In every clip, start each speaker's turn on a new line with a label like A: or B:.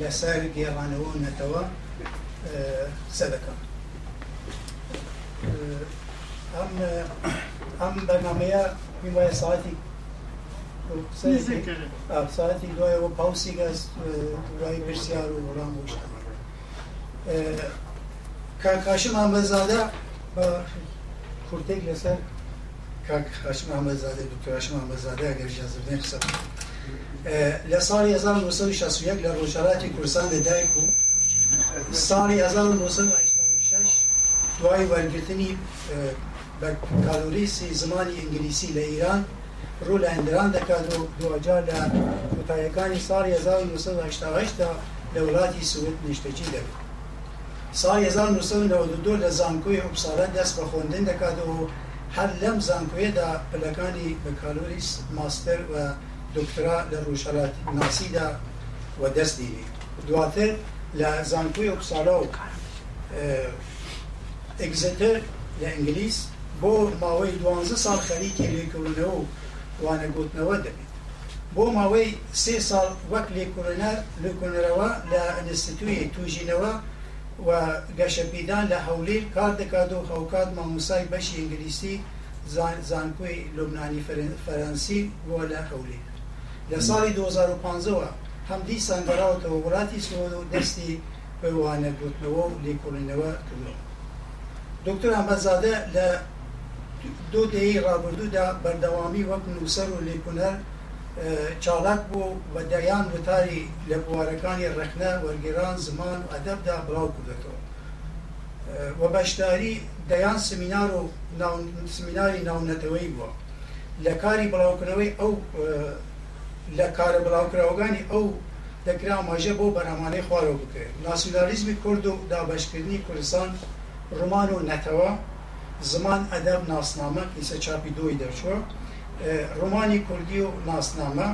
A: لە ساری گێڕانەوە نەتەوە سەدەکە ئەم ئەم بەنامەیە میوایە ساعتی ساعتی دوایەوە پاوسیگە دوای پرسیار و وەڵام وشت کاکاشم ئامبەزادە بە کورتێک لەسەر کاک هاشم ئامبەزادە دکتۆر هاشم ئامبەزادە ئەگەر اجازە بدەن قسە بکەن لە ساڵی 1960 لە ڕۆژهاتی کوردستان لەدایک بوو ساڵی 1960 دوای وەرگرتنی بە کالوریسی زمانی ئینگلیسی لە ئیران ڕوو لە هەندران دەکات و دوجار لە کۆتایەکانی ساڵی 1980 لە وڵاتی سوود نیشتەجی دەبێت ساڵی 1992 لە زانکۆی حوبساڵە دەست بە خوۆندن دەکات و هەر لەم زانکۆیەدا پلەکانی بە کالۆریس ماستەر و دکترا لە ڕوشەلات ناسیدا و دەست دیری دواتر لە زانکۆی ئۆکسالۆ ئەگزتر لە ئینگلیس بۆ ماوەی دوانزە ساڵ خەریکی لێکردنەوە وانە گوتنەوە دەبێت بۆ ماوەی سێ ساڵ وەک لێکردنەر لکردنەوە لە ئەنستیتوی توژینەوە و گەشەپیدان لە هەولیر کار دەکات و خەوکات مامۆسای بەشی ئینگلیسی زانکۆی لوبنانی فەرەنسی بۆ لە هەولیر لە ساڵی 2015ەوە هەمدی سانگەراوتەوە وڵاتی سۆد و دەستی بەوانە گوتنەوە و لێکۆڵینەوە کردەوە دکتۆر ئەمەزادە لە دو دەیە ڕابردوودا بەردەوامی وەک نووسەر و لێکونەر چالاک بوو بە دەیان وتاری لە بوارەکانی ڕەخنە وەرگێران زمان و ئەدەبدا بڵاو کردێتەوە وە بەشداری دەیان سمینار و سمیناری ناونەتەوەی بووە لە کاری بڵاوکردنەوەی ئەو لە کارە بڵاوکراوەکانی ئەو دەکرا ماژە بۆ بەرهەمانەی خوارەوە بکرێت ناسیۆنالیزمی کورد و دابشکردنی کوردستان ڕمان و نەتەوە زمان ئەدەب ناسنامە ئیسە چاپی دۆی دەرچوە ڕمانی کوردی و ناسنامە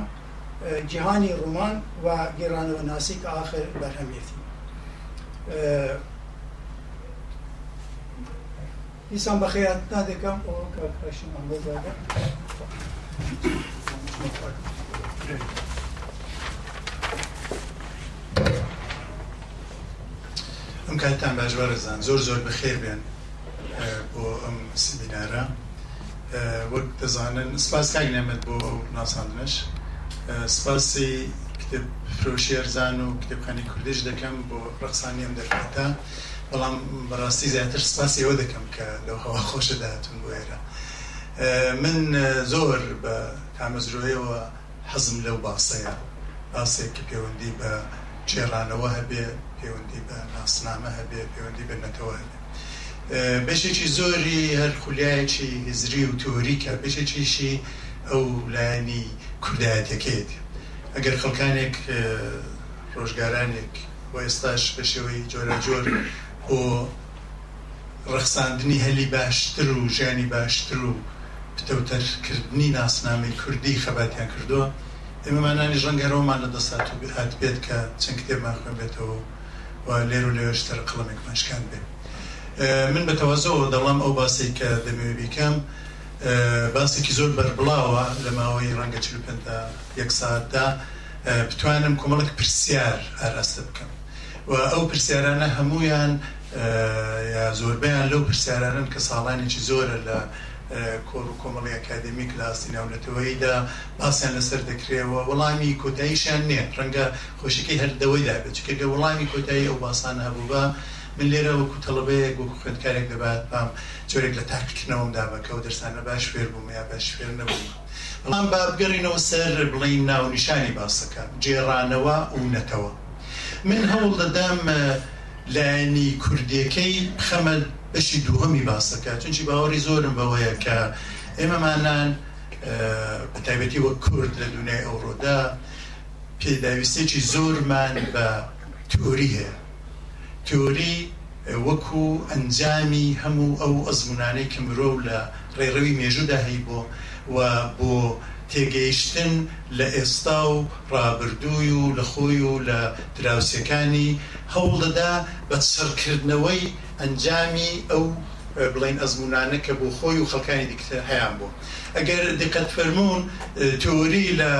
A: جیهانی ڕمان و گێرانەوە ناسیک ئاخر بەرهەمێتی ئیسان بە خێات نادەکەم ئەوە کاکەشم ئەمە زیادە.
B: Thank you. ئەم کاتتان باشوارەزان زۆر زۆر بەخێر بێن بۆ ئەم سبینارە وەک دەزانن سپاس کاگنێمت بۆ ئەو ناساندنش سپاسی کتێب فرۆشی ئەرزان و کتێبخانی کوردش دەکەم بۆ ڕقسانی ئەم دەکاتە بەڵام بەڕاستی زیاتر سپاسی ئەوە دەکەم کە لەو هەوا خۆشە داهاتون بۆ ئێرە من زۆر بە کامەزرۆیەوە حەزم لەو باسەیە باسێکی پەیوەندی بە جێرانەوە هەبێ پەیوەندی بە ناسنامە هەبێ پەیوەندی بە نەتەوە هەبێ بەشێکی زۆری هەر خولیایکی هزری و تۆریکە بەشێکیشی ئەو لایانی کوردایەتەکەیت ئەگەر خەڵکانێک ڕۆژگارانێک و ئێستاش بە شێوەی جۆرە جۆر بۆ ڕەخساندنی هەلی باشتر و ژیانی باشتر و کتەوتەرکردنی ناسنامەی کوردی خەباتیان کردووە ئێمەمانانی ژەنگەرەوەمان لە دەسات و هات بێت کە چەند کتێبمان خوێن بێتەوە و لێر و لێشتەر قڵمێکمەشکان بێت من بەتەوازەوە دەڵام ئەو باسی کە دەمەوێ بیکەم باسێکی زۆر بەربڵاوە لە ماوەی ڕەنگە چ پێدا یەک ساعتدا بتوانم کۆمەڵک پرسیار ئاراستە بکەم و ئەو پرسیارانە هەمویان زۆربیان لەو پرسیارانن کە ساڵانێکی زۆرە لە کۆر و کۆمەڵی ئەکادمی کلاسی ناونەتەوەیدا باسییان لەسەر دەکرێەوە وەڵامی کۆتاییشیان نێ ڕەنگە خۆشەکەی هەردەوەیدا بچکەگە وەڵامی کۆتایی ئەو باسان هەبوو بە من لێرە وەکو تەڵبەیەک وەکو خوێندکارێک دەبات پام جۆرێک لە تاکردنەوەمدا بەکە و دەرسانە باش فێر بووم یا باش فێر نەبوو. بەڵام بابگەڕینەوە سەر بڵین ناونیشانی باسەکە جێڕانەوە وونەتەوە. من هەوڵ دەدام لایانی کوردیەکەی خەمە ئەشی دووهەمی باسەکە چونکی باوەڕی زۆرم بەوەیە کە ئێمەمانان بەتایبەتی وە کورد لە دونیای ئەوڕۆدا پێداویستێکی زۆرمان بە تۆری هەیە تۆری وەکو ئەنجامی هەموو ئەو ئەزمونانەی کە مرۆ لە ڕێڕەوی مێژودا هەی بۆ و بۆ تێگەیشتن لە ئێستا و ڕابردووی و لە خۆی و لە دراوسەکانی هەوڵ دەدا بە سەرکردنەوەی ئەنجامی ئەو بڵین ئەزمونانە کە بۆ خۆی و خەکانی دیکتتر هەیان بوو ئەگەر دقت فەرمونون تۆری لە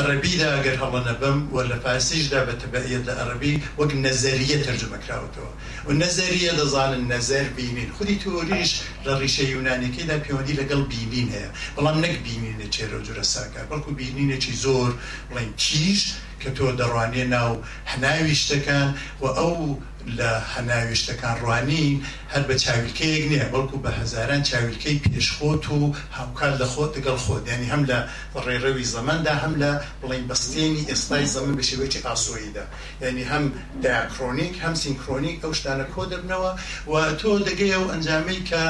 B: عربیدا ئەگەر هەڵەنە بم و لە پاسیشدا بە تبعیت لە عربی وەک نەزەریە ترجمەکراوتەوە و نەزەریە دەزانن نەزەر بینین خودی تۆریش لە ڕیشە یونانەکەیدا پەیوەندی لەگەڵ بینین هەیە بەڵام نەک بینینە چێرە جورە ساکار بەڵکو بینینێکی زۆر بڵین کیش کە تۆ دەڕوانێ ناو هەناوی شتەکان و ئەو لە هەناوی شتەکان ڕوانین هەر بە چاویلکەیەک نییە بەڵکو بە هزاران چاویلکەی پێشخۆت و هاوکار لە خۆت دەگەڵ خۆت ینی هەم لە ڕێڕەوی زەمەدا هەم لە بڵین بەستێنی ئێستای زەمن بە شێوەیەکی ئاسۆییدا ینی هەم داکرۆنیک هەم سینکرۆنیک ئەو شتانە کۆ دەبنەوە و تۆ دەگەی ئەو ئەنجامەی کە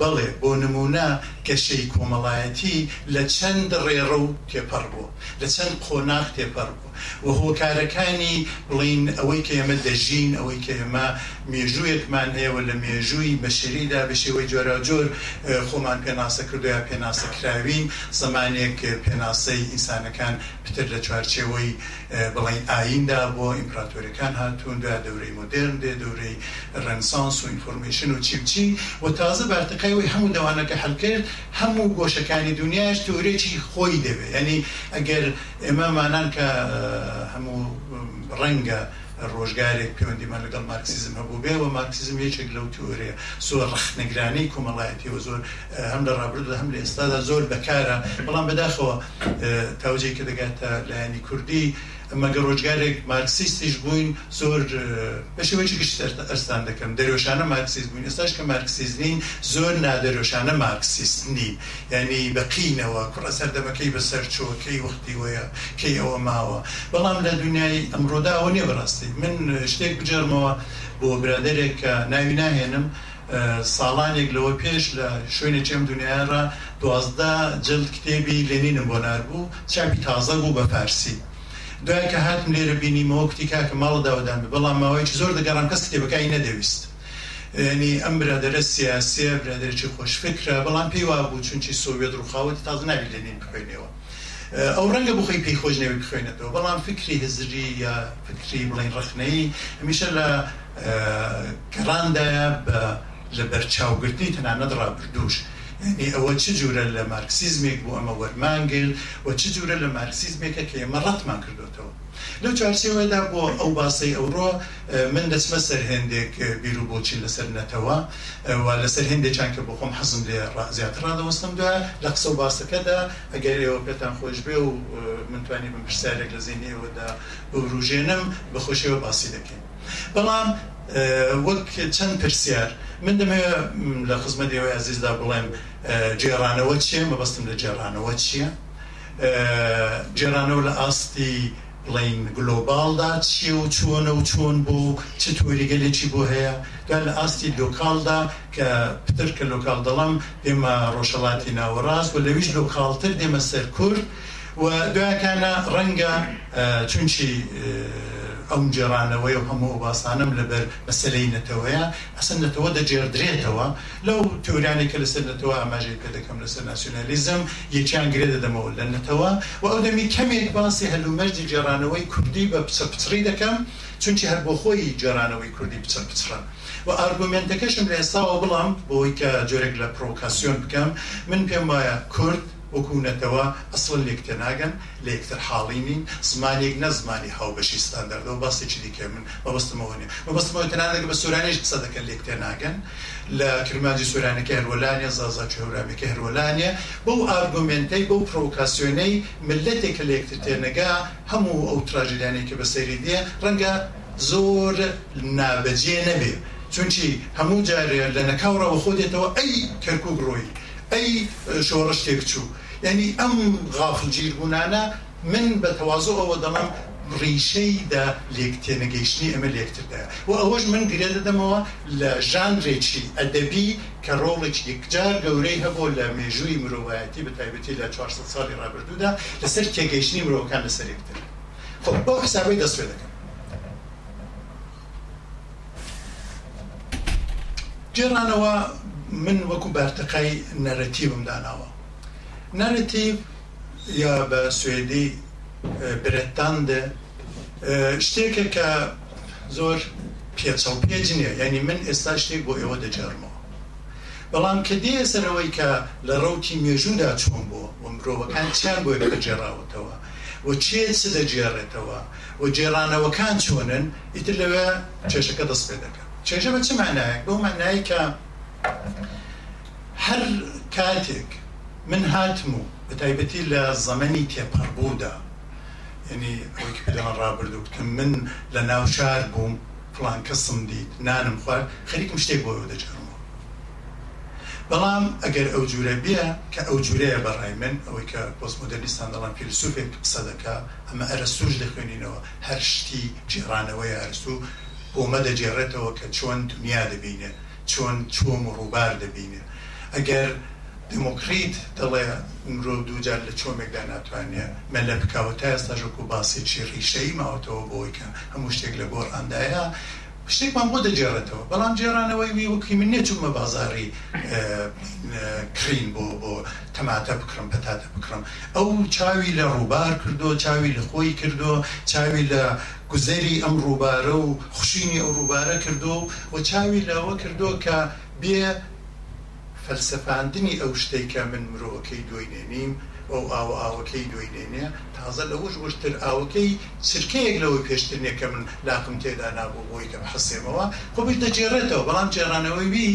B: بەڵێ بۆ نمونە کەشەی کۆمەڵایەتی لە چەند ڕێڕە و تێپەڕ بوو لە چەند قۆناغ تێپەڕ بوو وهۆ کارەکانی بڵین ئەوەی کە ئێمە دەژین ئەوەی کە ئێمە مێژوویەکمان هەیەەوە لە مێژووی بەشریدا بەشێوەی جۆرا جۆر خۆمان پێناسە کردو یا پێناسەکراوین زمانێک پێناسەی ئینسانەکان پتر لە چوارچێەوەی بڵین ئایندا بۆ ئیمپراتۆریەکان هاتوون دا دەورەی مدرن دێ دەورەی ڕەنسانس و ئینفۆرمشن و چیمچی و تازە بارتەکەیەوەی هەموو داوانەکە هەلکرد هەموو گۆشەکانی دنیاش تۆرێکی خۆی دەبێت ینی ئەگەر ئێمە مانان کە هەموو ڕەنگە ڕۆژگارێک پەیوەندیمان لەگەڵ مارکسیزم هەبوو بێەوە مارکسیزم یەکێک لەو تۆرەیە سۆر ڕخنەگرانی کۆمەڵایەتیەوە زۆر هەم لە ڕابردە هەم لە ئێستادا زۆر بەکارە بەڵام بەداخەوە تاوجێ کە دەگاتە لایانی کوردی مەگە ڕۆژگارێک مارکسیستیش بووین زۆر بەشێوەیەکی ئەستان دەکەم دەرۆشانە مارکسیز بووین ئێستاش کە مارکسیز نین زۆر نادەرۆشانە مارکسیست نین ینی بەقینەوە کوڕەسەر دەمەکەی بەسەر چۆکەی وەختی وەیە کەی ئەوە ماوە بەڵام لە دنیای ئەمڕۆدا ئەو نیە بەڕاستی من شتێک بجەرمەوە بۆ برادێک کە ناوی ناهێنم ساڵانێک لەوە پێش لە شوێنە چێم دنیاڕە دوازدا جلد کتێبی لێنینم بۆ نار بوو چاپی تازە بوو بە فارسی دوای کە هاتم لێرە بینیمەوە کتی کاکە ماڵداوەدان بەڵام ماوەیکی زۆر دەگەڕم کەس کتێبەکەی نەدەویست نی ئەم برادرە سیاسە برادێکی خۆشفکرە بەڵام پێی وا بوو چونکی سوڤێت ڕووخاوەتی تازە ناوی لێنین بخوێنەوە ئەو ڕەنگە بخۆی پێی خۆشنەوەی بخوێنێتەوە بەڵام فکری هزری یا فکری بڵین ڕخنەی هەمیشە لە گەڕاندایە لە بەرچاوگرتنی تەنانەت ڕابردوش. ئەوە چ جورە لە مارکسیزمێک بوو ئەمە وەرمانگل و چ جورە لە مارکسیزمێکە کە ئێمە ڕەتمان کردوتەوە لەو چارسێوەدا بۆ ئەو باسی ئەوڕۆ من دەچمە سەر هێندێک بیر و بۆچی لەسەر نەتەوە و لەسەر هێندێکیان کە بۆ خۆم حەزم لێ زیاترڕدەوەستم دا لە قسە و باسەکەدا ئەگەر ئێوە پێتان خۆش بێ و منتوانی من پرسیارێک لە زیینەوەدا بڕوژێنم بەخۆشیەوە باسی دەکەین بەڵام وەک چەند پرسیار من دەمێ لە خزمەتەوەی عزیزدا بڵێم جێرانەوە چیە مەبەستم لە جێرانەوە چییە؟ جێرانەوە لە ئاستی بڵین گلۆبالدا چی و چۆنە و چۆن بوو چ تۆریگەلێکی بۆ هەیە دا لە ئاستی لۆکالدا کە پتر کە لۆکال دەڵام دێمە ڕۆژەڵاتی ناوەڕاست و لەویش لۆکالتر دێمە سەر کورد و دوایکانە ڕەنگە چونچی ئەو جێرانەوەی و هەموو باسانم لەبەر مەسلەی نەتەوەیە ئەسن نەتەوە دەجێردرێتەوە لەو تورانی کە لەسەر نەتەوە ئاماژێ پێ دەکەم لەسەر ناسیۆنالیزم یەکیان گرێ دەدەمەوە لە نەتەوە و ئەو دەمی کەمێک باسی هەلومەرجی جێرانەوەی کوردی بە پسە پچری دەکەم چونچی هەر بۆ خۆی جێرانەوەی کوردی بچە پچرە. و ئارگومنتەکەشم لە ئێستاوە بڵام بۆی کە جۆرێک لە پرۆکاسیۆن بکەم من پێم وایە کورد وەکوونەتەوە ئەسڵ لێکتە ناگەن لە یەکتر حاڵی نین زمانێک نە زمانی هاوبەشی ستاندەردەوە باسێکی دیکە من مەبستمەوە نیە مەبستمەوە تەنانەکە بە سورانێش قسە دەکەن لێکتە ناگەن لە کرماجی سورانەکە هەرۆلانە زازا چێورامێکی هەرۆلانە بەو ئارگومنتەی بەو پرۆکاسیۆنەی ملەتێک لە یەکتر تێنەگا هەموو ئەو تراژیدانێکی بەسەری دیە ڕەنگە زۆر نابەجێ نەبێ چونچی هەموو جارێ لە نەکاوڕەوە خۆ دێتەوە ئەی کەرکوو بڕۆی ئەی شۆڕە شتێک چوو یعنی ئەم غافلگیر بوونانە من بە تەوازۆ ئەوە دەڵم ڕیشەیدا لێکتێنەگەیشتنی ئەمە لێکتردا و ئەوەش من گرێ دەدەمەوە لە ژانرێکی ئەدەبی کە ڕۆڵێکی یەکجار گەورەی هەبوو لە مێژووی مرۆڤایەتی بە تایبەتی لە 400 ساڵی ڕابردوودا لەسەر تێگەیشتنی مرۆڤەکان لەسەر یەکتر خب بۆ حسابەی دەستێ دەکەم جێرانەوە من وەکو بارتەقای نەرەتیبم داناوە نەرەتیب یا بە سوێدی برێتاندە شتێکە کە زۆر پێچە و پێج نیە ینی من ئێستا شتێک بۆ ئێوە دەجارمەوە بەڵام کە دێ سەرەوەی کە لە ڕوتی مێژوودا چۆن بۆ و مرۆڤەکان چیان بۆی بەجێراوەتەوە و چێ چ دەجێڕێتەوە و جێرانەوەکان چۆنن ئیتر لەوێ چێشەکە دەست پێ دەکە چێژە بە چ مانایە بۆ مانایی کە هەر کاتێک من هاتم و بە تایبەتی لە زەمەنی تێپەڕبوودا یعنی ئەوەی پێدان ڕابردووتکە من لە ناو شار بووم فلان کەسم دیت نانم خوارد خەریکم شتێک بۆ دەجارمەوە بەڵام ئەگەر ئەو جوورە بێ کە ئەو جوورەیە بەڕای من ئەوەی کە پۆستمۆدەرنیستان دەڵان فیلسوفێک قسە دەکا ئەمە ئەرە سوژ دەخوێنینەوە هەر شتی جێڕانەوەی ئەرسوو بۆمە دەجێڕێتەوە کە چۆن دنیا دەبینێت چۆن چۆم ڕووبار دەبینێ ئەگەر دموکریت دەڵێ مرۆڤ دووجار لە چۆمێکدا ناتوانێت مە لە بکەوە تا ئێستاژ و باسێکی ڕیشەی ماوەتەوە بۆیکە هەموو شتێک لە گۆڕاندایە شتێکمان بۆ دەجێڕێتەوە بەڵام جێرانەوەی وی وەکی من نێچوومە بازاری کرین بۆ بۆ تەماتە بکڕم پەتاتە بکڕم ئەو چاوی لە ڕووبار کردو چاوی لە خۆی کردو چاوی لە گوزەری ئەم ڕووبارە و خوشینی ئەو ڕووبارە کردو و چاوی لەوە کردو کە بێ فەلسەپاندنی ئەو شتێک کە من مرۆەکەی دوینێنیم ئەو ئاو ئاوەکەی دوینێنێ تازە لەوەش وشتر ئاوەکەی چرکەیەک لەوەی پێشترێکە من لاقم تێدا نابوو بۆی کەم حەسێمەوە خۆبش دەجێڕێتەوە بەڵام جێرانەوەی بی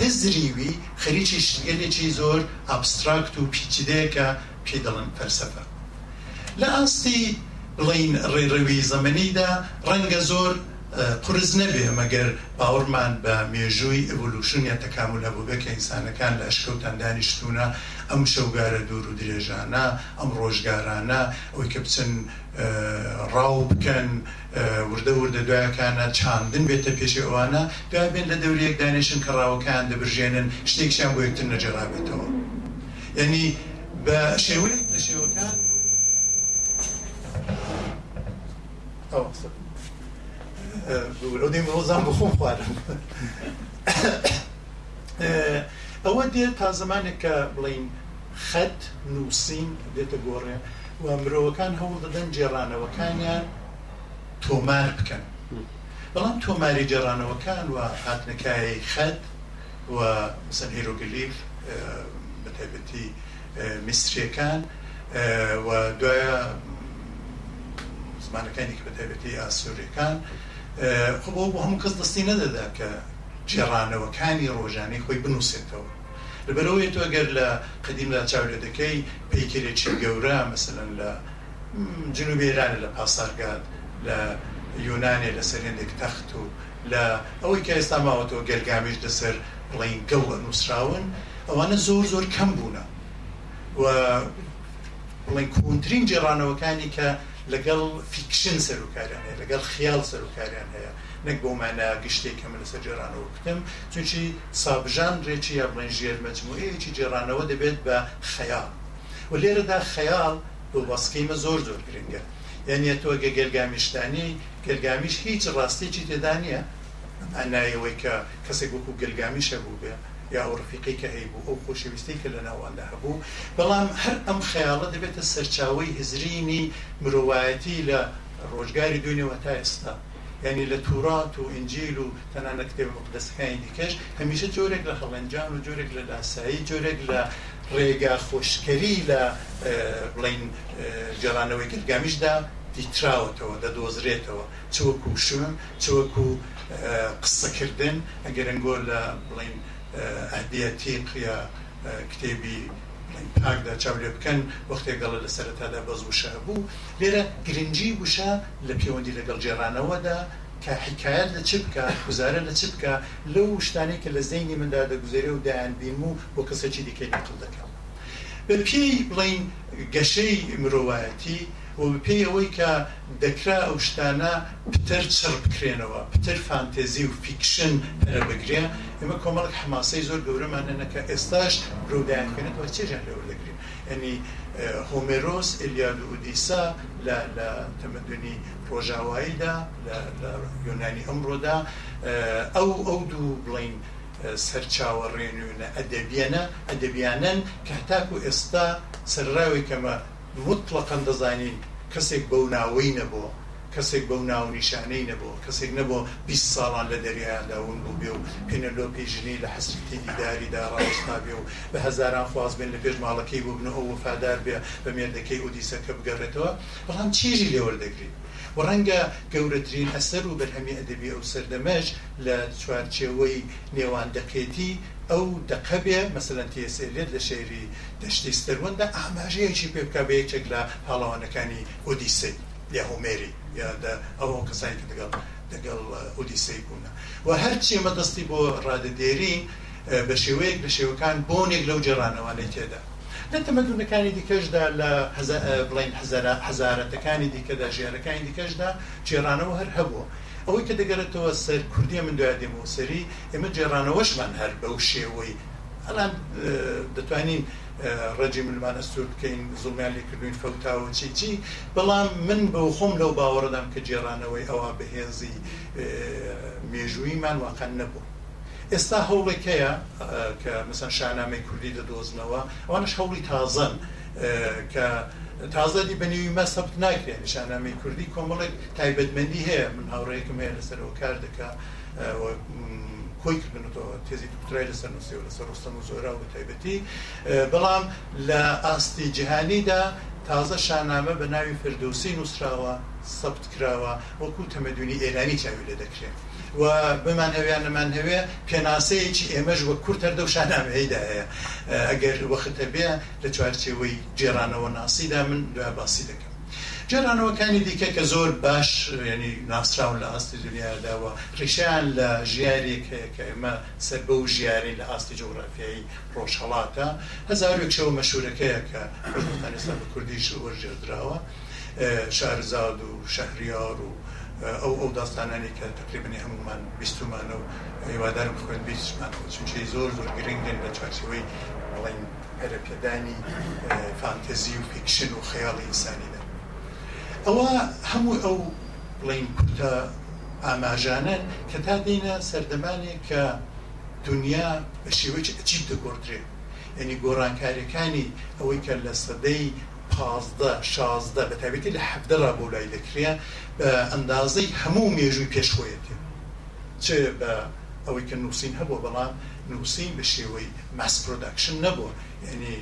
B: هەزریوی خەریکی شتگەلێکی زۆر ئابستراکت و پیچیدەیەکە پێ دەڵن فەرسەفە لە ئاستی بڵین ڕێڕەوی زەمەنیدا ڕەنگە زۆر قرز نەبێ مەگەر باوەڕمان بە مێژووی ئەولوشنیە تەکامل هەبوو بکە ئینسانەکان لە ئەشکەوتان دانیشتونە ئەم شەوگارە دوور و درێژانە ئەم ڕۆژگارانە ئەوی کە بچن ڕاو بکەن وردە وردە دوایەکانە چاندن بێتە پێشی ئەوانە دوای بێن لە دەورەیەک دانیشن کە ڕاوەکان دەبژێنن شتێکشیان بۆ یەکتر نەجێڕابێتەوە. ینی بە شێوەیە ئەودەی مرۆزان بخۆم خوارم ئەوە دێت تا زمانێک کە بڵین خەت نووسین دێتە گۆڕێ و مرۆوەکان هەوڵ دەدەن جێرانەوەکانیان تۆمار بکەن بەڵام تۆماری جێرانەوەکان و هاتنەکایی خەت و سەر هێرۆگلیف بەتیبەتی میسرەکان و دوایە زمانەکانی بەتابێتی ئاسوورەکان خۆ بۆ هەموو کەس دەستی نەدەدا کە جێڕانەوەکانی ڕۆژانەی خۆی بنووسێتەوە لەبەرەوەی تۆ گەر لە قدیم لە چاولێ دەکەی پیکرێکی گەورە مثلن لە جنوبێرانە لە پاسارگات لە یۆنانێ لە سەرێندێک تەخت و لە ئەوەی کە ئێستا ماوەتەوە گەرگامیش دەسەر بڵین گەڵە نووسراون ئەوانە زۆر زۆر کەم بوونە بڵین کونترین جێڕانەوەکانی کە لەگەڵ فیکشن سەرکاریان هەیە لەگەڵ خیال سەرکاریان هەیە نەک بۆمانە گشتێک کەم لە سەر جێرانەوە بکەم چونچی سابژان ڕێکی یا بڵێن ژێر مجموعەیەکی جێرانەوە دەبێت بە خەیال و لێرەدا خەیال بۆ بەسکەیمە زۆر زۆر گرنگە یعنی تۆ گە گەلگامیشتانی گەلگامیش هیچ ڕاستێکی تێدا نییە ئەنایەوەی کە کەسێک وەکو گەلگامیشە بوو بێ یا ئەو ڕفیقی کە هەیبوو ئەو خۆشەویستی کە لە ناواندا هەبوو بەڵام هەر ئەم خەیاڵە دەبێتە سەرچاوی هزرینی مرۆڤایەتی لە ڕۆژگاری دوێنەوە تا ئێستا ینی لە تورات و ئنجیل و تەنانە کتێب مقدسەکانی دیکەش هەمیشە جۆرێک لە خەڵەنجان و جۆرێک لە لاسایی جۆرێک لە ڕێگا خۆشکەری لە بڵین جەرانەوەی گرگامیشدا دیتراوەتەوە دەدۆزرێتەوە چوەکو شوم چوەکو قسەکردن ئەگەرنگۆ لە بڵین ئەهدیەتی قیا کتێبی پاکدا چاو لێ بکەن وەختێک گەڵە لە سەرەتادا بەز وشە بوو لێرە گرنگی وشە لە پەیوەندی لەگەڵ جێرانەوەدا کە حکایەت لە چ بکە گزارە لە چ بکە لەو شتانی کە لە زەینی مندا دەگوزارێ و دایان بیم و بۆ کەسەکی دیکەی نقل دەکەم. بە پێی بڵین گەشەی مرۆڤایەتی و پێی ئەوەی کە دەکرا ئەو شتانە پتر چڕ بکرێنەوە پتر فانتێزی و فیکشن پەرە بگرێ ئمە کۆمەڵک حماسەی زۆر گەورەمانە نەکە ئێستاش ڕوودایانکەێتەوە چێژان لەوە دەگرین ئەنی هۆمێرۆس ئلیاد ئودیسا لە تەمەدونی ڕۆژاواییدا لە یۆنانی ئەمڕۆدا ئەو ئەو دوو بڵین. سەرچاوە ڕێنونە ئەدەبیەنە ئەدەبیانەن کە هەتاکو ئێستا سەرراوی کەمە مطلقا دەزانین کەسێک بەو ناوەی نەبووە کەسێک بەو ناونیشانەی نەبوو کەسێک نەبوو 20 ساڵان لە دەریایداون بوو بێ و پێنەلۆپی ژنی لە حەسرتی دیداریدا ڕاستا بێ و بە هزاران خواز بن لە پێش ماڵەکەی بوو بنەوە وفادار بێ بە مێردەکەی ئودیسەکە بگەڕێتەوە بەڵام چیژی لێوەردەگری و ڕەنگە گەورەترین ئەسەر و بەرهەمی ئەدەبی ئەو سەردەمەش لە چوارچێوەی نێوان دەکێتی ئەو دەقەبێ مثلەن تێسێرێت لە شێری دەشتی ستەروەندە ئاماژەیەکی پێ بکە بە یەکێک لە هاڵاوانەکانی ئۆدیسی یا هومێری یا ئەوەن کەسایی کە دەگەڵ دەگەڵ ئۆدیسی بوونە و هەرچی مەدەستی بۆ ڕادەدێری بە شێوەیەک لە شێوەکان بۆنێک لەو جێڕانەوانەی تێدا لە تەمەدونەکانی دیکەشدا لە بڵین حزارەتەکانی دیکەدا ژێرەکانی دیکەشدا جێرانەوە هەر هەبووە ئەوەی کە دەگەرێتەوە سەر کوردی من دوای دێمەوە سەری ئێمە جێرانەوەشمان هەر بەو شێوەی هەڵام دەتوانین ڕەجی ملمانە سوور بکەین زڵمیان لێکردوین فەوتاوە چی چی بەڵام من بەو خۆم لەو باوەڕدام کە جێرانەوەی ئەوە بەهێزی مێژوویمان واقع نەبوو. ئێستا هەوڵێکەیە کە مەسەن شانامەی کوردی دەدۆزنەوە ئەوانش هەوڵی تازن کە تازەدی بەنێوی مەسەبت ناکرێن نیشانامەی کوردی کۆمەڵێک تایبەتمەندی هەیە من هاوڕێکم هەیە لەسەرەوە کار دەکا کۆی کردنەوە تێزی دوکتای لەسەر نووسی و لەسەر ڕستم و زۆرا و تایبەتی بەڵام لە ئاستی جیهانیدا تازە شانامە بە ناوی فردوسی نووسراوە سەبت کراوە وەکو تەمەدونی ئێرانی چاوی لە دەکرێن و بمان هەویان نەمان هەوێ پێناسەیەکی ئێمەش وە کورت هەردە و شانامەیدا هەیە ئەگەر وەختە بێ لە چوارچێەوەی جێرانەوە ناسیدا من دوای باسی دەکەم جێرانەوەکانی دیکە کە زۆر باش ینی ناسراون لە ئاستی دنیاداوە ڕیشیان لە ژیارێک کە ئێمە سەر بە و ژیاری لە ئاستی جغرافیایی ڕۆژهڵاتە هزارێک شەوە مەشورەکەیە کە کوردستان ئسلام کوردیش وەرژێدراوە شارزاد و شەهریار و ئەو ئەو داستانانی کە تقریبنی هەمومان بیستمانە و هیوادارم خوێن بیستمان چونچی زۆر زۆر گرنگن لە چارچەوەی بڵین پەرەپێدانی فانتزی و فیکشن و خەیاڵی ئینسانیدا ئەوە هەموو ئەو بڵین کوتە ئاماژانە کە تا دێنە سەردەمانێک کە دنیا بە شێوەی ئەچیب دەگۆڕدرێت ینی گۆڕانکاریەکانی ئەوەی کە لە سەدەی 16 16 بە تایبەتی لە حەفدەرا بۆ لای دەکرێن بە ئەندازەی هەموو مێژووی پێشخۆیەتی چ بە ئەوەی کە نووسین هەبوو بەڵام نووسین بە شێوەی ماسپۆداکشن نەبوو یعنی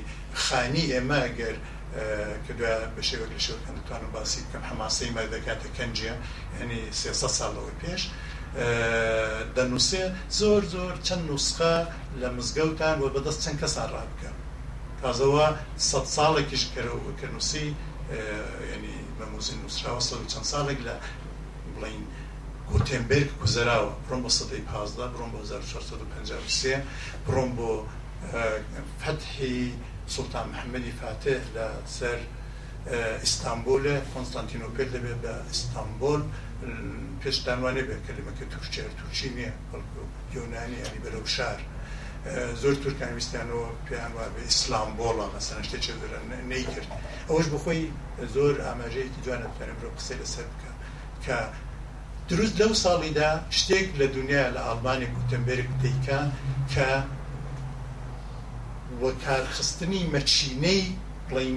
B: خانی ئێمەگەر کە بە شێوە لە شێوەکان دەتوانم باسی بکەم حماسی مەردەکاتە کەنجە ینی سێ ساڵەوەی پێش دەنووسێ زۆر زۆر چەند نوسخە لە مزگەوتان وە بەدەست چەند کەسان ڕابکەم تازەوە سە ساڵێکیش کە نووسی ینی بەموزی نووسراوە سە چەند ساڵێک لە بڵین گوتێنبرگ گوزراوە بڕۆم بە سەدەی پازدا بڕۆم بە 1950 بڕۆم بۆ فتحی سلتان محممەدی فاتح لە سەر ئیستانبولە کۆنستانتینۆپل دەبێت بە ئیستانبول پێشدانوانێ بێت کلمەکە توورچێر توورچی نییە بەڵکو یۆنانی ینی بەرەو شار. زۆر تورکانویستانەوە پێیان وا بە ئیسلام بۆڵە مەسەن شتێکی نەیکرد ئەوەش بخۆی زۆر ئاماژەیەکی جوانە بتوانێ بۆ قسە لەسەر بکە کە دروست لەو ساڵیدا شتێک لە دنیا لە ئالبانی گوتمبرگ دیکە کە وە کارخستنی مەچینەی بڵین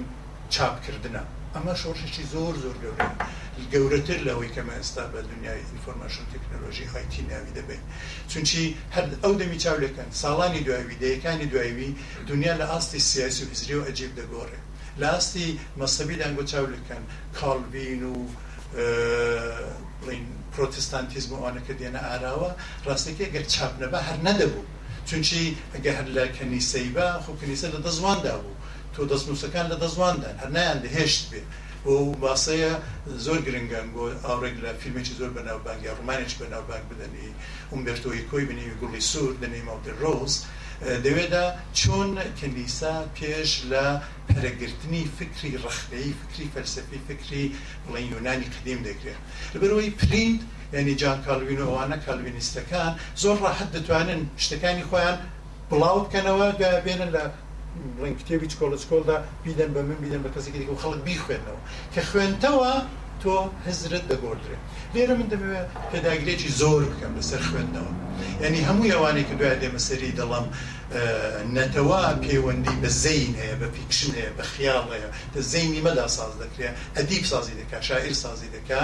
B: چاپکردە ئەمە شۆڕشی زۆر زۆر گەورە گەورەتر لەوەی کەمە ئێستا بە دنیای ئینفۆرماشن تەکنۆلۆژی هایتی ناوی دەبێت چونچی هەر ئەو دەمی چاولەکەن ساڵانی دوایوی دەیەکانی دوایوی دنیا لە ئاستی سیاسی و هزری و ئەجیب دەگۆڕێ لە ئاستی مەسەبی دەنگۆ چاولەکەن کاڵبین و پرۆتستانتیزم ئەوانەکە دێنە ئاراوە ڕاستێکی گەر چاپ نەبە هەر نەدەبوو چونچی ئەگە هەر لە کەنیسەیبا خۆ کنیسە لە دەزواندا بوو تۆ دەستنووسەکان لە دەزواندان هەر نایان دەهێشت بێت بۆ باسەیە زۆر گرنگان بۆ ئاڕێک لە فیلمێکی زۆر بەناوبانگی ڕمانێک بەناوبانگ بدەنی ئومبرتۆی کۆی بنی گوڵی سوور دەنی ماوتە ڕۆز دەوێدا چۆن کەلیسا پێش لە پەرەگرتنی فکری ڕخەی فکری فەرسەفی فکری بڵێن یۆنانی قدیم دەکرێت لەبەرەوەی پرینند ینی جان کاڵوین ئەوانە کاڵوینیستەکان زۆر ڕاحەت دەتوانن شتەکانی خۆیان بڵاو بکەنەوە بێنن لە بڵین کتێبی چکۆلە چکۆڵدا بیدەن بە من بیدەن بە کەسێکی دیکە و خەڵک بیخوێنەوە کە خوێنتەوە تۆ هەزرت دەگۆدرێت لێرە من دەبێت پێداگرێکی زۆر بکەم لەسەر خوێندنەوە ینی هەموو ئەوانێک کە دوای دێمەسەری دەڵام نەتەوە پەیوەندی بە زەین هەیە بە پیکشن هەیە بە خیاڵ هەیە دە زەینی مەدا ساز دەکرێت ئەدیب سازی دەکا شاعیر سازی دەکا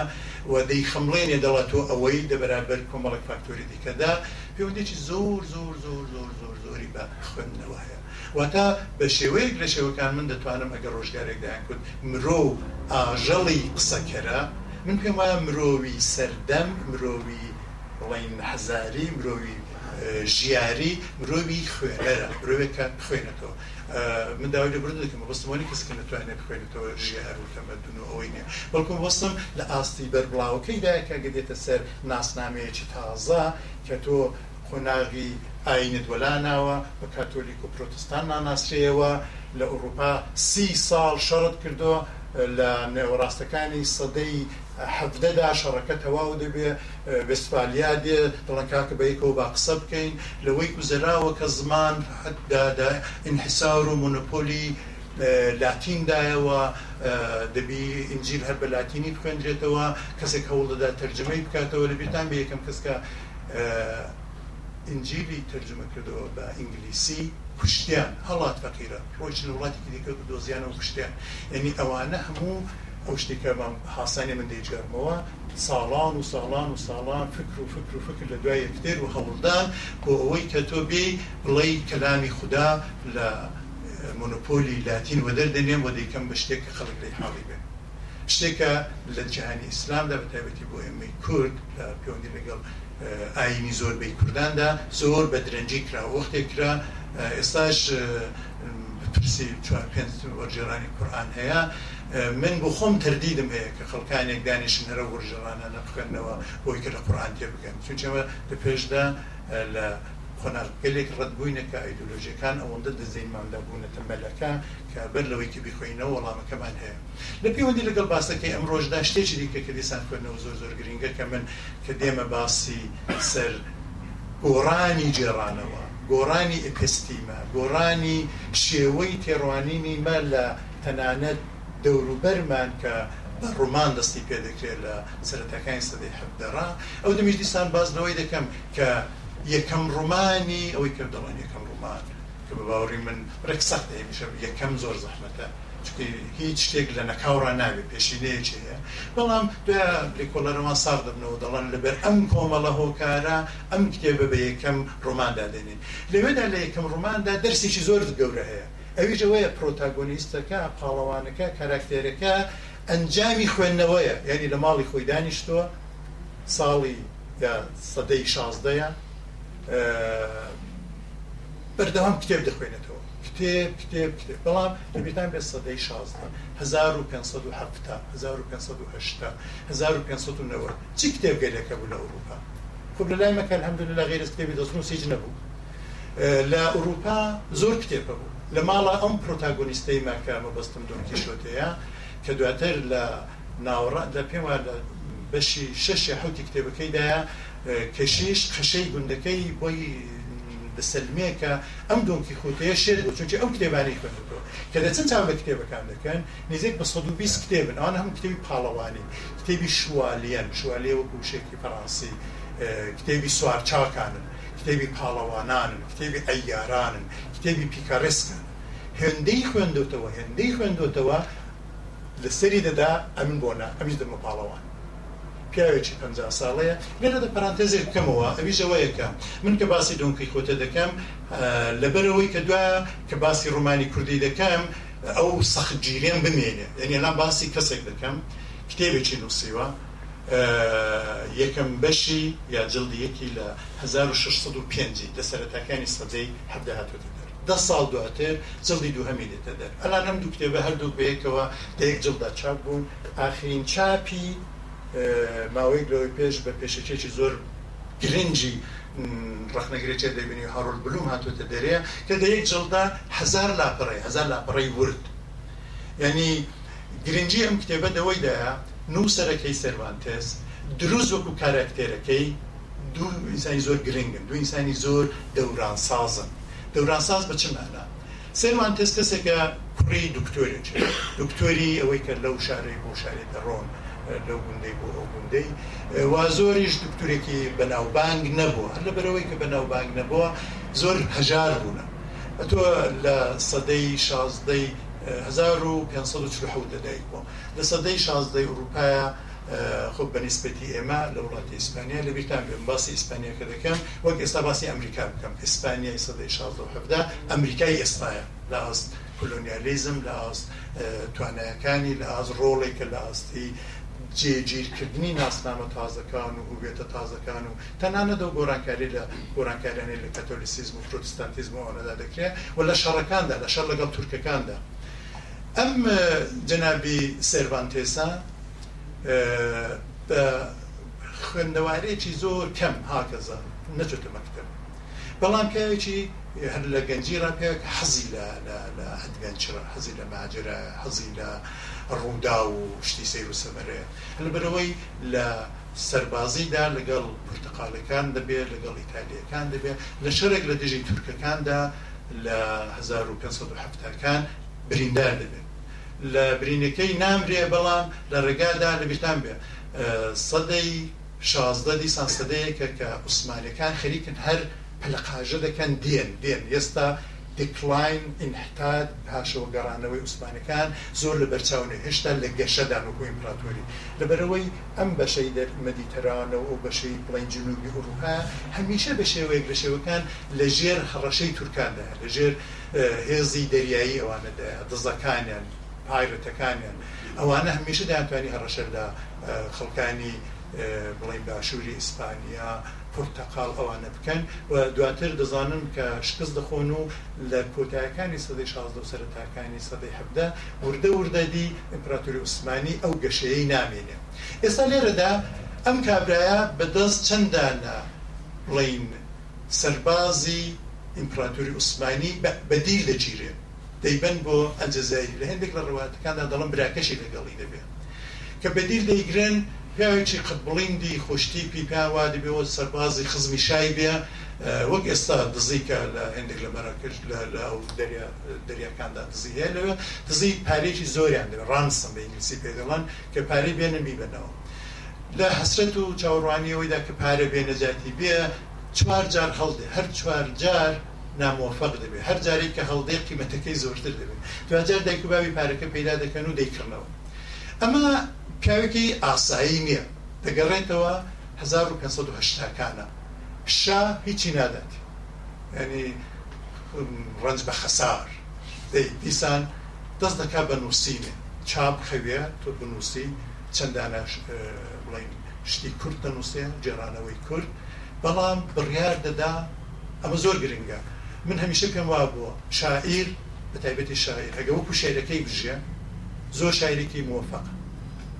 B: و دەی خمڵێنێ دەڵات تۆ ئەوەی دەبەرابەر کۆمەڵک فاکتۆری دیکەدا پەیوەندێکی زۆر زۆر زۆر زۆر زۆر زۆری بە خوێندنەوە هەیە واتە بە شێوەیەک لە شێوەکان من دەتوانم ئەگە ڕۆژگارێکدایان کرد مرۆ ئاژەڵی قسەکەرە من پێم وایە مرۆوی سەردەم مرۆوی بڵین حەزاری مرۆوی ژیاری مرۆوی خوێنەرە مرۆوێکە بخوێنێتەوە من داوای لە برد دەکەم بەستمانی کەسکە نتوانێت بخوێنێتەوە ژیار و تەمەدون و ئەوەی نیە بەڵکم بەستم لە ئاستی بەربڵاوەکەی دایکە گەدێتە سەر ناسنامەیەکی تازە کە تۆ خۆناغی ئاینت وەلا ناوە بە کاتۆلیک و پرۆتستان ناناسرێەوە لە ئەوروپا سی ساڵ شەڕت کردو لە نێوەڕاستەکانی سەدەی حەفدەدا شەڕەکە تەواو دەبێ بەسپالیا دێ دڵنکاکە بەیکەوە با قسە بکەین لەوەی گوزراوە کە زمان حددادا انحسار و مونپۆلی لاتیندایەوە دەبی ئینجیل هەر بە لاتینی بخوێنرێتەوە کەسێک هەوڵ دەدا تەرجمەی بکاتەوە لە بێتان بە یەکەم کەسکە ئنجیلی ترجمەکردەوە بە ئینگلیسی کوشتیان هەڵات فەقیرە ڕۆیشن وڵاتی دیکە دۆزیانە و کوشتیان یعنی ئەوانە هەموو ئەو شتێکە حسانی من دەیجارمەوە ساڵان و ساڵان و ساڵان فکر و فکر و فکر لە دوای یەکتێر و هەوڵدان بۆ ئەوەی کە تۆ بێ بڵێ کەلامی خوددا لە مۆنۆپۆلی لاتین وە دەردەنێن بۆ دەیکەم بە شتێک خەڵک لەی حاڵی بێن شتێکە لە جیهانی ئیسلامدا بەتابەتی بۆ ئێمەی کورد لە پەیوەندی لەگەڵ ئاینی زۆربەی کورداندا زۆر بە درەنجی کرا وەختێک کرا ئێستاش پرسی چوار پێ وەرجێرانی قورآان هەیە من بۆ خۆم تردیدم هەیە کە خەڵکانێک دانیشن هەرە وەرجێرانە نەبکەنەوە بۆی کە لە قورآان تێ بکەن چونچەوە لە پێشدا لە خۆناغلێک ڕەتبووینەکە ئایدۆلۆژیەکان ئەوەندە دەزینماندا بوونەتە مەلەکە کە بەر لەوەیکی بخۆینەوە وەڵامەکەمان هەیە لە پەیوەندی لەگەڵ باسەکەی ئەم ڕۆژدا شتێکی دیکە کە دیسان خوێنەوە زۆر زۆر گرنگە کە من کە دێمە باسی سەر گۆڕانی جێڕانەوە گۆڕانی ئەپستیمە گۆڕانی شێوەی تێڕوانینی مە لە تەنانەت دەوروبەرمان کە ڕوومان دەستی پێدەکرێت لە سەرەتەکانی سەدەی حەبدەڕ ئەو دەمیش دیسان باز لەوەی دەکەم کە یەکەم ڕومانی ئەوەی کە دەڵێن یەکەم ڕومان کە بە باوری من ڕێک سەخت هێمیشە یەکەم زۆر زەحمەتە هیچ شتێک لە نەکاورا ناوێت پێشینەیەکی هەیە بەڵام لێکۆلەرەوان ساغ دەبنەوە دەڵەن لەبەر ئەم کۆمەڵە هۆکارە ئەم کتێبە بە یەکەم ڕۆماندا دێنین لەوێدا لە یەکەم ڕۆماندا دەرسێکی زۆر گەورە هەیە ئەویشەوەیە پرۆتاگۆنیستەکە پاڵەوانەکە کاراکتێرەکە ئەنجامی خوێندنەوەیە یعنی لە ماڵی خۆی دانیشتووە ساڵی سەدەی شازدەیە بەردەوام کتێب دەخوێنێتەوە کتێب کتێب کتێب بەڵام لەبیتان بێت سەدەی شازدە 1500 چی کتێب گەلەکە بوو لە ئەوروپا خب لە لای مەکەن هەمدون لە غیرس کتێبی دەستنووسیج نەبوو لە ئەوروپا زۆر کتێبە بوو لە ماڵە ئەم پرۆتاگۆنیستەی ماکەمە بەستم دۆکی شوتەیە کە دواتر لە ناوڕە لە پێم وە بەشی شەشی حوتی کتێبەکەیدایە کەشیش قشەی گوندەکەی بۆی بەسلمێکە ئەم دۆنکی خوتەیە شێر بۆ چونکی ئەو کتێبانەی خوێنەوە کە دەچەند چاو بە کتێبەکان دەکەن نزیک بە 120 کتێبن ئەوان هەم کتێبی پاڵەوانی کتێبی شوالیان شوالێ وەکو شێکی فەڕانسی کتێبی سوار چاکانن کتێبی پاڵەوانانن کتێبی ئەیارانن کتێبی پیکارسکن هێندەی خوێندوتەوە هێندەی خوێندوتەوە لەسەری دەدا ئەمن بۆنا ئەمیش دەمە پاڵەوان پیاوێکی پ ساڵەیە گەرە دە پرانتێزی بکەمەوە ئەویش ئەوەیەکە من کە باسی دۆنکی خۆتە دەکەم لەبەرەوەی کە دوای کە باسی ڕومانی کوردی دەکەم ئەو سەخجیرێن بمێنێ ئەنیێنان باسی کەسێک دەکەم کتێبێکی نووسیوە یەکەم بەشی یا جلدی یەکی لە 1605 دەسەرەتەکانی سەدەی هەبدا هاتوتە دەر ده ساڵ دواتر جلدی دووهەمی دێتە دەر ئەلان ئەم دوو کتێبە هەردوو بەیەکەوە دەیەک جلدا چاپ بوون ئاخرین چاپی ماوەی لەوەی پێش بە پێشەکێکی زۆر گرنگی ڕخنەگرێتێ دەبینی هەڕۆل بلوم هاتوتە دەرەیە کە دە یەک جڵدا هزار لاپەڕی هزار لاپەڕی ورد ینی گرنگجی ئەم کتێبە دەوەیدایە نووسەرەکەی سەروانتێس دروست وەکو کارکتێرەکەی دوو ئینسانی زۆر گرنگن دو ئینسانی زۆر دەوران سازن دەوران ساز بە چمانە سەروان تست کەسێکە کوڕی دکتۆری دکتۆری ئەوەی کە لەو شارەی بۆ شارێت دەڕۆن. لەو گوندەی بۆ ئەو گوندەی وا زۆریش دکتورێکی بەناوبانگ نەبوو هەر لە بەرەوەی کە بەناوبانگ نەبووە زۆر هەژار بوونە ئەتۆ لە سەدەی شازدەی 1540 دەدایک بوو لە سەدەی شازدەی ئوروپایە خب بەنسبەتی ئێمە لە وڵاتی ئیسپانیا لە بیرتان بێن باسی ئیسپانیاکە دەکەم وەک ئێستا باسی ئەمریکا بکەم ئیسپانیای سەدەی شدا ئەمریکای ئێستاە لە ئاست کلۆنیالیزم لە ئاست توانایەکانی لە ئاز ڕۆڵێکە لە ئاستی جێگیرکردنی ناسنامە تازەکان و وبێتە تازەکان و تەنانەدە گۆرانکاری لە گۆرانکاریانی لە کاتۆلیسیزم و پرۆتستانتیزم ئەوەدا دەکرێت و لە شەڕەکاندا لە شەر لەگەڵ تورکەکاندا ئەم جەنابی سێوانتێسا خوێندەوارێکی زۆر کەم هاکەزە نەچێتە مەکتب بەڵام پیاوێکی هەر لە گەنجی ڕاپێک حەزی لە ئەدگەنجرە حەزی لە ماجرە حەزی لە ڕوودا و شتی سیر و سەمەرەیە لەبەرەوەی لە سربازیدا لەگەڵ پرتەقالەکان دەبێت لەگەڵ ئیتالیەکان دەبێت لە شەرێک لە دژی تورکەکاندا لە 1970کان بریندار دەبێت لە برینەکەی نامرێ بەڵام لە ڕێگادا لەبیتان بێ سەدەی شازدە دیسان سەدەیەکە کە عوسمانەکان خەریکن هەر پلقاژە دەکەن دێن دێن ئێستا دیکلاین ئینحتاد هاشەوە گەڕانەوەی عوسمانەکان زۆر لە بەرچاونە هێشتا لە گەشەدا نکوی ئیمپراتۆری لەبەرەوەی ئەم بەشەی دەر مەدیتەرانەوە و بەشەی بڵین جنوبی ئوروپا هەمیشە بە شێوەیەک لە شێوەکان لە ژێر هەڕەشەی تورکاندا لە ژێر هێزی دەریایی ئەوانەدا دزەکانیان پایرەتەکانیان ئەوانە هەمیشە دەیانتوانی هەڕەشەردا خەڵکانی بڵێم باشووری ئیسپانیا پرتەقال ئەوانە بکەن و دواتر دەزانم کە شکست دەخۆن و لە کۆتایەکانی سەدەی 16 سەرتاکانی سەدەی حەبدا وردە وردەدی ئیمپراتوری عوسمانی ئەو گەشەیە نامێنێ ئێستا لێرەدا ئەم کابراە بەدەست چەندانە بڵین سەربازی ئیمپراتوری عوسمانی بەدی لە گیرێ دەیبەن بۆ ئەجززایی لە هەندێک لە ڕواتەکاندا دەڵم براکەشی لەگەڵی دەبێت کە بەدیر دەیگرن پیاوێکی قبڵیندی خوشتیپی پیاوا دەبێەوە سەربازی خزمی شای بێ وەک ئێستا دزیکە لە هەندێک لە بەرەکەش لە دەریاکاندا دزی هەیە لەوێ دزی پارێکی زۆریان دەبێت ڕانسم بە ئینگلیسی پێدەڵان کە پارەی بێنە میبنەوە لە حسرەت و چاوەڕوانیەوەیدا کە پارە بێنەجاتی بێ چوار جار هەڵدێ هەر چوار جار نامۆفق دەبێت هەر جارێک کە هەڵدەیە قیمەتەکەی زۆرتر دەبێت دوجار دایک و باوی پارەکە پیدا دەکەن و دەیکردنەوە ئەمە پیاوێکی ئاسایی نییە دەگەڕێتەوە 1970کانە شا هیچی نادات ینی ڕنج بە خەسار دیسان دەست دەکا بە نووسینێ چاپ خەوێ تۆ بنووسی چەندانە بڵین شتی کورد دەنووسێ جێرانەوەی کورد بەڵام بڕیار دەدا ئەمە زۆر گرنگە من هەمیشه پێم وا بووە شاعیر بە تایبەتی شاعیر ئەگە وەکو شعرەکەی بژێ زۆر شاعرێکی موفقە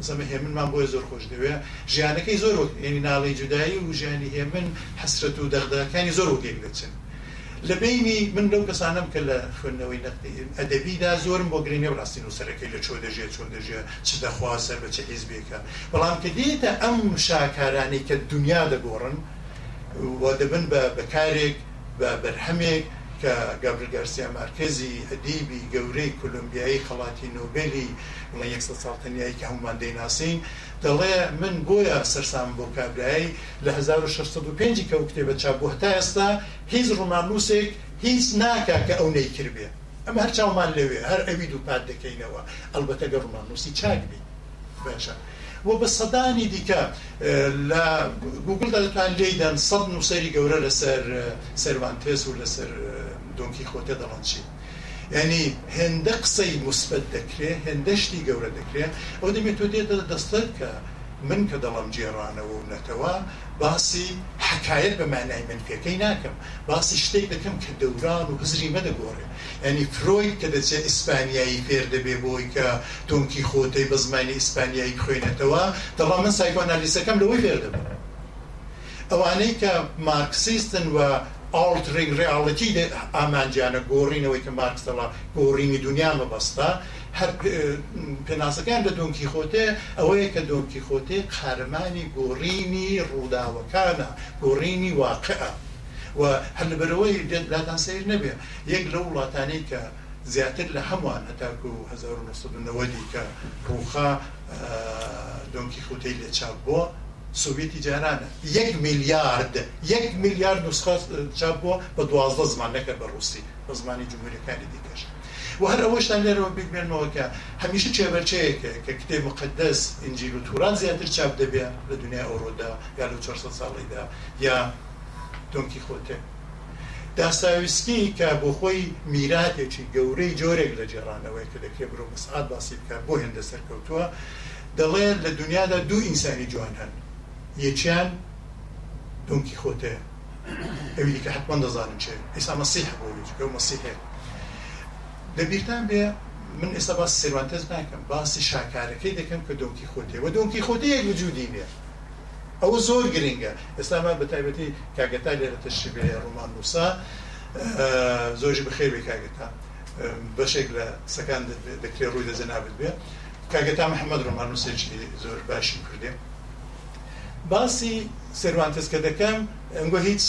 B: زەمە هێمنمان بۆی زۆر خۆش دەوێ ژیانەکەی زۆر ینی ناڵی جودایی و ژیانی هێمن حسرەت و دەغدەکانی زۆر وگەک دەچن لە بینی من لەو کەسانم کە لە خوێندنەوەی ئەدەبیدا زۆرم بۆ گرینێ ڕاستی نووسەرەکەی لە چۆ دەژێت چۆ دەژێ چ دەخواسەر بە چه حیزبێکە بەڵام کە دێتە ئەم شاکارانی کە دنیا دەگۆڕن و دەبن بە بەکارێک بە بەرهەمێک کە گابل گارسیا مارکزی ئەدیبی گەورەی کولمبیایی خەڵاتی نوبلی لە 100 ساڵتنیایی کە هەمومان دەیناسین دەڵێ من بۆیە سەرسام بۆ کابرایی لە 1605 کە و کتێبە چا بۆ هەتا ئێستا هیچ ڕوومانوسێک هیچ ناکا کە ئەو نەیکردێ ئەمە هەر چاومان لەوێ هەر ئەوی دوو پات دەکەینەوە ئەلبەتە گە ڕوومانوسی چاک بین باشە. و بە سەدانی دیکە لە گوگل دەتوان لێدەن سەد نووسری گەورە لەسەر سەروان تێز و لەسەر دۆنکی خۆتێ دەڵەن چی ینی هێندە قسەی مسبەت دەکرێ هێندەشتی گەورە دەکرێت ئەو دەبێت تۆ دێتە دەستەر کە من کە دەڵم جێڕانەوە و نەتەوە باسی حکایەت بە مانای منفیەکەی ناکەم باسی شتێک دەکەم کە دەوران و هزری مەدەگۆڕێ ئەنی فرۆی کە دەچێت ئیسپانیایی فێر دەبێ بۆی کە تۆنکی خۆتەی بە زمانی ئیسپانیایی خوێنێتەوە دەڵام من سایکۆنالیسەکەم لەوەی فێر دەبێت ئەوانەی کە مارکسیستن و ئاڵترێک ڕێاڵەتی لە ئامانجیانە گۆڕینەوەی کە مارکسەڵا گۆڕینی دنیا مەبەستا هەر پێناسەکان لە دۆنکی خۆتێ ئەوەیە کە دۆنکی خۆتێ قارمانی گۆڕینی ڕووداوەکانە گۆڕینی واقعە و هەلبەرەوەی دەتلاتان سیر نەبێ یەک لە وڵاتانی کە زیاتر لە هەمووان هەتاکو 1990 کە ڕوخا دۆنکی خوتەی لە چاپ بووە سوڤێتی جارانە 1 میلیارد 1 میلیارد نسخە چاپ بووە بە دوازدە زمانەکە بە ڕوسی بە زمانی جمهوریەکانی دیکەش و هەر ئەوەشتان لێرەوە بگمێنەوەکە هەمیشه چێبەرچەیەکە کە کتێب مقدس ئنجیل و توران زیاتر چاپ دەبێ لە دنیا ئەوڕۆدا یا لە 400 ساڵیدا یا دۆنکی خۆتێ داساویسکی کە بۆ خۆی میراتێکی گەورەی جۆرێک لە جێڕانەوەی کە دەکرێ برۆ مسعات باسی بکات بۆ هێندە سەرکەوتووە دەڵێ لە دنیادا دوو ئینسانی جوان هەن یەکیان دونکی خۆتەیە ئەوی دیکە حتمان دەزانم چێ ئێستا مەسیح بۆ مەسیحێ لەبییران بێ من ئێستا باس سێوانتەز ناکەم باسی شاکارەکەی دەکەم کە دۆنکی خۆتێ و دۆنکی خۆتەیە وجودی بێ ئەوە زۆر گرنگە ئێستاما بە تایبەتی کاگەتا لێرە تەشبێ ڕۆمان نووسا زۆژ بەخێوی کاگەتا بەشێک لە سەکان دەکرێت ڕووی دەزەنابێت بێ کاگەتا محەممەد ڕۆمان نووسێکی زۆر باشی کردێ باسی سروانتس کە دەکەم ئەنگۆ هیچ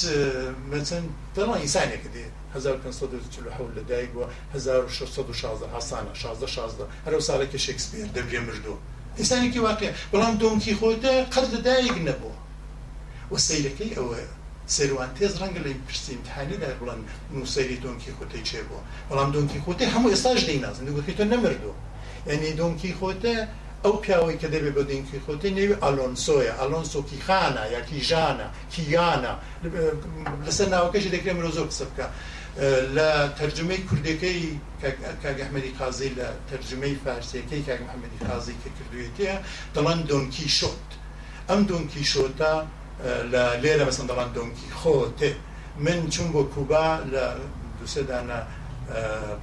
B: مەچەند دەڵان ئینسانێکە دێت 1540 لە دایک بووە 1616 حسانە 16 16 هەرو ساڵێکی شکسپیر دەبێ مردووە ئینسانێکی واقع بەڵام دۆنکی خۆتە قەر دەدایک نەبووە وە سیرەکەی ئەوەیە سەروان تێز ڕەنگە لە پرسی امتحانیدا بڵند نووسری دۆنکی خۆتەی چێ بووە بەڵام دۆنکی خۆتی هەموو ئێستاش دەیناز نگوتی تۆ نەمردو یعنی دۆنکی خۆتە ئەو پیاوەی کە دەبێت بە دینکی خۆتی نێوی ئالۆنسۆیە ئالۆنسۆکی خانە یاکی ژانە کیانە لەسەر ناوەکەشی دەکرێت مرۆ زۆر قسە بکە لە تەرجمەی کوردەکەی کاگەحمەدی قازی لە تەرجمەی فارسیەکەی کاگەحمەدی قازی کە کردوێتەیە دەڵان دۆنکی شۆت ئەم دۆنکی شۆتا لە لێرە بەسەندەڵان دۆنکی خۆتێ من چون بۆ کوبا لە دوسەدانە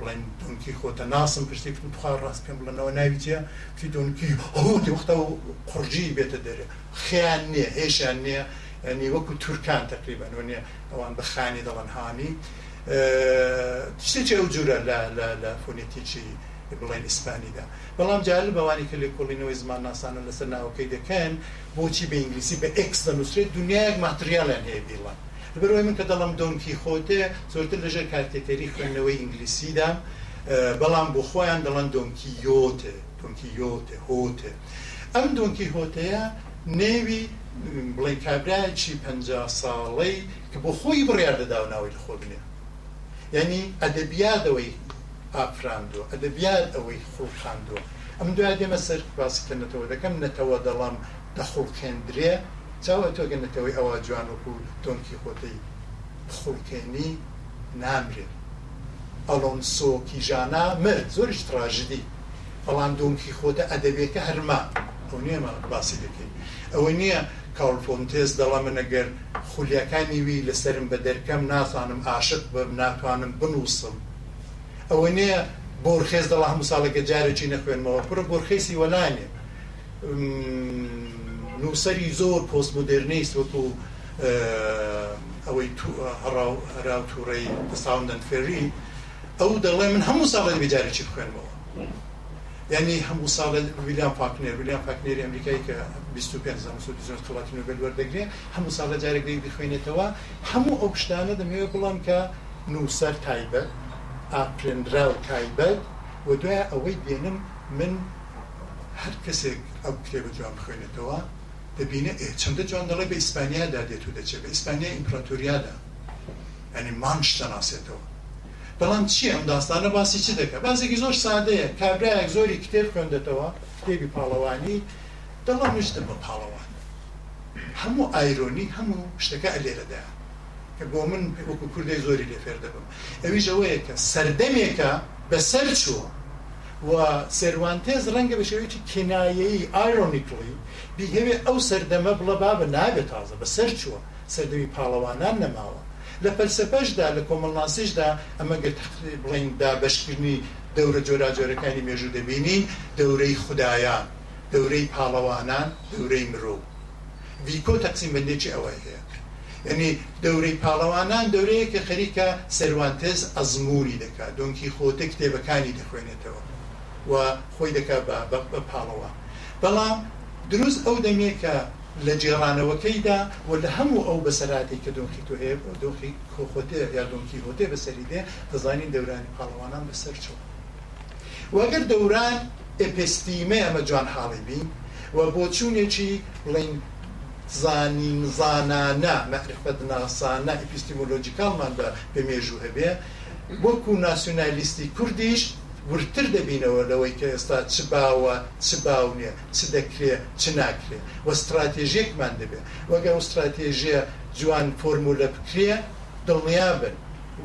B: بڵێن دونکی خۆتە ناسم پشتی بخوا ڕاست پێم بڵێنەوە ناویتە توی دونکی هەوتیوەختە و قڕژی بێتە دەرێ خیان نییە هێشیان نییە نی وەکو تورکان تقریبان نیە ئەوان بەخانی دەڵەن هاانی شتێکی ئەو جوورە لە فۆنێتیکی بڵێن ئیسپانیدا بەڵام جال بەوانی کە لێ کۆڵینەوەی زمان ناسانە لەسەر ناوەکەی دەکەن بۆچی بە ئینگلیسی بە ئەکس دەنووسێت دنیایەک ماتریالان هەیە بیڵان لەبەرەوەی من کە دەڵم دۆنکی خۆتێ زۆرتر لەژێر کارتێتێری خوێندنەوەی ئینگلیسیدا بەڵام بۆ خۆیان دەڵەن دۆنکی یۆتە دۆنکی یۆتە هۆتە ئەم دۆنکی هۆتەیە نێوی بڵێن کابراایکی پ ساڵەی کە بۆ خۆی بڕیار دەداوناوەی لە خۆ بنێ یعنی ئەدەبیادەوەی ئافراندوە ئەدەبیات ئەوەی خوڵخاندوە ئەم دوای دێمە سەر باسکردنەوە دەکەم نەتەوە دەڵام دەخڵکێندرێ چاوە تۆگەنەتەوەی ئەوە جوان وەکو تۆنکی خۆتەی خۆکێنی نامرێت ئەلۆنسۆ کیژانە مرد زۆریش تراژدی بەڵام دۆنکی خۆتە ئەدەبێتە هەرما ئەو نیێمە باسی دەکەین ئەوە نییە کاڵفۆنتێز دەڵە منەگەر خولیەکانی وی لەسرم بە دەرکەم ناتوانم عاشق بم ناتوانم بنووسم ئەوە نییە بۆرخێز دەڵە هەموو ساڵەکە جارێکی نەخوێنمەوە پرە بۆرخێسی وەلانێ نووسری زۆر پۆست مدررنیست وەکو ئەوەی هەراوتوڕی ساوندن فێری ئەو دەڵێ من هەموو ساڵێت بجارێکی بخێنەوە ینی هەموو ساڵێت ویلیان پاکنێر ویلیان پاکنێری ئەمریکای کە 25 وڵاتی نوبل وەردەگرێ هەموو ساڵە جارێک دەی بخوێنێتەوە هەموو ئەو شتانە دەمەوێت بڵام کە نووسەر تایبەت ئاپێنرا و تایبەت و دوای ئەوەی دێنم من هەر کەسێک ئەو کتێبە جوان بخوێنێتەوە ببینه چندجان داره به اسپانیا داده تو دچه به اسپانیا امپراتوریا ده یعنی منش تناسه تو بلام چیه ام داستانه باسی چی دکه بعضی که زور ساده یه کبره یک زوری کتاب کنده تو دیبی پالوانی دلام نشته با پالوان همو ایرونی همو شتکه علیره ده که بۆ من وەکو کوردی زۆری لێ فێر دەبم ئەوی ژەوەیە کە سەردەمێکە بەسەر چووە و سەروانتێز ڕەنگە بە شێوەیەکی کنایەی ئایرۆنیکڵی بیهێوێ ئەو سەردەمە بڵە بابە نابێت تازە بە سەر چووە سەردەوی پاڵەوانان نەماوە لە فەلسفەشدا لە کۆمەڵناسیشدا ئەمەگە بڵین دابشکردنی دەورە جۆرا جۆرەکانی مێژوو دەبینین دەورەی خدایان دەورەی پاڵەوانان دەورەی مرۆ ویکۆ تەقسیمبندێکی ئەوەی هەیە ینی دەورەی پاڵەوانان دەورەیە کە خەریکە سەروانتێز ئەزمموری دەکات دۆنکی خۆتە کتێبەکانی دەخوێنێتەوە و خۆی دەکات بە پاڵەوە بەڵام دروست ئەو دەمێت کە لە جێڕانەوەکەیدا و لە هەموو ئەو بەسەراتی کە دۆخی تو هەیە دۆخی کۆخۆتێ یا دۆنکی هۆتێ بەسەری دێ دەزانین دەورانی پاڵەوانان بەسەر چۆ وەگەر دەوران ئەپستیمە ئەمە جوان حاڵی بین و بۆ چوونێکی بڵین زانین زانانە مەعرفەت ناسانە ئەپیستیمۆلۆجیکالمان بە بەمێژوو هەبێ وەکو ناسیۆنالیستی کوردیش ورتر دەبینەوە لەوەی کە ئێستا چ باوە چ باو نییە چ دەکرێ چ ناکرێ و استراتێژێکمان دەبێت وەگە ئەو استراتێژیە جوان فۆرمولە بکرێ دڵنیا بن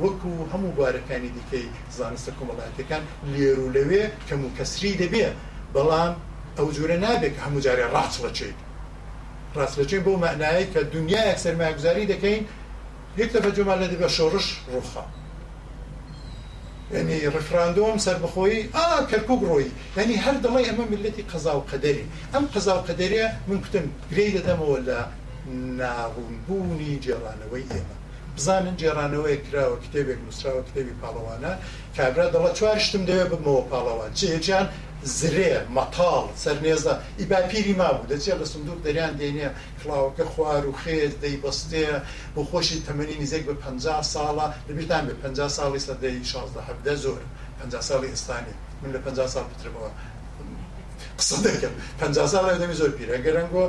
B: وەکو هەموو بارەکانی دیکەی زانستە کۆمەڵاتەکان لێر و لەوێ کەم و کەسری دەبێ بەڵام ئەو جوورە نابێت کە هەموو جارێ ڕاستڵەچێت ڕاستلەچین بۆ معنایی کە دنیای سەرماگوزاری دەکەین یەک دەفە جومان لە دەبە شۆڕش ڕوخە ینی ڕفراندۆم سربخۆی ئا کەرکک ڕۆی ینی هەر دەڵی ئەمە ملەتی قەزا و قەدەری ئەم قەزا و قەدەریە من کوتم گرەی دەدەمەوە لە ناڕونبوونی جێرانەوەی ئێمە بزانن جێرانەوەی کراوە کتێبێک نووسراوە کتێبی پاڵەوانە کابرا دەڵە چوار شتم دەوێ بمەوە پاڵەوان جێجان زرێ مەتاڵ سەرنێزدا ئیبا پیری ما بوو دەچێت لە سندوق دەریان دێنێ کلااوکە خوار و خێز دەی بەستێ بۆ خۆشی تەمەنی نزێک بە 50 ساڵە لەبییران بێ 50 ساڵی سەدەی 16 زۆر 50 ساڵی ئێستانی من لە 50 ساڵ پترەوە قسە دەکەم 50 ساڵ دەمی زۆر پیرە گەرەنگۆ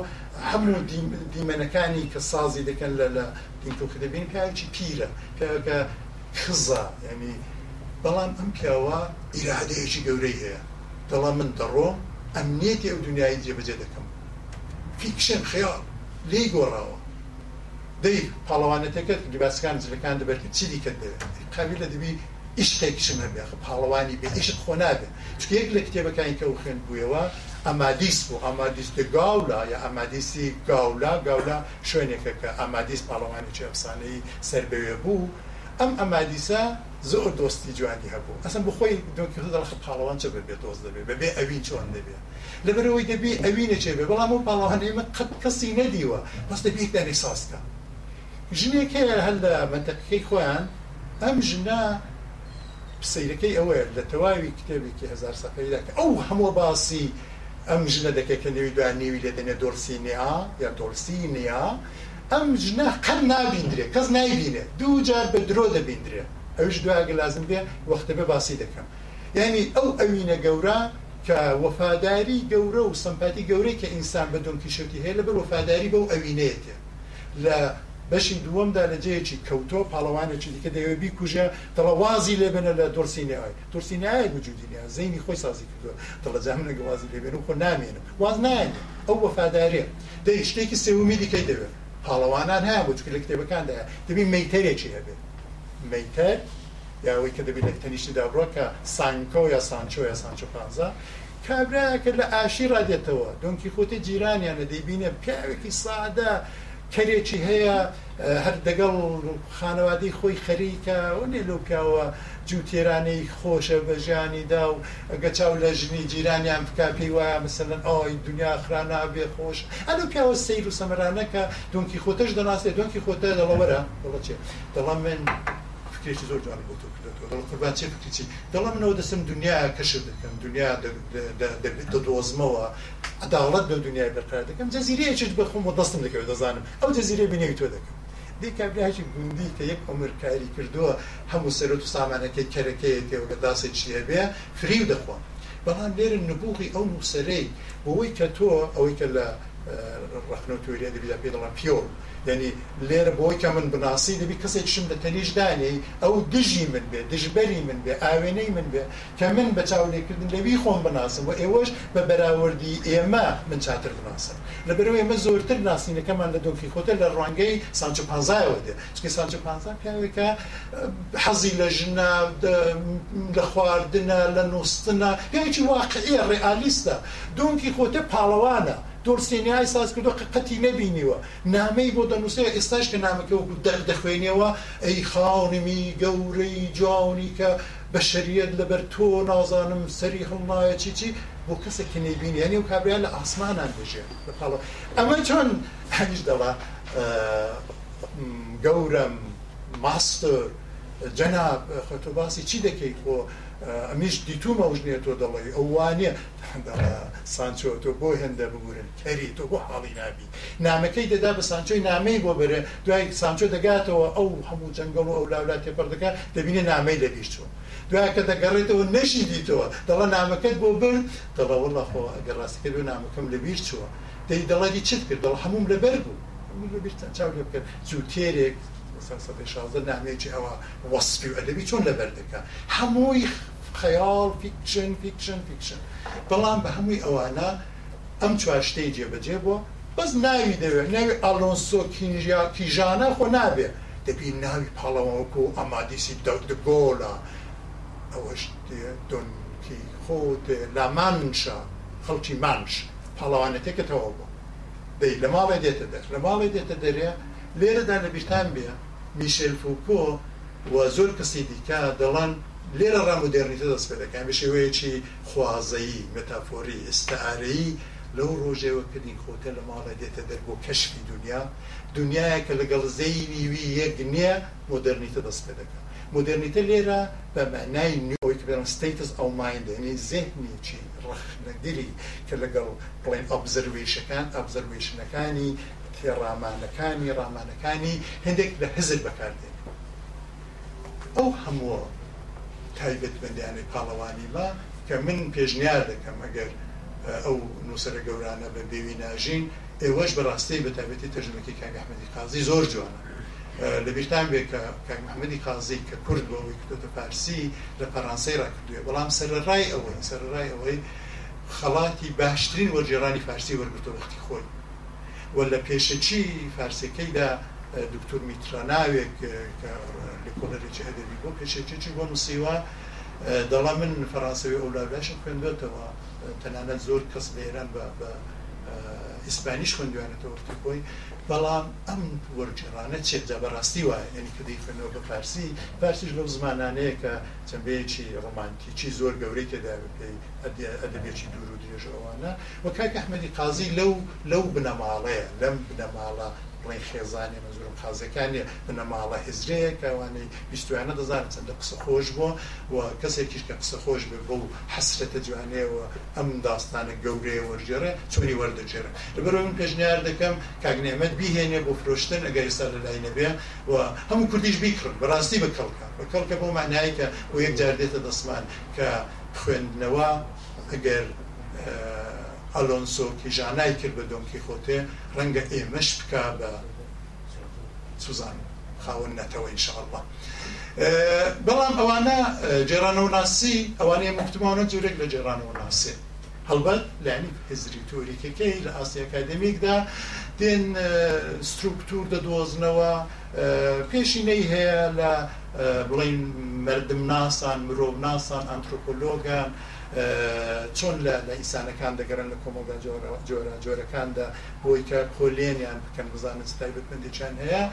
B: هەموو دیمەنەکانی کە سازی دەکەن لە لە دینکۆخی دەبین پیاوکی پیرە پیاکە خزە ینی بەڵام ئەم پیاوە ئیرادەیەکی گەورەی هەیە دەڵام من دەڕۆم ئەمنیەتی ئەو دنیای جێبەجێ دەکەم فیکشن خیال لی گۆڕاوە دەی پاڵەوانەتەکەت لباسەکان جلەکان دەبێت چی دیکە دەوێت قابلە دەبی ئیشتێکشم هەبێ پاڵەوانی بێ ئیشت خۆ نابێ چکێک لە کتێبەکانی کە و خوێن بوویەوە ئەمادیس بوو ئەمادیستە گاولا یا ئەمادیسی گاولا گاولا شوێنێکەکە ئەمادیس پاڵەوانی چێفسانەی سەر بەوێ بوو ئەم ئەمادیسە زۆر دۆستی جوانی هەبوو ئەسم بخۆی دۆکی دەڵخ پاڵەوان چ بێ دۆست دەبێ بەبێ ئەوین چۆن دەبێ لەبەرەوەی دەبی ئەوینە چێ بێ بەڵام و پاڵەوانێمە قەت کەسی نەدیوە بەست دەبیێتدانێک ساسکە ژنێک هەل لە مەتەقەکەی خۆیان ئەم ژنا سیرەکەی ئەوەیە لە تەواوی کتێبێکی هزار سەقەیدا کە ئەو هەموو باسی ئەم ژنە دەکەکە نێوی دوان نێوی لە دێنێ دۆرسینیا یا دۆرسینیا ئەم ژنە قەر نابیندرێ کەس نایبینێ دوو جار بە درۆ دەبیندرێت ئەوش دوایگە لازم بێ وەختە بە باسی دەکەم یعنی ئەو ئەوینە گەورە کە وەفاداری گەورە و سمپاتی گەورەی کە ئینسان بە دۆنکیشتی هەیە لەبەر وەفاداری بەو ئەوینەیەتێ لە بەشی دووەمدا لە جەیەکی کەوتۆ پاڵەوانێکی دیکە دەوێ بیکوژە دڵەوازی لێبنە لە دۆرسینەوەی دورسینایە وجودینە زەینی خۆی سازی کردووە دڵەجامنەگە وازی لێبێن و خۆ نامێنم واز نایێنێ ئەو وەفادارێ دەی شتێکی سێومی دیکەی دەوێت پاڵەوانان هەیە بۆچکە لە کتێبەکانداە دەبی مەیتەرێکی هەبێت میتر یاوەی کە دەبێت لە تەنیشتی دابڕۆکە سانکۆ یا سانچۆ یا سانچۆ پانز کابراکە لە ئاشی ڕادێتەوە دونکی خۆتی جیرانیانە دەیبینە پیاوێکی سادە کەرێکی هەیە هەر دەگەڵ خانەوادی خۆی خەریکە وێ لەو پیاوە جووتێرانەی خۆشە بە ژیانیدا و ئەگە چاو لە ژنی جیرانیان بک پێی وایە مثلەن ئای دنیا خرانا بێ خۆش ئەلو پیاوە سیر و سەمەرانەکە دونکی خۆتەش دەناسێ دونکی خۆتە دەڵەوەرە دڵە چێ دەڵام من فکرێکی زۆر جوان بۆ کردێتەوە قوربان چێ بکرێتی دەڵام منەوە دەسم دنیا کەش دەکەم دنیا دۆزمەوە ئەداڵەت بە دنیای بەقرار دەکەم جەزیرەیەکیت بخۆم بۆ دەستم دەکەوێت دەزانم ئەو جەزیرە بینێک تۆ دەکەم دیکەبراکی گوندی کە یەک ئەمرکاری کردووە هەموو سەرۆ و سامانەکەی کەرەکەی تێوە لە داسێک چیە بێ فریو دەخوا بەڵام لێرن نبوغی ئەو نووسەرەی بۆەوەی کە تۆ ئەوەی کە لە ڕخنەوە تۆریە دەبیدا پێ دەڵام پیۆ دەنی لێرە بۆی کە من بناسی دەبی کەسێک شم لە تەلیشدانەی ئەو دژی من بێ دژبەری من بێ ئاوێنەی من بێ کە من بە چاولێکردن لەوی خۆم بناسم و ئێوەش بە بەراوردی ئێمە من چاتر بناسم لەبەرەوەی مە زۆرتر ناسینەکەمان لە دۆکی خۆتە لە ڕوانگەی سانچە پانزایەوە دێ چکە سانچە پانزا پیاوێکە حەزی لە ژنە لە خواردنە لە نوستنە یاکی واقعی ڕێئالیستە دۆنکی خۆتە پاڵەوانە. دۆرسێنیای ساز کردو قەتی نبینیوە نامەی بۆ دەنووسێ ئێستاش کە نامەکە وەکو دەخوێنەوە ئەی خاونمی گەورەی جوانی کە بە شریت لەبەر تۆ نازانم سەری هەڵنایە چی چی بۆ کەسێکی نبینی ینی و کابرایان لە ئاسمانان بژێ بەپڵ ئەمە چۆن هەنیش دەڵا گەورم ماستر جەناب خۆتۆ باسی چی دەکەیت بۆ ئەمیش دیتومە وژنێ تۆ دەڵی ئەوانە سانچۆ تۆ بۆ هێندە بگورن کەری تۆ بۆ حاڵی نابی نامەکەی دەدا بە سانچۆی نامەی بۆ بەرە دوای سانچۆ دەگاتەوە ئەو هەموو جەنگەڵ و ئەو لاولات تێپەردەکە دەبینە نامەی لەبیش چۆن دوکە دەگەڕێتەوە نەشی دیتەوە دەڵە نامەکەت بۆ بن دەڵەوە نەخۆ ئەگەر ڕاستەکە بێ نامەکەم لەبییر چووە دەی دەڵی چت کرد دەڵ هەموم لەبەر بوو چاو لێ بکرد زوو تێرێک شازە نامێکی ئەوە وەسپی و ئەدەبی چۆن لەبەر دەکە هەمووی خەیاڵ پیکچن پیکچن پیکچن بەڵام بە هەمووی ئەوانە ئەم چواشتەی جێبەجێ بووە بەس ناوی دەوێت ناوی ئالۆنسۆ کینژیا کیژانە خۆ نابێت دەبی ناوی پاڵەوەکو و ئەمادیسی دەودگۆلە ئەوەش دونکی خۆت لە مانشە خەڵکی مانش پاڵەوانەتێکتەوە بوو دەی لە ماڵێ دێتە دەر لە ماڵێ دێتە دەرێ لێرەدا لە بیران بێ میشل فوکۆ و زۆر کەسی دیکە دەڵان لێرە ڕامودێرنیتە دەست پێ دەکەن بە شێوەیەکی خوازایی متافۆری ئێستاارەی لەو ڕۆژێوە کردین خۆتە لە ماڵە دێتە دەر بۆ کەشفی دنیا دنیاە کە لەگەڵ زەی نیوی یەک نییە مۆدەرنیتە دەست پێ دەکەن مدرنیتە لێرە بە معنای نوۆیت بێن ستیتس ئەو مایندێنی زێهنیی ڕخنەگری کە لەگەڵ بڵێن ئۆبزرویشەکان ئەبزرویشنەکانی تێڕامانەکانی ڕامانەکانی هەندێک لە هزر بەکاردێن ئەو هەمووە تایبەت بەندیانەی پاڵەوانی لا کە من پێشنیار دەکەم ئەگەر ئەو نووسرە گەورانە بە بێوی ناژین ئێوەش بەڕاستی بە تایبەتی تەژمەکی کاگەحمەدی قازی زۆر جوانە لە بیرتان بێ کە کاکمەحمەدی قازی کە کورد بۆەوەی کردوتە پارسی لە پەرانسی راکردوێ بەڵام سەرڕای ئەوەی سەرڕای ئەوەی خەڵاتی باشترین وەرجێرانی فارسی وەرگتوەختی خۆی وە لە پێشەچی فارسەکەیدا دکتور میتراناوێک لکۆلەرێکی هەدەبی بۆ پێشەچێکی بۆ نووسیوە دەڵام من فەرانسەوی ئەولاباشم خوێندوێتەوە تەنانەت زۆر کەس لە ئێران بە ئیسپانیش خوێندوانێتەوەتی خۆی بەڵام ئەم وەرجێرانە چێت لە بەڕاستی وایە ینی کە دیفرنەوە بە فارسی پارسیش لەو زمانانەیە کە چەندەیەکی ڕۆمانتیکی زۆر گەورەی تێداوی پێی ئەدەبێکی دوور و درێژەوانە وە کاک ئەحمەدی قازی لەو لەو بنەماڵەیە لەم بنەماڵە بڵێن خێزانانی مەزورم قازەکانی بنەماڵە هزرەیەکوانەی بیستوانە دەزان چەندە قسە خۆش بووە و کەسێکیش کە قسە خۆش بێ بە و حسرەتە جوانەوە ئەم داستانە گەورەیە وەرجێرە چوری وەردەجێرە لەبەر من پێشنیار دەکەم کاگنێمەت بیهێنێ بۆ فرۆشتن ئەگەر ئێستا لە لای نەبێ و هەموو کوردیش بیکڕن بەڕاستی بە کەڵکە بە کەڵکە بۆ معنایی کە و یەک جاردێتە دەسمان کە خوێندنەوە ئەگەر ئەلۆنسۆکی ژانای کرد بە دۆنکی خۆتێ ڕەنگە ئێمەش بکە بە سوزان خاون نەتەوە انشاءله بەڵام ئەوانە جێرانە و ناسی ئەوانەیە مفتمانە جورێک لە جێرانە و ناسێ هەڵبەت لانی هزری تۆریکەکەی لە ئاسی ئەکادمیکدا دێن سترکتور دەدۆزنەوە پێشینەی هەیە لە بڵین مردم ناسان مرۆڤ ناسان ئەنتروپۆلۆگان چۆن لە لە ئیسانەکان دەگەرن لە کۆمەڵدا جۆرە جۆرەکاندا بۆی کە پۆلێنیان بکەن بزانن ستایبەتمەندێکیان هەیە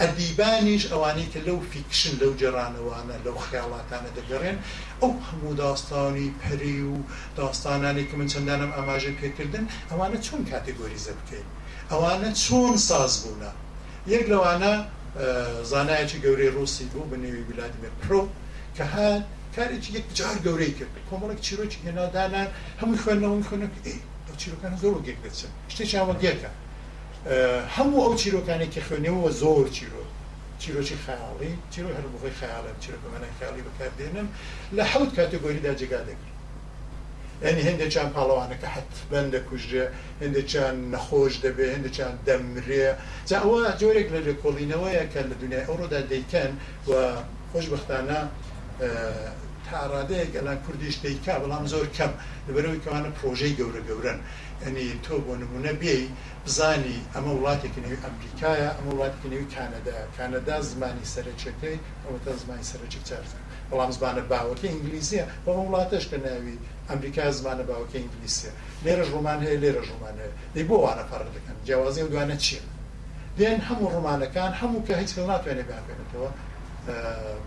B: ئەدیبانیش ئەوانەی کە لەو فیکشن لەو جێرانەوانە لەو خیاڵاتانە دەگەڕێن ئەو هەموو داستانی پەری و داستانانی کە من چەندانم ئاماژە پێکردن ئەوانە چۆن کاتگۆریزە بکەین ئەوانە چۆن ساز بوونە یەک لەوانە زانایەکی گەورەی ڕوسی بوو بە نێوی ویلادیمیر پرۆ کە هات کارێکی یەک جار گەورەی کرد کۆمەڵک چیرۆکی هێنادانان هەموو خوێندنەوەی خوێنک چیرۆکان زۆر گەک بچن شتێکیانوە گەکە هەموو ئەو چیرۆکانێکی خوێنەوە زۆر چیرۆ چیرۆکی خیاڵی چیرۆ هەرموخی خیاڵم چیرۆکەمەە خیاڵی بەکاردێنم لە حوت کاتگۆریدا جگا دەکرد ینی هەندێکیان پاڵەوانەکە حەت بند دەکوژێ هەندێکیان نەخۆش دەبێ هەندێکیان دەمرێ ئەوە جۆرێک لە لێکۆڵینەوەیە کە لە دنیای ئەوڕۆدا دەیکەن و خۆشببختانە تاڕادەیە گەلا کوردیش دیکا بەڵام زۆر کەم لەبەرەوەی کەوانە پرۆژەی گەورە گەورن ئەنی تۆ بۆ نمونە بێی بزانی ئەمە وڵاتێکی نەوی ئەمریکایە ئەمە وڵاتێکی نەوی کانەدا کانەدا زمانی سەرچەکەی ئەوەتە زمانی سەرچک چارزن بەڵام زمانە باوەکە ئینگلیزیە بەمە وڵاتەش کە ناوی ئەمریکا زمانە باوەکە ئینگلیسیە لێرە ژۆمان هەیە لێرە ژۆمان هەیە دەی بۆ وانە پەڕ دەکەن جیاوازی و دوانە چیە؟ دێن هەموو ڕوومانەکان هەموو کە هیچ ناتوانێت بیانێنێتەوە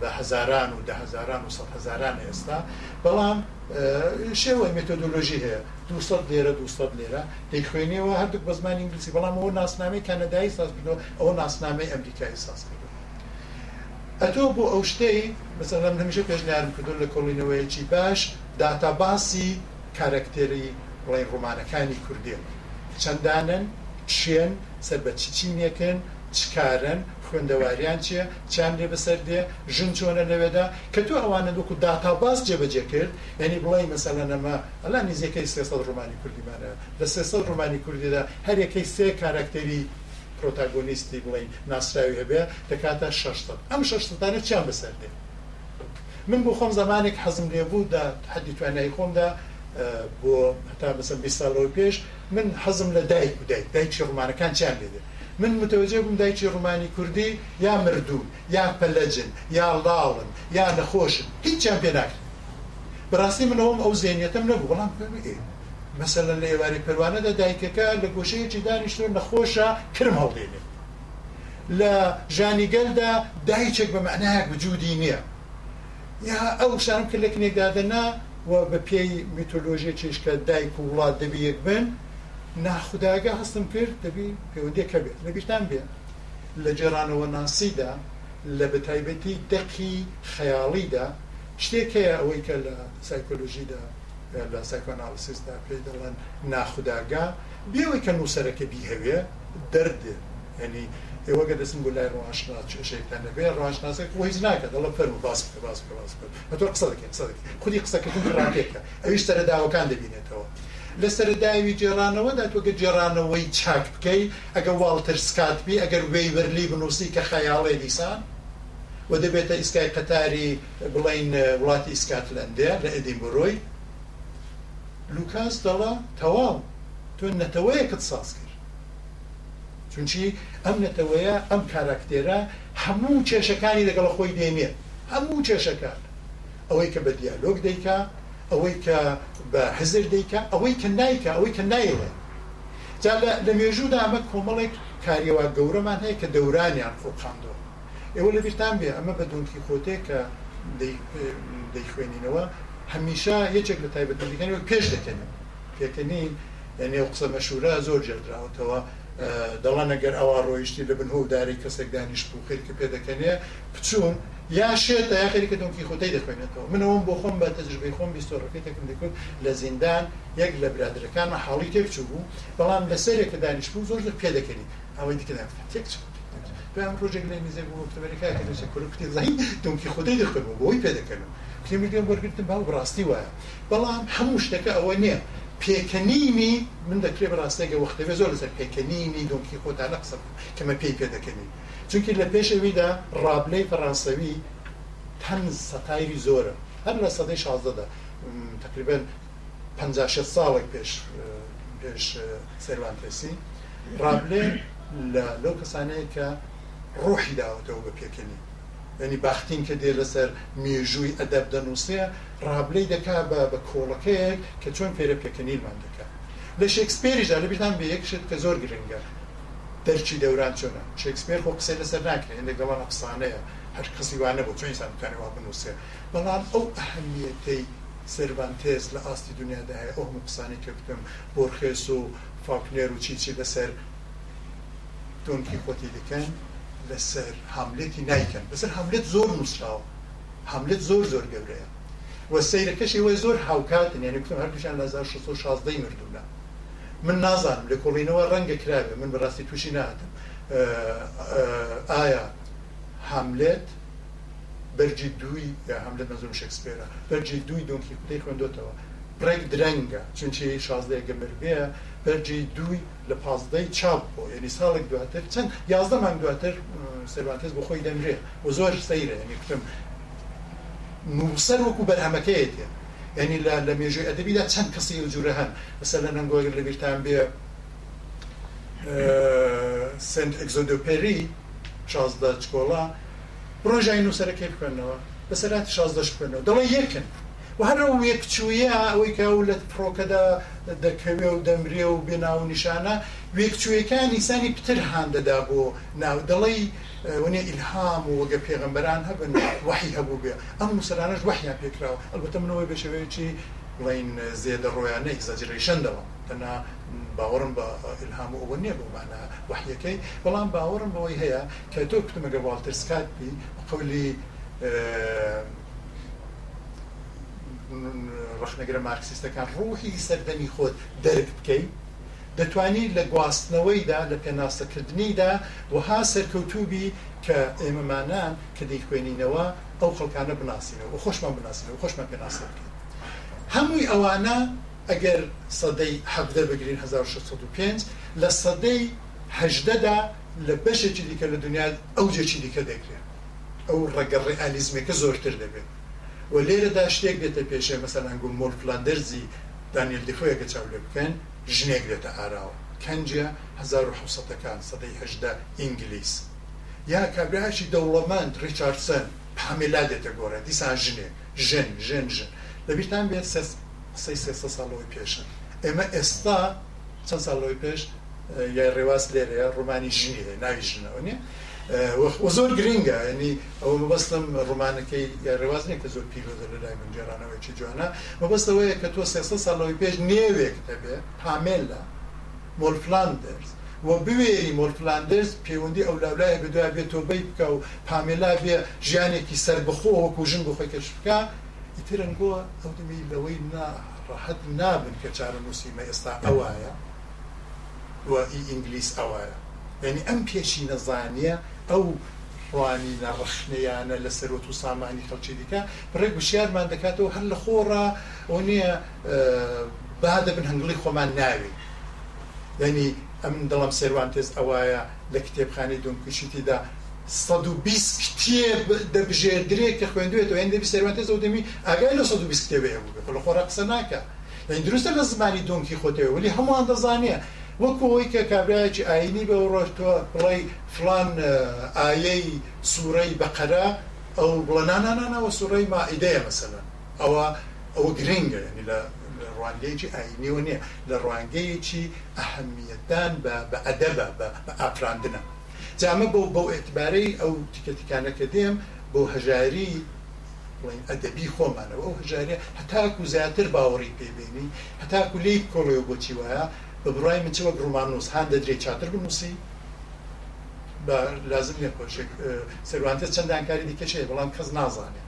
B: بە هزاران و ده هزاران و سە هزاران ئێستا بەڵام شێوەی مێتۆدۆلۆژی هەیە دو لێرە دو لێرە دەیخوێنەوە هەردوو بە زمان ئینگلیسی بەڵام ئەوە ناسنامەی کەنەدای ساز بکەوە ئەوە ناسنامەی ئەمریکای ساز کردو ئەتۆ بۆ ئەو شتەی مەسەلەم هەمیشە پێشنیارم کردو لە کۆڵینەوەیەکی باش داتاباسی کارکتێری بڵێ ڕۆمانەکانی کوردێ چەندانن شوێن سەر بە چچینەکەن چکارن خوێندەواریان چییە چیان لێ بەسەر دێ ژن چۆنە لەوێدا کە تو ئەوانە دوکو داتاباز جێبەجێ کرد ینی بڵی مەسەلە نەما ئەلا نزیەکەی سێسە ڕمانی کوردیمانە لە سێسە ڕمانی کوردیدا هەرەکەی سێ کاراکتەری پرۆتاگۆنیستی بڵین ناسراوی هەبێ دەکاتە شەشتە ئەم شەشتانە چیان بەسەر دێ من بۆ خۆم زمانێک حەزم لێبوو دا حدی توانایی خۆمدا بۆ هەتا بەسەر بی ساڵەوە پێش من حەزم لە دایک و دایک دایک شڕمانەکان چیان لێدێت من متوجه بووم دایکی ڕومانی کوردی یا مردوو یا پەلەجن یا لاڵن یا نەخۆشن هیچیان پێ ناکرد بەڕاستی من ئەوم ئەو زێنیەتم نەبوو بەڵام مەسەلەن لە ئێواری پەروانەدا دایکەکە لە گۆشەیەکی دانیشتۆ نەخۆشە کرم هەڵدێنێ لە ژانیگەلدا دایچێک بە معناەک وجودی نییە یا ئەو شانم کرد لە کنێکدادەنا و بە پێی میتۆلۆژیە چێشکە دایک و وڵات دەبی یەک بن ناخداگە هەستم کرد دەبی پەیوەندیەکە بێت لە گشتان بێت لە جێرانەوە ناسیدا لە بەتایبەتی دەقی خەیاڵیدا شتێکەیە ئەوەی کە لە سایکۆلژیدا لە سایکۆنالیسیسدا پێ دەڵێن ناخداگا بێەوەی کە نووسەرەکە بیهەوێ دەردێ ینی ئێوەگە دەستم بۆ لای ڕۆژنا شێکتان لەبێ ڕۆژناسێک هیچ ناکە دەڵە فەرم باس باس باس بە تۆ قسە دەکەین قسە خودی قسەکەتون ڕاتێکە ئەویش تەرەداوەکان دەبینێتەوە. لەسەر داوی جێرانەوەدا تۆگە جێرانەوەی چاک بکەی ئەگە واڵتر سکاتبی ئەگەر وێیبەرلی بنووسی کە خەیاڵێ دیسان و دەبێتە ئیسکای قەتاری بڵین وڵاتی ئیسکاتلندێ لە ئەدیمبۆرۆی لوکاس دەڵا تەواو تۆ نەتەوەیە کت ساز کرد چونچی ئەم نەتەوەیە ئەم کاراکتێرە هەموو کێشەکانی لەگەڵ خۆی دێنێ هەموو کێشەکان ئەوەی کە بە دیالۆگ دەیکات ئەوەی کە بە حزر دیکە ئەوەی کە نایکە ئەوەی کە نایڵێ جا لە مێژوودا ئەمە کۆمەڵێک کاریەوە گەورەمان هەیە کە دەورانیان فۆقااندەوە ئێوە لە بیرتان بێ ئەمە بە دوونکی خۆتێک کە دەیخوێنینەوە هەمیشا یەکێک لە تایبەتەکانەوە پێش دەکەنن پێکەنین یعنی قسە مەشورە زۆر جێدراوتەوە دەڵان ئەگەر ئەوە ڕۆیشتی لە بنهۆداری کەسێک دانیشت و خێرکە پێ دەکەنێ بچوون یا شێت تا یاخیریکە دونکی خۆتەی دەخوێنێتەوە منەوەم بۆ خۆم بە تەجربەی خۆم بیستۆڕەکەی تەکم دەکرد لە زیندان یەک لە برادەکانمە حاڵی تێکچوو بوو بەڵام لەسەرێکە دانیشتبوو زۆر پێ دەکەنی ئەوەی دیکەدا تێکچوو پێم پرۆژێک لە میزە بوو تەبەرەکەی دەچە کوکتی زای دونکی خۆتەی دەخوێنەوە بۆی پێ دەکەنم کتێمیگەم وەرگتن باو بڕاستی وایە بەڵام هەموو شتەکە ئەوە نییە پێکەنیمی من دەکرێ بەڕاستێکگە وەختەوێ زۆر لەسەر پێکەنیمی دونکی خۆتانە قسە کەمە پێی پێ دەکەنی. چونکی لە پێشەویدا ڕابلەی فەڕانسەوی تەن سەتایری زۆرە هەر لە سەدەی شازدەدا تقریبن 56 ساڵێک پێش پێش سەروانتەسی ڕابلێ لە لەو کەسانەیە کە ڕۆحی داوتەوە بە پێکردنی ینی باختین کە دێ لەسەر مێژووی ئەدەب دەنووسەیە ڕابلەی دەکا بە بە کۆڵەکەیەک کە چۆن فێرە پێکردنیمان دەکات لە شکسپێریشدا لەبیران بە یەکشت کە زۆر گرنگە درچی دوران چۆنە شکسپیر خۆ قسە لەسەر ناکرێت هەندێکەوە ئەفسانەیە هەر کەسی وانە بۆ چۆنی انسان بکنه واقع بەڵام ئەو او اهمیتی لە ئاستی دنیا ده ئەو او قسانی که بکەم بۆرخێس و فاکنر و چیچی لەسەر دۆنکی خۆتی دکن لەسەر حملێتی نیکەن بەسەر حملێت زۆر حملت زور زور زۆر گەورەیە و سیرکش او زور حوکاتن یعنی کوتم لازار لە شازده مردونه من نازانم لە کۆڵینەوە ڕەنگە کراوێ من بەڕاستی تووشی ناتم ئایا حملێت بەرجی دووی حملێت نەزم شکسپێرە بەرجی دووی دۆنکی کوتەی خوێندوتەوە پرێک درەنگە چونچی شازدەیە گەمربەیە بەرجی دووی لە پازدەی چاپ بۆ ینی ساڵێک دواتر چەند یازدەمان دواتر سەرباتێز بۆ خۆی دەمرێت و زۆر سەیرە ینی کوتم نووسەر وەکو بەرهەمەکەیە تێت ئەنی لە لە مێژوی ئەدەبیدا چەند کەسی جوورە هەن لەسەر لە نەنگۆگر لە بیرتان بێ سنت ئەگزۆدۆپەری شازدە چکۆڵا ڕۆژای نووسەرەکەی بکەنەوە بەسەرات شازدەش بکەنەوە دەڵی یەکن و هەر وێکچوویە ئەوەی کە و لە پرۆکەدا دەکەوێ و دەمرێ و بێناو نیشانە وێکچوویەکان ئینسانی پتر هاندەدا بۆ ناو دەڵی ونێ ئیلهام و وەگە پێغمبەران هەبن وحی هەبوو بێ ئەم موسرانەش وحیان پێکراوە ئەلبەتە منەوەی بە شێوەیەکی بڵین زێدە ڕۆیانە ئیگزاجریشندەوە تەنا باوەڕم بە ئلهام ئەوە نییە بۆمانە وحیەکەی بەڵام باوەڕم بەوەی هەیە کە تۆ کتمەگە والترسکاتبی قولی ڕخنەگرە مارکسیستەکان ڕوحی سەردەمی خۆت دەرک بکەیت دەتوانین لە گواستنەوەیدا لە پێناسەکردنیدا وها سەرکەوتوبی کە ئێمەمانان کە دەیخوێنینەوە ئەو خەڵکانە بناسیینەوە و خۆشمان بناسیینەوە خۆشمان پێناسە بکەین هەمووی ئەوانە ئەگەر سەدەی حەدە بگرین 1605 لە سەدەی هەدەدا لە بەشێکی دیکە لە دنیا ئەو جێکی دیکە دەکرێت ئەو ڕگەڕێ ئالیزمێکە زۆرتر دەبێت و لێرەدا شتێک دێتە پێشێ مەسەر ئەنگوم مۆرفلاندەرزی دانیل دفۆیەکە چاو لێ بکەن ژنێک لێتە ئاراوە کەنجە 1970ەکان سەدەی هەشدا ئینگلیس یا کابرااشی دەوڵەمەند ریچاردسن پامیلا دێتە گۆرە دیسان ژنێ ژن ژن ژن لەبییران بێت قسەی سێ ساڵەوەی پێشن ئێمە ئێستا چەند ساڵەوەی پێش یا ڕێواز لێرەیە ڕومانی ژنیە ناوی ژنەوە نیە زۆر گرنگە ینی ئەو مەبەستم ڕمانەکەی ڕێوازنێک کە زۆر پیرۆزە لە لای منجێرانەوەی جوانە مەبەستەوەیە کە تۆ سێ ساڵەوەی پێش نێوێک دەبێ پامێلا مۆلفلاندرز و بوێری مۆلفلاندرز پەیوەندی ئەو لاولایە بەدوای بێت تۆبەی بکە و پامێلا بێ ژیانێکی سربخۆ وەکو ژن بخۆی کەش بکە ئیترنگۆ ئەو دەمی لەوەی ناڕەحەت نابن کە چارە نووسیمە ئێستا ئەوایە و ئی ئینگلیس ئەوایە ینی ئەم پێشی نەزانیە ئەو ڕوانینە ڕخنیانە لە سەرۆت و سامانی خەڵکی دیکە بڕێک گوشیارمان دەکاتەوە هەر لە خۆڕا ئەو نییە با دەبن هەنگڵی خۆمان ناوی ینی ئەم دەڵام سێوان تێز ئەوایە لە کتێبخانەی دونکوشتیدا 120 کتێب دەبژێدرێک کە خوێندوێتەوە هێندەبی سەروان تێز ئەودەمی ئاگای لە 120 کتێبێ بوو لە خۆڕ قسە ناکە دروستە لە زمانی دۆنکی خۆتەوە ولی هەمووان دەزانێت وەکەوەی کە کابراایکی ئاینی بە ڕۆشتوە بڵێ فلان ئایەی سوورەی بەقەرە ئەو بڵەنانانەوە سوورەی مائیدەیە مەسەلا ئەوە ئەو گرنگە لە ڕوانگەیکی ئاینیەوە نییە لە ڕوانگەیەکی ئەهمیەتدان بە ئەدەبە بە ئافراندنە جامە بۆ بەو ئێتبارەی ئەو تکەتیکانەکە دێم بۆ هەژاری ئەدەبی خۆمانەوە ئەو هەژارە هەتاکو زیاتر باوەڕی پێبێنی هەتاکو لی کۆڵێ بۆچی وایە ابراهیم چه وقت رومان نوز هنده دری چاتر بنوسی با لازم نکوشه سروانتز چند انکاری دیگه چه بلان کس نازانه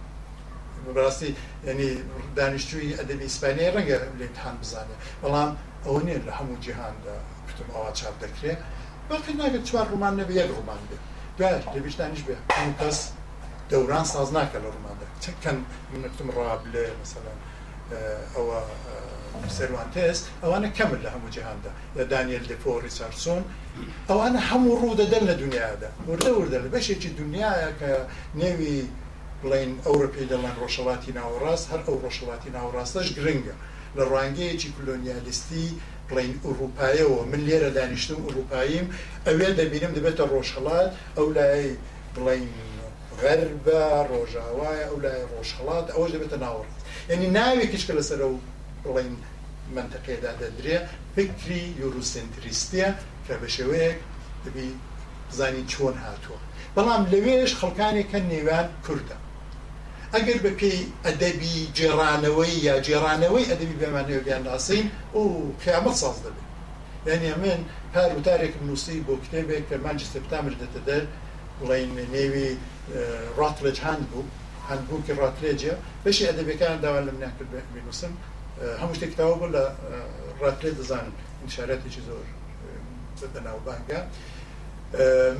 B: براستی یعنی دانشجوی ادبی اسپانیا رنگه لامتحان بزانه بلان ئەوە نیە لە هەموو جیهاندا کتم ئەوە چاپ دەکرێت بەقی ناگەت چوار ڕومان نەبێ یەک ڕومان بێ دوای لەبیشتانیش بێ کەس دەوران ساز ناکە لە ڕوماندا چەکەن منتم ڕاب لێ مثلا ئەوە سەروانتەس ئەوانە کەمن لە هەموو جیهاندا لە دانیل دپۆ ریسارسۆن ئەوانە هەموو ڕوو دەدەن لە دنیادا وردە وردە لە بەشێکی دنیاە کە نێوی بڵین ئەوروپی دەڵێن ڕۆژەڵاتی ناوەڕاست هەر ئەو ڕۆژەڵاتی ناوەڕاستەش گرنگە لە ڕوانگەیەکی کلۆنیالیستی بڵین ئوروپایەوە من لێرە دانیشتم ئوروپاییم ئەوێ دەبینم دەبێتە ڕۆژهڵات ئەو لای بڵین غەربە ڕۆژاوایە ئەو لای ڕۆژهڵات ئەوە دەبێتە ناوەڕاست یعنی ناوێکیشکە لەسەر ئەو بڵین منتەقێدا دەدرێ فکری یوروسنتریستە کە بە شێوەیەک دەبی بزانین چۆن هاتووە بەڵام لەوێش خەڵکانێکە نێوان کووردە ئەگەر بە پێی ئەدەبی جێرانەوەی یا جێرانەوەی ئەدەبی بێمانەوەیان ناسین و قیامەت ساز دەبێت یعنی من پار وتارێک نووسی بۆ کتێبێک کە مانجستە پتامر دەتە دەر بڵین نێوی ڕاتلج هەند بوو هەندبووکی ڕاتلێجە بەشی ئەدەبەکان داوا لە مناکرد بنووسم هەموو شتێکتاوە بۆ لە ڕاتێ دەزانم شارەتێکی زۆر بەناوبانگە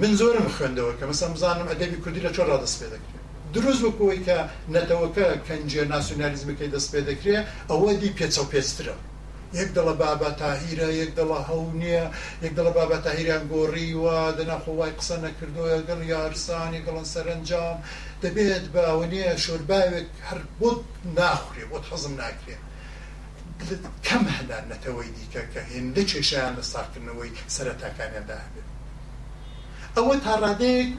B: من زۆرم خوێندەوە کە مەسم بزانم ئەدەبی کوردی لە چۆ ڕادەست پێ دەکرێت دروست وەکەوەی کە نەتەوەکە کەنجێ ناسیۆنالیزمەکەی دەست پێ دەکرێت ئەوە دی پێچە پێسترە یەک دڵە بابا تاهیرە یەک دڵە هەونیە یەک دڵە بابا تاهیران گۆڕیوە دەناخۆوای قسە نەکردو گەڵ یارسانی گەڵن سەرنجام دەبێت باوەنیە شۆرباوێک هەر بۆت ناخورێ بۆت حەزم ناکرێت کەم هەدانەتەوەی دیکە کە هێندە کێشیان لە ساکردنەوەی سەرەتاکانیاندا هەبێت ئەوە تاڕادەیەک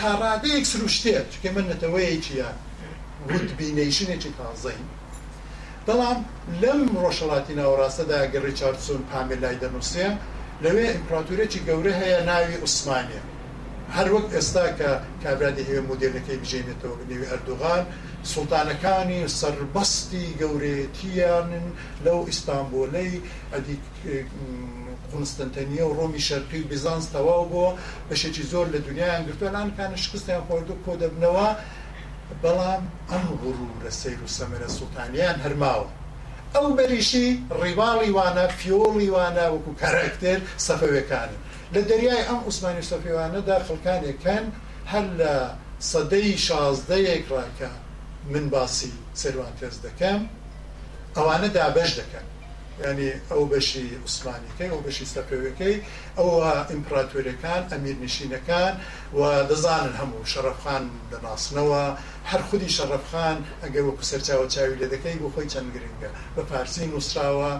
B: تاڕادەیەک سروشتێت چکە من نەتەوەیەکیە وت بینەیشنێکی تازەی بەڵام لەم ڕۆژەڵاتی ناوەڕاستەدا گەڕی چارسون پامێلای دەنووسێ لەوێ ئیمپراتورێکی گەورە هەیە ناوی عوسمانە هەروەک ئێستا کە کابراادی هێوە مدیرەکەی بژێنێتەوە نێوی ئەردوغان سوڵتانەکانی سربەستی گەورەتیانن لەو ئیسپانبولەی ئەدی قونستنتەنیە و ڕۆمی شەرقی و بیزانس تەواو بۆ بەشێکی زۆر لە دنیایان گرتوانانکانە شکستیان خۆردو کۆ دەبنەوە بەڵام ئەم غڕوو لە سیر و سەمەرە سوڵتانیان هەرماوە. ئەو بەریشی ڕیواڵی وانە فیۆڵی وانە وەکو کارکتێر سەفەوەکانن لە دەریای ئەم عوسمانی سەفیوانەدا خەکانێکەن هەر لە سەدەی شازدەیەک ڕاکە من باسی سەروانتەز دەکەم ئەوانە دابش دەکەن ینی ئەو بەشی عوسمانیەکەی ئەو بەشی سەپەوەکەی ئەوە ئیمپراتۆریەکان ئەمیرنشینەکان و دەزانن هەموو شەرەفخان دەناسنەوە هەر خودی شەرەفخان ئەگەر وەکو سەرچاوە چاوی لێ دەکەی بۆ خۆی چەند گرنگە بە پارسی نووسراوە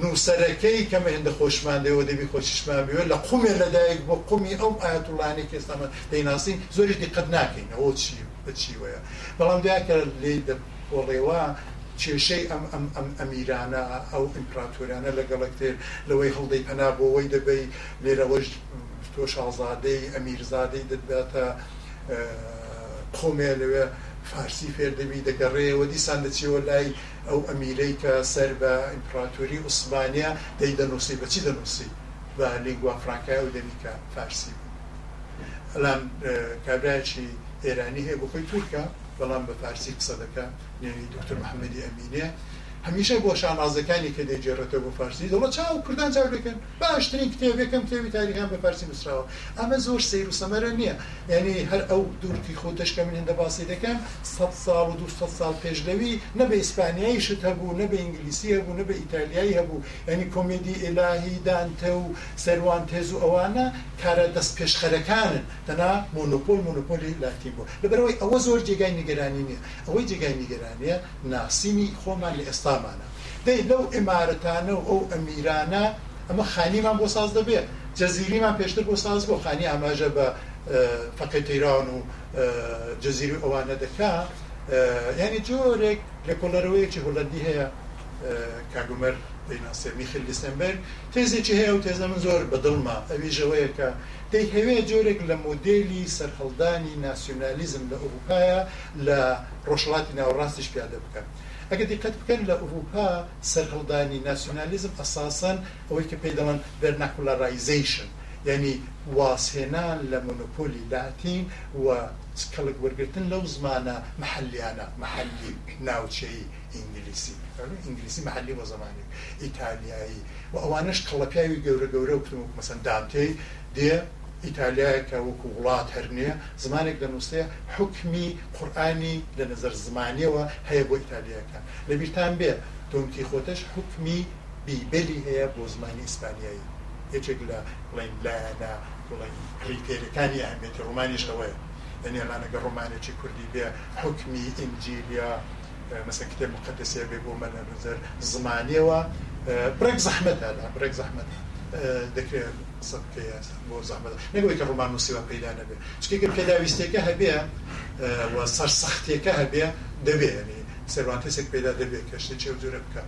B: نووسەرەکەی کەمە هێندە خۆشمان دەوە دەبی خۆشیشما بێ لە قومێ لەدایک بۆ قومی ئەم ئاەتوڵانی کێستامە دەیناسین زۆری دقت ناکەین ئەوە چی بچی وەیە بەڵام دیکە لێ بۆڵێوە کێشەی ئەم ئەم ئەم ئەمیرانە ئەو ئیمپراتۆریانە لەگەڵک تێر لەوەی هەڵدەی پەنابەوەی دەبی لێرەوەش تۆ شازادەی ئەمیرزادەی دەبێتە قۆمێ لەوێ فارسی فێردەبی دەگەڕێەوە دیسان دەچیەوە لای ئەو ئەمیرەی کە سەر بە ئیمپراتۆری عوسمانیا دەی دەنووسی بەچی دەنووسی بە لینگوا فرانکای و دەمیکە فارسی بوو. ئەلام کابراایکی ئێرانی هەیە بۆ خۆی تورکە بەڵام بە پارسی قسە دەکە نێنی دکتور محەممەدی ئەمینێ هەمیشە بۆ شانازەکانی کە دەجێڕێتەوە بۆ فارسی دەڵە چاو کوردان چاوەکەن باشترین کتێبەکەم کتێبی تاریخیان بە فارسی نووسراوە ئەمە زۆر سیر و سەمەرە نییە یعنی هەر ئەو دوورکی خۆ دەشکە من هێندە باسی دەکەم 100 ساڵ و 200 سال پێشلەوی نەبە ئیسپانیایی شت هەبوو نەبە ئینگلیسی هەبوو نەبە ئیتالیایی هەبوو ینی کۆمیدی ئێلاهی دانتە و سەروان تێز و ئەوانە کارە دەست پێشخەرەکانن تەنا مۆنۆپۆل مۆنۆپۆلی لاتی بوو لەبەرەوەی ئەوە زۆر جێگای نیگەرانی نییە ئەوەی جێگای نیگەرانیە ناسینی خۆمان لە ئێستا قامانە دەی لەو ئمارەتانە و ئەو ئەمیرانە ئەمە خانیمان بۆ ساز دەبێت جەزیریمان پێشتر بۆ ساز بۆ خانی ئاماژە بە فەقەتەیران و جەزیری ئەوانە دەکا ینی جۆرێک لە کۆلەرەوەیەکی هوڵەندی هەیە کاگومەر دەیناسێ میخل لیسمبەر تێزێکی هەیە و تێزە من زۆر بەدڵما ئەویژەوەیە کە دەی هەوەیە جۆرێک لە مۆدلی سەرخەڵدانی ناسیۆنالیزم لە ئەوروپایە لە ڕۆژڵاتی ناوەڕاستیش پیاده بکەن. ئەگە دقت بکەن لە ئوروپا سەرهڵدانی ناسیۆنالیزم ئەساسن ئەوەی کە پێی دەڵن بەرناکولارایزیشن یعنی واسهێنان لە مۆنۆپۆلی لاتین و کەڵک وەرگتن لەو زمانە محلیانە محلی ناوچەی ئینگلیسی ئینگلیسی محلی بە زمانی ئیتالیایی و ئەوانش کەڵەپیاوی گەورە گەورە و کتم مەسەندامتەی دێ ئیتالیایەکە وەکو وڵات هەرنێ زمانێک لە نووسەیە حکمی قورآانی لە نظر زمانیەوە هەیە بۆ ئیتالیەکان لە بیران بێ دۆمتی خۆتەش حکمی بیبلی هەیە بۆ زمانی ئیسپانیایی یەکێک لە بڵین لایەنە بڵین کریتێریەکانی ئەمێتی ڕومانیش ئەوەیە لەنێلانەگە ڕۆمانێکی کوردی بێ حکمی ئینجیلیا مەسە کتێب مقدسێ بێ بۆ مەلە نظر زمانیەوە برێک زەحمەتدا برێک زەحمەت دەکرێت قسە بکەیت بۆ زەحمەت نەگوی کە ڕۆمان نووسیوە پەیدا نەبێ چکێکە پێداویستێکە هەبێ سەر سەختێکە هەبێ دەبێنی سەروانتیسێک پێدا دەبێت کە شتێک چێ جوورە بکە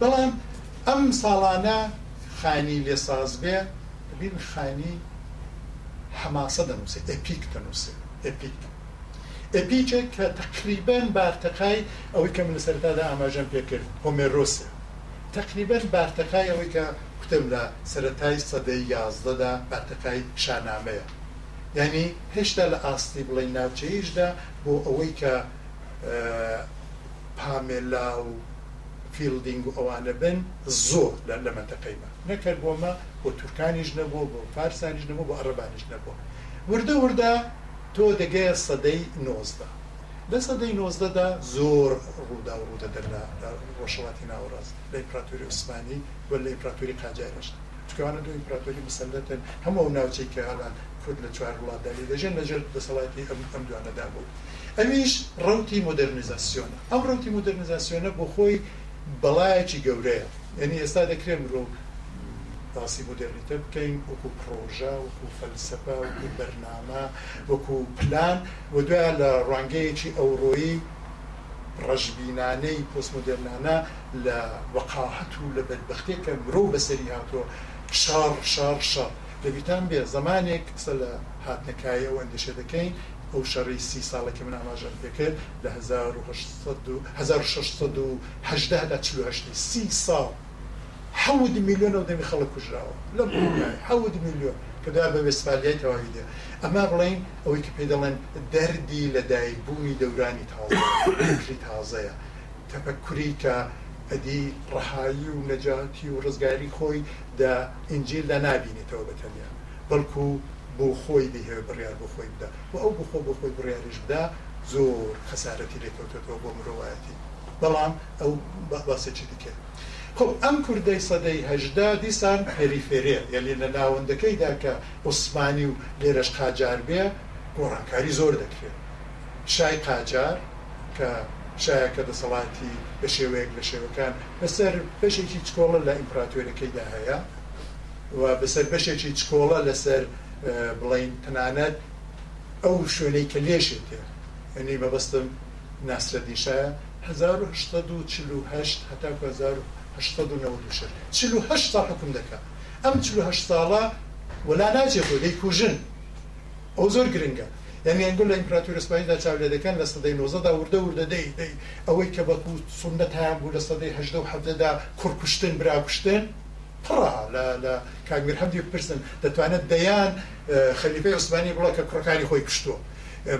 B: بەڵام ئەم ساڵانە خانی لێساز بێ بین خانی حماسە دەنووسێت ئەپیک دەنووسێت ئەپیک ئەپیچێک کە تقریبەن بارتەقای ئەوەی کە من لەسەرتادا ئاماژەم پێکرد هۆمێرۆسە تقریبەن بارتەقای ئەوەی کە گوتم لە سەتای سەدەی یازدەدا بەتەقای شانامەیە ینی هێشتا لە ئاستی بڵێ ناوچەیشدا بۆ ئەوەی کە پامێلا و فیلدینگ و ئەوانە بن زۆر لە لە مەتەقەیمە نەکرد بۆمە بۆ تورکانیش نەبوو بۆ فارسانیش نەبوو بۆ عربانیش نەبوو وردە وردە تۆ دەگەیە سەدەی نۆزدا لە سەدەی نۆزدەدا زۆر ڕوودا و ڕوودە دەرنا ڕۆژەڵاتی ناوەڕاست لە ئیمپراتوری عوسمانی وە لە ئیمپراتوری قاجارشت چکوانە دو ئیمپراتوری مسلەتن هەموو ناوچەی کە هەڵان کورد لە چوار وڵاتداری دەژێن لەژێر دەسەڵاتی ئەم ئەم دوانەدا بوو ئەمیش ڕوتی مدررنیزاسیۆنە ئەم ڕوتی مدررنیزاسیۆنە بۆ خۆی بەڵایەکی گەورەیە یعنی ئێستا دەکرێن مرۆڤ باسی مدرنیتە بکەین وەکو پرۆژە وەکو فەلسەپە وەکو بەرنامە وەکو پلان و دوای لە ڕانگەیەکی ئەوڕۆیی ڕژبینانەی پۆستمۆدررنانە لە وەقاحت و لە بەدبختێک کە مرۆ بەسەری هاتووە شار شار شار دەبیتان بێ زمانێک قسە لە هاتنەکایەوە ئەندێشە دەکەین ئەو شەڕی سی ساڵێکی من ئاماژان دەکرد لە 1600 سی ساڵ حەود میلیۆن و دەمی خەڵک کوژراوە لە حەود میلیۆن کەدا بە وێسپالیای تەواوی دێ ئەمە بڵین ئەوەی کە پێ دەڵێن دەردی لە دایکبوونی دەورانی تاڵی تازەیە تەپەکوری کە ئەدی ڕەهایی و نەجاتی و ڕزگاری خۆی دە ئنجیل لە نبینێتەوە بەتەنیا بەڵکو بۆ خۆی دیهێ بڕیار بۆ خۆی بدا و ئەو بخۆ بۆ خۆی بڕیارش بدا زۆر خەسارەتی لێکەوتێتەوە بۆ مرۆڤایەتی بەڵام ئەو باسێکی دیکە خب ئەم کوردەی سەدەی هەژدا دیسان پەریفێرێ یعنی لە ناوەندەکەیدا کە عوسمانی و لێرەش قاجار بێ گۆڕانکاری زۆر دەکرێت شای قاجار کە شایەکە دەسەڵاتی بە شێوەیەک لە شێوەکان بەسەر بەشێکی چکۆڵە لە ئیمپراتۆرەکەیدا هەیە و بەسەر بەشێکی چکۆڵە لەسەر بڵین تەنانەت ئەو شوێنەی کە لێشێت تێ ئەنی بەبستم ناسرەدیشایە 1940 هەتا 1940 چلو هەشت ساڵ حکم دەکە ئەم چلو هەشت ساڵە وەلا ناجێت بۆ لەی کوژن ئەو زۆر گرنگە یعنی ئەنگل لە ئیمپراتور ئسپانیدا چاولێ دەکەن لە سەدەی نۆزەدا وردە وردە دەی دەی ئەوەی کە بەکو سنەت هەیان بوو لە سەدەی هەشدە و حەفدەدا کوڕکوشتن براکوشتن پڕا لە کاگمیر هەمدی پرسن دەتوانێت دەیان خەلیفەی عوسمانی بڵە کە کوڕەکانی خۆی کوشتووە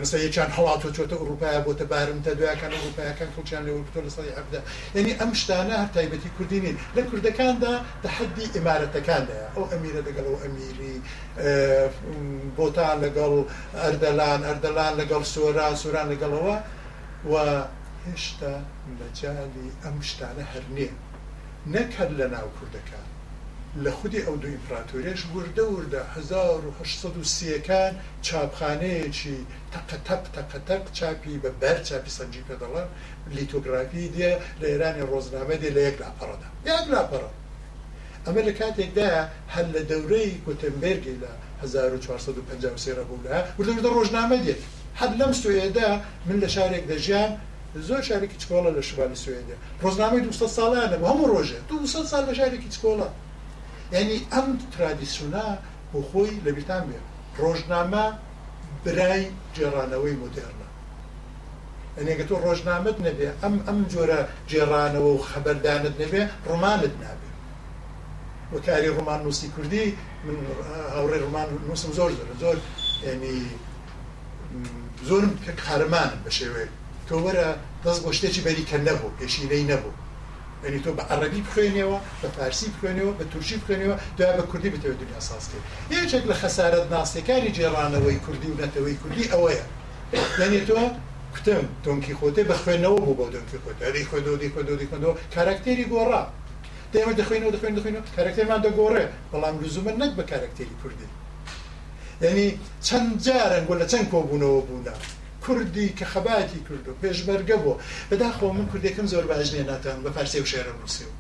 B: مثل یەکیان هەڵاتۆ چۆتە ئەوروپای بۆتە بارمتە دوایەکان ئەوروپایەکان کڵچان لەوە کتۆ لە سەڵی عبدا یعنی ئەم شتانە هەر تایبەتی کوردینین لە کوردەکاندا تحدی ئمارەتەکاندایە ئەو ئەمیرە لەگەڵ و ئەمیری بۆتان لەگەڵ ئەردەلان ئەردەلان لەگەڵ سۆران سوران لەگەڵەوە و هێشتا بەجای ئەم شتانە هەرنێ نەکرد لە ناو کوردەکان لە خودی ئەو دو ئیمپراتۆریش وردە وردە 1970کان چاپخانەیەکی تەقەتەق تەقەتەق چاپی بە بەر چاپی سەنجی پێ دەڵام لیتۆگرافی دێ لە ئێرانی ڕۆزنامە دێ لە یەک لاپەڕەدا یەک لاپەڕە ئەمە لە کاتێکدا هەر لە دەورەی گوتمبرگی لە 1453 بوولا وردەوردە ڕۆژنامە دێت هەر لەم سوێدا من لە شارێک دەژیان زۆر شارێکی چکۆڵە لە شوانی سوێنێ ڕۆزنامەی دو ساڵانە هەموو ڕۆژێ دو سال لە شارێکی چکۆڵە ینی ئەم ترادیسیونا بۆ خۆی لە بریتان بێ ڕۆژنامە برای جێرانەوەی مدررنە ئەنێکە تۆ ڕۆژنامەت نەبێ ئەم ئەم جۆرە جێرانەوە و خەبەردانت نەبێ ڕمانت نابێ وەکاری ڕمان نووسی کوردی من هاوڕێ ڕمان نووسم زۆر زۆر ینی زۆرم کارەمان بە شێوەیە تۆ وەرە دەست بۆ شتێکی بەریکە نەبوو پێشینەی نەبوو ئەنی تۆ بە عەربی بخوێنەوە بە پارسی بخوێنەوە بە تووشی بخوێنەوە دا بە کوردی بتەوە دنیا ساسکە یەکێک لە خەسارەت ناستەکانی جێڕانەوەی کوردی و نەتەوەی کوردی ئەوەیە یعنی تۆ کوتم دۆنکی خۆتێ بە خوێنەوە بوو بۆ دۆنکی خۆت ئەری خوێنەوەی خوێنەوەی خوێنەوە کاراکتێری گۆڕا دێمە دەخوێنەوە دەخوێن دەخوێنەوە کارکتێرمان دەگۆڕێ بەڵام لزومە نەک بە کارکتێری کوردی یعنی چەند جارەنگۆ لە چەند کۆبوونەوە بوونا کوردی کە خەباتی کرد و پێشبەرگە بوو بەداخۆ من کوردێکم زۆر باش نیە ناتان بە پارسی و شێرە ڕوسی و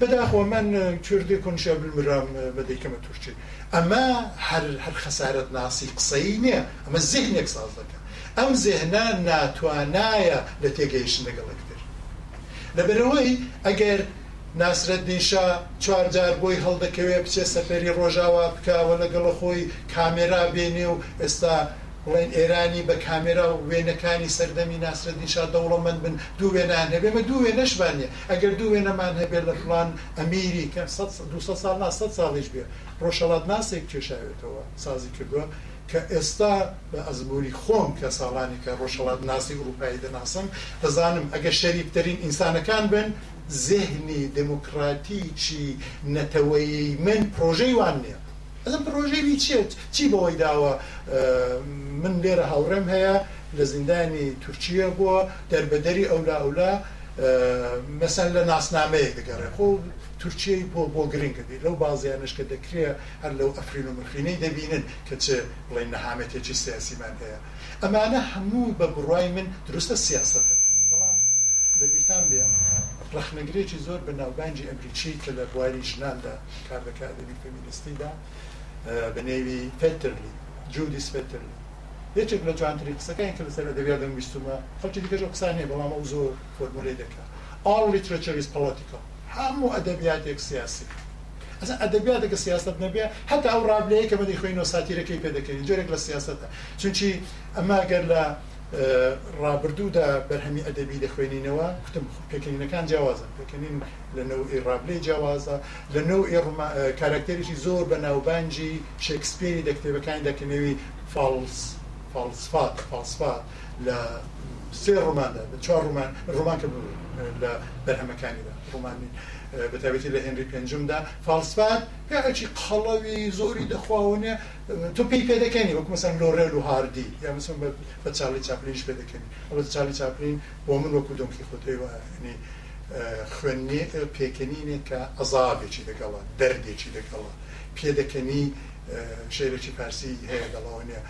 B: بەداخۆ من کوردی کنشە بمرام بەدەیکەمە تورکی ئەمە هەر هەر خەسارت ناسی قسەی نییە ئەمە زیهنێک ساز دەکە ئەم زێهنا ناتوانایە لە تێگەیشن لەگەڵکتر لەبەرەوەی ئەگەر ناسرەت دیشا چوارجار بۆی هەڵدەکەوێ بچێ سەفەری ڕۆژاوا بکەوە لەگەڵە خۆی کامێرا بێنێ و ئێستا بڵێن ئێرانی بە کامێرا و وێنەکانی سەردەمی ناسرەدیشا دەوڵەمەند بن دوو وێنان هەبێ بە دوو وێنەشبانە ئەگەر دوو وێنەمان هەبێت لە فلان ئەمیری کە 200 سال 100 ساڵیش بێ ڕۆژەڵات ناسێک کێشاوێتەوە سازی کردووە کە ئێستا بە ئەزموری خۆم کە ساڵانی کە ڕۆژەڵات ناسی ئوروپایی دەناسم دەزانم ئەگەر شەریفتەرین ئینسانەکان بن زێهنی دموکراتیکی نەتەوەی من پرۆژەی وان نییە ئەم ڕۆژێوی چێت چی بەوەی داوە من لێرە هاوڕێم هەیە لە زیندانی تورکیە بووە دەربەدەری ئەولا ئەولا مەسەن لە ناسنامەیەک دەگەڕێ خۆ تورکیی بۆ بۆ گرنگکردی لەو بازیانش کە دەکرێ هەر لەو ئەفرین و مخینەی دەبینن کە چ بڵێن نەهامەتێکی سیاسیمان هەیە ئەمانە هەموو بە بڕای من دروستە سیاستە بەڵام لە بیران بێ ڕخنەگرێکی زۆر بە ناوبانجی ئەمریکی کە لە بواری ژناندا کار بەکار دەبی فەمینستیدا بەنێوی فترلی جودی سپترلی یەکێک لە جوانتری قسەکەی کە لەسەر دەبێتم بیستمە خەڵکی دیکەژۆ قسان هەیە بەڵام ئەو زۆر فۆرمولی دەکات ئاڵ لیترچریس پڵاتیکە هەموو ئەدەبیاتێک سیاسی ئەسا ئەدەبیاتەکە سیاست نەبێ هەتا ئەو ڕابلەیە کە بەدی خوێنەوە ساتیرەکەی پێدەکەی جۆرێک لە سیاستە چونچی ئەماگەر لە ڕابردوودا بەرهەمی ئەدەبی لە خوێنینەوە کوتم پێکەینەکان جیاوازە پێکەین لە نەوەی ڕابلەی جیاوازە لە نەو کارکتێریشی زۆر بە ناوبانجی شکسپێری لە کتێبەکانی دەکەنەوەی فالس فالسفات فالسفات لە سێ ڕماندا بە چوار ڕمان ڕمان کە لە بەرهەمەکانیدا ڕمانی. بەتابەتی لە هێنری پێنجمدا فالسفات پێچی قەڵەوی زۆری دەخواونێ تۆ پێی پێدەکەنی وەک مەسەن لۆڕێل و هاردی یا مەسم بە چاڵی چاپلینش پێدەکەنی ئەڵە چالی چاپلین بۆ من وەکو دۆمکی خۆتەی وانی خوێنێ پێکەنینێک کە ئەزابێکی دەگەڵە دەردێکی دەگەڵە پێدەکەنی شێرێکی پارسی هەیە دەڵاوانە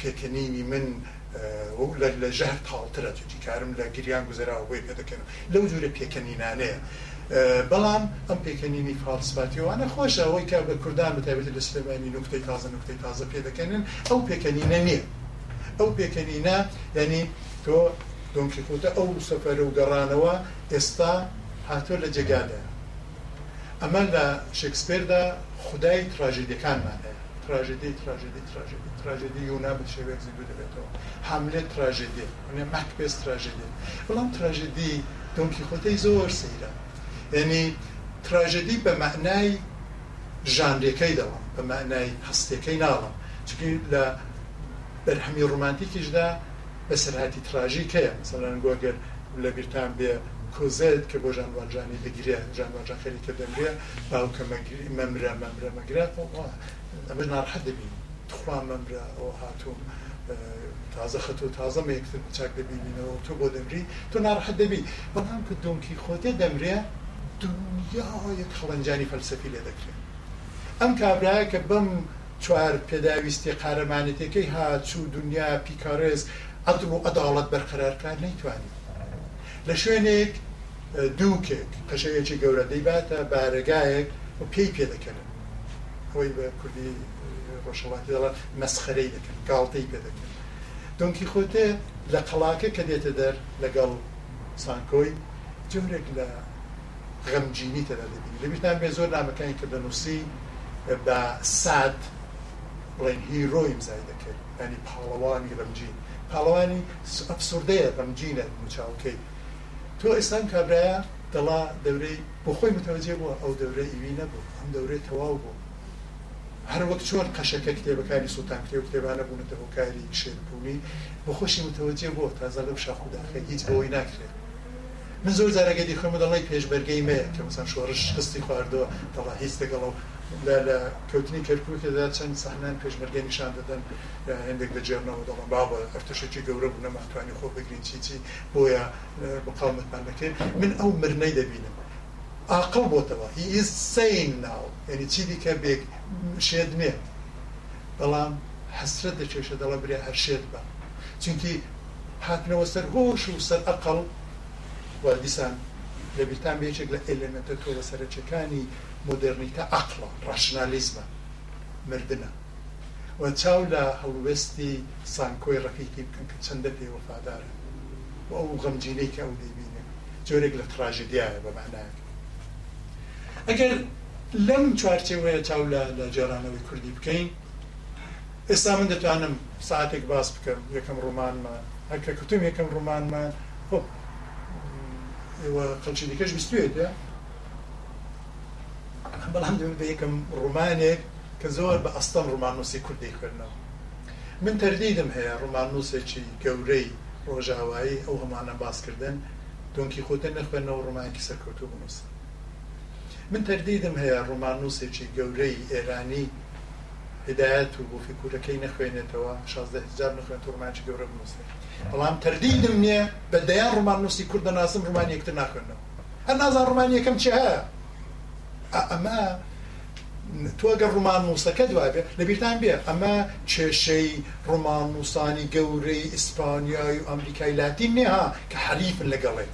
B: پێکەنینی من لە ژەهر تاڵترە تجی کارم لە گریان گوزراوە بۆی پێدەکەن لەو جوورە پێکەنینانەیە بەڵام ئەم پێکەنینی فالسباتیوانە خۆشە ئەوەی کە بە کوردان بەتابێت لە سلێمانی نوکتەی تازە نوکتەی تازە پێ دەکەنن ئەو پێکەنینە نییە ئەو پێکەنینە ینی تۆ دۆمکیکوتە ئەو سەفەر و گەڕانەوە ئێستا هاتۆ لە جێگادا ئەمە لە شکسپێردا خدای تراژیدەکانمانەیە تراژدی تراژدی تراژدی تراژدی یونا بە شێوەیەک زیبوو دەبێتەوە حملێ تراژدی منێ مەک پێست تراژدی بەڵام تراژدی دۆمکی خۆتەی زۆر سەیرە یعنی تراژدی بە معنای ژانرەکەی دەڵم بە معنای هەستەکەی ناڵم چکی لە بەرهەمی ڕومانتیکیشدا بەسەرهاتی تراژیکەیە مثلەن گۆگەر لە بیرتان بێ کۆزێت کە بۆ ژانوانجانی بگرێ ژانوانجان خەری کە دەمرێ باوکە مەمرە مەمرە مەگرێت ئەمە ناڕحەت دەبین تخوان مەمرە ئەو هاتووم تازە خەت و تازە مەیەکتر چاک دەبینینەوە تۆ بۆ دەمری تۆ ناڕحەت دەبی بەڵام کە دۆنکی خۆتێ دەمرێ دنیاەک خەڵنجانی فەلسفی لێ دەکرێت ئەم کابراایە کە بەم چوار پێداویستی قارەمانەتەکەی هاچوو دنیا پیکارێز ئەدم و ئەداڵەت بەرقرارکار نەیتوانین لە شوێنێک دووکێک قەشەیەکی گەورە دەیباتە بارگایەک و پێی پێ دەکەن ئەوەی بە کوردی ڕۆژەڵاتی دەڵات مەسخەرەی دەکەن گاڵتەی پێ دەکەن دونکی خۆتێ لە قەڵاکە کە دێتە دەر لەگەڵ سانکۆی جورێک لە غەمجینی تەدا دەبینی لەبییران بێ زۆر نامەکانی کە دەنووسی بە ساد بڵێن هیرۆیم زای دەکرد ینی پاڵەوانی ڕەمجین پاڵەوانی ئەفسوردەیە ڕەمجینە مچاوکەی تۆ ئێستان کابراە دەڵا دەورەی بۆ خۆی متەوەجێ بووە ئەو دەورە ئیوی نەبوو ئەم دەورەی تەواو بوو هەر وەک چۆن قەشەکە کتێبەکانی سوتان کرێ و کتێبانە بوونەتە هۆکاری شێربوونی بۆ خۆشی متەوەجێ بۆ تازە لەم شاخوداخە هیچ بەوەی ناکرێت من زۆر جارەگە دیخۆ دەڵی پێشبەرگەی مەیە کە مثلا شۆڕش خستی خواردەوە دەڵا هیچ دەگەڵەوە لە کەوتنی کەرکووکدا چەند سەحنان پێشمەرگە نیشان دەدەن هەندێک لە جێرنەوە دەڵم بابە ئەفتشێکی گەورە بوو نەماتوانانی خۆ بگرین چیچی بۆیە بقامتمان نەکرد من ئەو مرنەی دەبینم ئاقل بۆتەوە هی سین ناو یعنی چی دیکە بێک شێد نێ بەڵام حسرت دەچێشە دەڵە برێ هەر شێت بە چونکی هاتنەوە سەر هۆش و سەر ئەقل و دیسان لە بیران بێچێک لە ئەلمەتە تۆ لە سەرچەکانی مدررنیتە ئەقڵە ڕاشنالیزمە مردنە و چاو لە هەڵوێستی سانکۆی ڕەفیکی بکەن کە چەندە پێ وەفادارە و ئەو غەمجینەی کە ئەو دەبینێ جۆرێک لە تراژدیایە بە معناک ئەگەر لەم چوارچێوەیە چاو لە جێرانەوەی کوردی بکەین ئێستا من دەتوانم ساعتێک باس بکەم یەکەم ڕۆمانمان هەکە کتتم یەکەم ڕۆمانمان خۆ خەڵکی دیکەش بیستێتە بەڵام دەوێت بە یەکەم ڕومانێک کە زۆر بە ئەستەم ڕومانوسی کوردی خوێندنەوە من تەردیدم هەیە ڕومانوسێکی گەورەی ڕۆژاوایی ئەو هەمانە باسکردن دۆنکی خۆتە نەخوێنەوە ڕومانکی سەرکەوتو بنووسن من تەردیدم هەیە ڕومانوسێکی گەورەی ئێرانی هدایەت و بۆ فیکورەکەی نەخوێنێتەوە 16 هزار نخوێن ڕومانکی گەورە بنووسێت بەڵام تردیدم نییە بە دەیان ڕوومان نووسی کووردە ناسم ڕوومان یەکتر ناکردنەوە هەر نازان ڕوومان یەکەم چ هەیە ئەمە تۆگە ڕوومان نووسەکە دوای بێ لە بیران بێ ئەمە کێشەی ڕوومان نووسانی گەورەی ئیسپانیای و ئەمریکای لاتین نێها کە حەریفن لەگەڵێ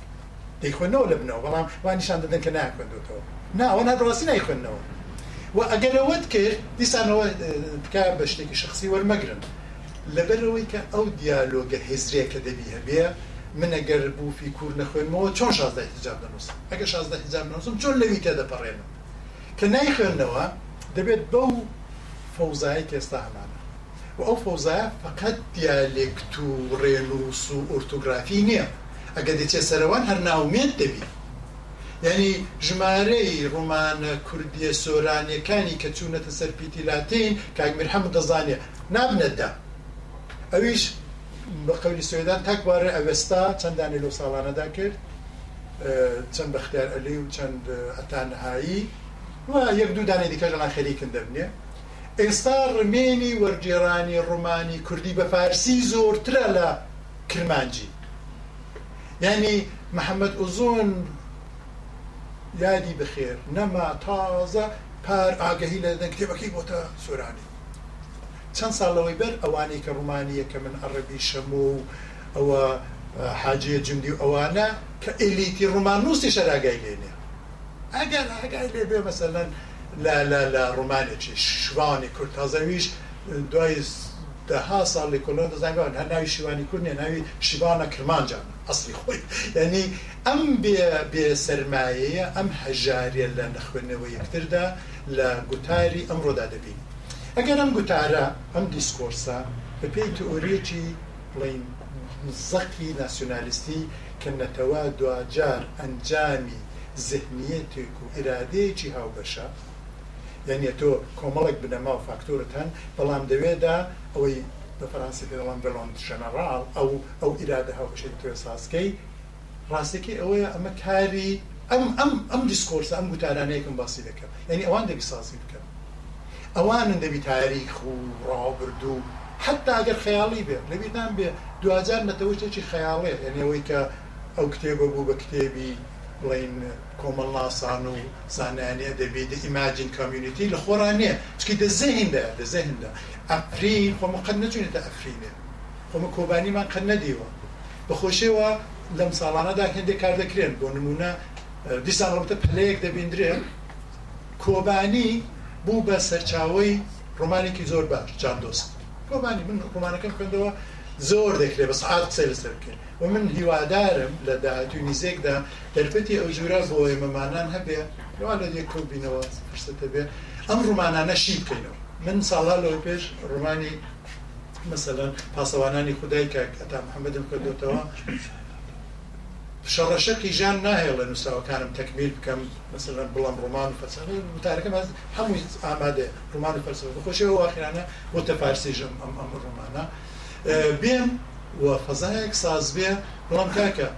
B: دەیخۆنەوە لە بنەوە بەڵام وانیشان دەدەن کە ناکردوتەوە ناوە نادڕاستی نایخێنەوە و ئەگەرەوەت کرد دیسانەوە بکە بە شتێکی شخصی وەرمەگرن لەبەرەوەی کە ئەو دیالۆگە هێزریە کە دەبی هەبێ من ئەگەر بووفی کور نەخوێنمەوە چۆن شازدە حجاب دەنووسم ئەگە شازدە حجاب نووسم چۆن لەوی تێ دەپەڕێنم کە نایخێنەوە دەبێت بەو فەوزایی کێستا هەمانە و ئەو فەوزایە فقط دیالێکت و ڕێنوس و ئۆرتۆگرافی نییە ئەگە دەچێت سەرەوان هەر ناومێت دەبی ینی ژمارەی ڕوومانە کوردیە سۆرانیەکانی کە چوونەتە سەر پیتیلاتین کاگمیر هەموو دەزانێت نابنەتدا ئەویش بە قەوری سوێدان تاکبارە ئەوێستا چەندانی لۆ ساڵانەدا کرد چەند بەختیار ئەلی و چەند ئەتانهایی و یەک دوودانی دیکە لەڵان خەریکن دەبنێ ئێستا ڕمێنی وەرجێرانی ڕومانی کوردی بە فارسی زۆرترە لە کرمانجی ینی محەممەد ئۆزۆن یادی بخێر نەما تازە پار ئاگەهی لە دەنگتێبەکەی بۆتە سورانی چەند ساڵەوەی بەر ئەوانی کە ڕومانیە کە من عەربی شەمو و ئەوە حاجە جندی و ئەوانە کە ئەلیتی ڕومان نووسی شەراگای لێنێ ئەگەر ئەگای لێ بێ مەسەلەن لە ڕومانێکی شوانی کورد تازەویش دوای دەها ساڵی کۆلۆ دەزانیان هەر ناوی شیوانی کوردنیە ناوی شیوانە کرمانجان ئەسلی خۆی یعنی ئەم بێ سەرمایەیە ئەم هەژاریە لە نەخوێنەوە یەکتردا لە گوتاری ئەمڕۆدا دەبینی ئەگەر ئەم گوتارە ئەم دیسکۆرسە بە پێی تۆریەکی بڵین زەقی ناسیۆنالیستی کە نەتەوە دوجار ئەنجامی زهنیەتێک و ئرادەیەکی هاوبەشە یعنی تۆ کۆمەڵک بنەما و فاکتورت هەن بەڵام دەوێدا ئەوەی بە فەرانسی پێڵام بلۆند ژەنەڕال ئەو ئەو ئیرادە هاوبەشی توێ ساسکەی ڕاستێکی ئەوەیە ئەمە کاری ئەم ئەم ئەم دیسکۆرس ئەم گوتارانەیەکم باسی دەکەم یعنی ئەوان دەبی سازی بکە ئەوانن دەبی تاریخ و ڕابردو حتا ئەگەر خەیاڵی بێ لەبیران بێ دوجار نەتەوەشتێکی خەیاڵێ ئەنێەوەی کە ئەو کتێبە بوو بە کتێبی بڵین کۆمەڵاسان و زانانیە دەبێت ئیماجین کامیونیتی لە خۆرانەیە چکی دەزەهیندا دەزەهیندا ئەفرین خۆمە قەت نەچونێتە ئەفرینێ خۆمە کۆبانیمان قەت نەدیوە بەخۆشەوە لەم ساڵانەدا هەندێک کار دەکرێن بۆ نمونە دیسان ڕەتە پلەیەک دەبیندرێن کۆبانی بوو بە سەرچاوەی ڕۆمانێکی زۆر باش چاندۆست ڕۆمانی من ڕۆمانەکەم خوێندەوە زۆر دەکرێت بە سعات قسە لەسەر بکرێت و من هیوادارم لە داهاتوی نزێکدا دەرفەتی ئەو ژورا بۆ ئێمەمانان هەبێ وا لە لێک کەوبینەوە پرسەتە بێ ئەم ڕوومانانە شی بکەینەوە من ساڵا لەوە پێش ڕومانی مثلەن پاسەوانانی خدای کە تا محەممەدم کردوتەوە شەڕەشەکی ژیان ناهێڵ لە نووساوەکانم تەکمیل بکەم مثلەن بڵام ڕۆمان و فەسەنی وتارەکەم هەمووی ئامادە ڕمان و فەرسەوە بخۆشەوە واخرانە بۆ تەپارسیژم ئەم ئەم ڕۆمانە بێن و فەزایەک ساز بێ بڵام کاکە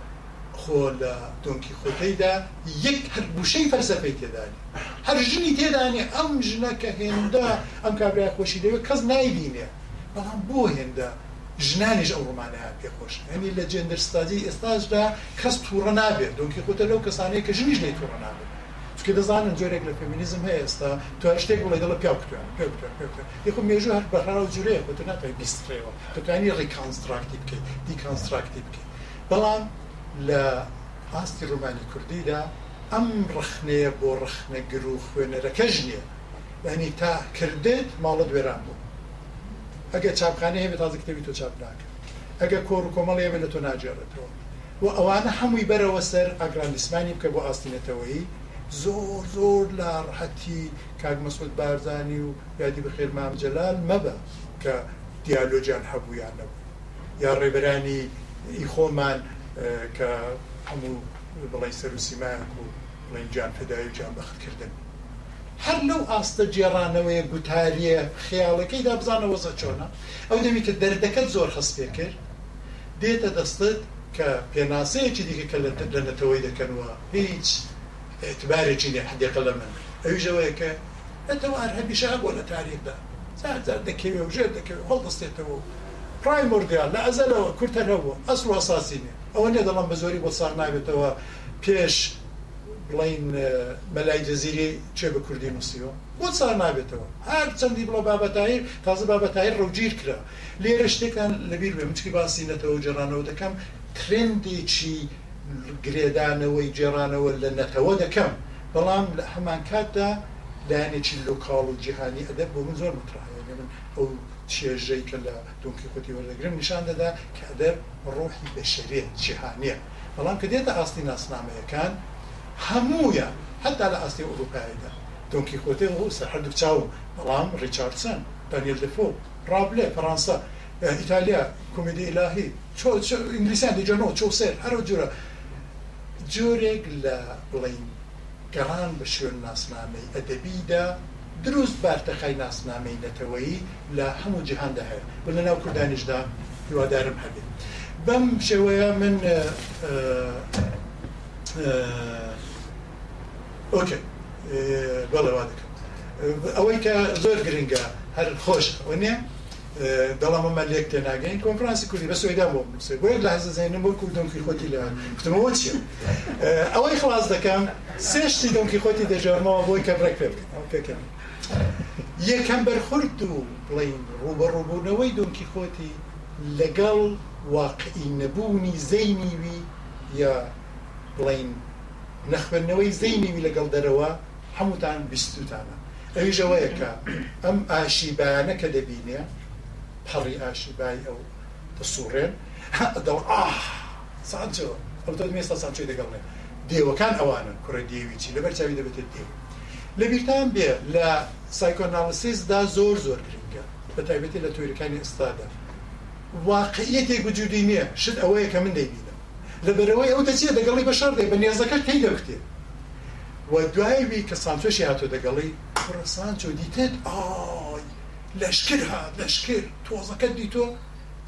B: خۆ لە دۆنکی خۆتەیدا یەک هەر بوشەی فەرسەفەی تێدانی هەر ژنی تێدانی ئەم ژنە کە هێندا ئەم کابرای خۆشی دەوێت کەس نایبینێ بەڵام بۆ هێندا ژنانیش ئەو ڕمانە پێخۆش هەنی لە جێندرستادی ئێستاشدا کەس تووڕە نابێت دونکی خۆتە لەو کەسانەیە کە ژنیش لێ تووڕە نابێت چکە دەزانن جۆرێک لە فەمینیزم هەیە ئێستا تو شتێک بڵێ دەڵە پیاکتویان یخ مێژ هەر بەرهرا و جوورەیە خۆ تو ناتوانای بیسترەوە دەتوانانی ڕیکانستراکتی بکەیت دیکانستراکتی بکەیت بەڵام لە ئاستی ڕومانی کوردیدا ئەم ڕخنەیە بۆ ڕخنەگر و خوێنەرەکەژ نییە ینی تا کردێت ماڵە دوێران بوو ئەگە چاپخانە هەبێت تازە کتێبی تۆ چاپ ناکە ئەگە کۆڕ کۆمەڵی هەبێت لە تۆ ناجێڕێتەوە و ئەوانە هەمووی بەرەوە سەر ئاگرانیسمانی بکە بۆ ئاستینەتەوەی زۆر زۆر لا ڕحەتی کاک مەسود بارزانانی و یادی بەخێر مامجلال مەبە کە دیالۆجان هەبوویان نەبوو یا ڕێبرانی ئیخۆمان کە هەموو بڵی سەر و سیمایان و بڵین جان پێداوی جان بەخکردن هەر لەو ئاستە جێڕانەوەیە گوتاریە خیاڵەکەی دابزانەوە زە چۆنە ئەو دەویتە دەردەکەت زۆر خستێ کرد دێتە دەستت کە پێناسەیەکی دیکە کە لەنەتەوەی دەکەنەوە هیچ اعتبارێکی لێ حدێقە لە من ئەویژەوەیە کە ئەتەوار هەبیشە بۆ لە تاریخدا زارزار دەکەوێ ژێر دەکەوێت هەڵ دەستێتەوە پرایمۆردیال لە ئەزەلەوە کورتە هەبوو ئەسڵ ئاساسینێ ئەوە نێ دەڵام بە زۆری بۆ ساغ نابێتەوە پێش بڵین بەلای جەزیری چێ بە کوردی مسیەوە بۆ سار نابێتەوە هەر چەندی بڵۆ بابەتایی تازە بابەتایی ڕوجیر کرا لێرە شتێکان لەبیر بێ مچکی باسی نەتەوە جێرانەوە دەکەم ترندێکی گرێدانەوەی جێرانەوە لە نەتەوە دەکەم بەڵام لە هەمان کاتدا دانێکی لوکاڵ و جیهانی ئەدەب بۆ من زۆر متراە من ئەو چێژەی کە لە دونکی خوتی وەرەگرم نیشان دەدا کە ئەدەب ڕۆحی بەشەرێ جیهانیە بەڵام کە دێتە ئاستی ناسنامەیەکان هەمویە هەتا لە ئاستی ئەوروپایدا دۆنکی کۆتێ و سەرحردوو چاوم بەڵام شو دانیل دفۆ ڕابلێ فەرانسا شو سير ئلاهی جورا دیجانەوە لا بلين كران جورە جۆرێک لە أدبي دا دروس شوێن ناسنامەی ئەدەبیدا دروست بارتەخای ناسنامەی نەتەوەی لە هەموو ولا ناو كردانيش دا کوردانیشدا دارم هەبێت بەم شێوەیە من آه، آه، آه، ئۆکە بەڵێوا دەکەم ئەوەی کە زۆر گرنگە هەر خۆش نیە دەڵام ئەمە لێک تێ ناگەین کۆفرانسی کوردی بە سوێدا بۆ بۆیە لە حەزەزانم بۆ کوردۆنکی خۆتی لە کتمەوە چی ئەوەی خلاص دەکەم سێشتی دۆنکی خۆتی دەژارمەوە بۆی کە ڕێک پێ بکەم یەکەم بەرخورد و بڵین ڕوبەڕووبوونەوەی دۆنکی خۆتی لەگەڵ واقعی نەبوونی زەینیوی یا بڵین نەخوێندنەوەی زەینیوی لەگەڵ دەرەوە هەمووتان بیستوتانە ئەویش ئەوەیەکە ئەم ئاشیبانە کە دەبینێ پەڕی ئاشیبای ئەو دەسوڕێن دڵ ئاه ساچەوە ئەو تۆ مێستا ساچوی دەگەڵێ دێوەکان ئەوانن کوڕە دێویچی لەبەر چاوی دەبێتێت دێو لە بیرتان بێ لە سایکۆناڵسیسدا زۆر زۆر گرنگە بە تایبەتی لە تۆریەکانی ئێستادا واقعیەتێک وجودی نییە شت ئەوەیە کە من دەیبینە لەبەرەوەی ئەو دەچێت دەگەڵی بەشار دێ بە نێزەکە پێی دەکتێ و دوایوی کە سانچۆشی هاتۆ دەگەڵی کوڕە سانچۆ دیتێت ئای لەشکر هات لەشکر تۆزەکە دیتۆ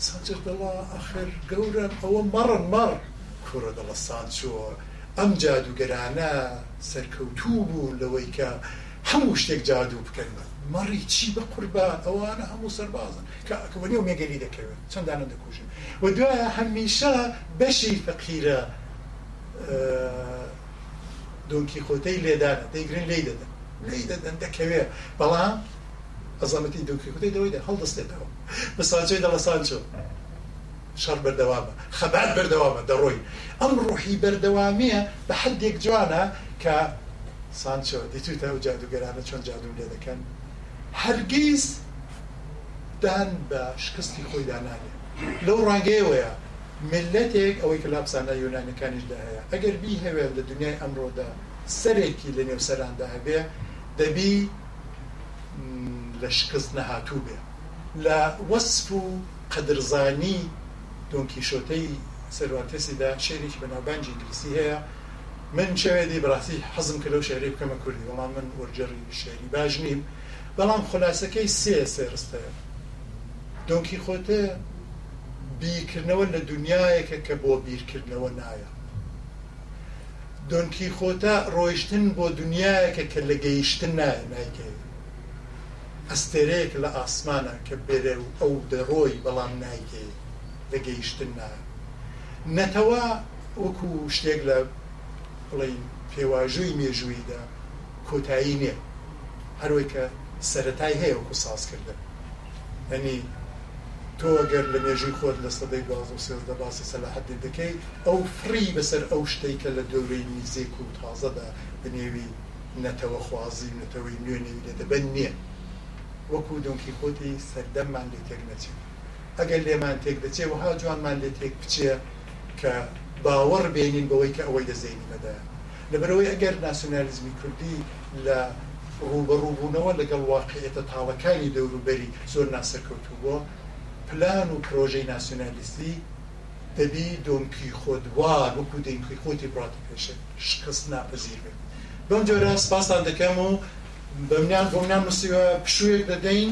B: سانچۆ دەڵا ئەخر گەورە ئەوە مەڕن مەڕ کوڕە دەڵە سانچۆ ئەم جادوگەرانە سەرکەوتوو بوو لەوەی کە هەموو شتێک جادوو بکەنمە مەڕی چی بە قوربان ئەوانە هەموو سەربازن کە ئەکەوەنی و مێگەلی دەکەوێت چەندانە دەکوژێت و دوایە هەمیشە بەشی فەقیرە دۆنکی خۆتەی لێدانە دەیگرن لی دەدەن لی دەدەن دەکەوێ بەڵام ئەزامەتی دۆنکی خۆتەی دەوەی دە هەڵدەستێتەوە بەساچۆی دەڵەسانچۆ شەڕ بەردەوامە خەبات بەردەوامە دەڕۆی ئەم ڕوحی بەردەوامیە بە حدێک جوانە کە سانچۆ دیتوتە و جادوگەرانە چۆن جادو لێ دەکەن هەرگیز دان بە شکستی خۆی دانانێ لەو ڕەنگەیەوەیە ملەتێک ئەوەی کە لاپسانە یۆنانەکانیشدا هەیە ئەگەر بی هەوێت لە دنیای ئەمڕۆدا سەرێکی لە نێوسەراندا هەبێ دەبی لە شکست نەهاتوو بێ لە وەسف و قەدرزانی دۆنکیشۆتەی سەرواتەسیدا شێریش بەناوبانجی ئینگلیسی هەیە من شوێدی بڕاستی حەزم کە لەو شعری بکەمە کوردی بەڵام من وەرجەری شعری باش نیم بەڵام خلاصەکەی سێ سێرستەیە دۆنکی خۆتە بیرکردنەوە لە دنیایەکە کە بۆ بیرکردنەوە نایە دۆنکی خۆتە ڕۆیشتن بۆ دنیایەکە کە لە گەیشتن نایە نایگەی ئەستێرەیەک لە ئاسمانە کە بێرە و ئەو دەڕۆی بەڵام نایگەی لە گەیشتن نایە نەتەوە وەکو شتێک لە بڵین پێواژووی مێژوویدا کۆتایی نییە هەروەی کە سەتای هەیە وەکو سازکردن ئەنی تۆ گەر لە مێژوی خۆت لە سەدەی سێزدە باسی سەلاحەتی دەکەی ئەو فری بەسەر ئەو شتەی کە لە دەورەی نیزێک و تازەدا بنێوی نەتەوە خوازی نەتەوەی نوێنەوی لەدەبەن نییە وەکو دونکی خۆتی سەردەممان لێ تێک نەچێت ئەگەر لێمان تێک دەچێ وها جوانمان لێ تێک بچێ کە باوەڕ بێنین بەوەی کە ئەوەی دەزێنی مەدا لەبەرەوەی ئەگەر ناسیۆنالیزمی کوردی لە ڕوبەڕووبوونەوە لەگەڵ واقعێتە تاڵەکانی دەوروبەری زۆر ناسەرکەوتوو بۆ پلان و پرۆژەی ناسیۆنالیستی دەبی دۆنکی خۆدوار وەکو دەنکی خۆتی بڕاتە پێشێت شکست ناپەزیر بێت بەم جۆرە سپاسان دەکەم و بەمیان بۆمیان مسیوە پشوویەک دەدەین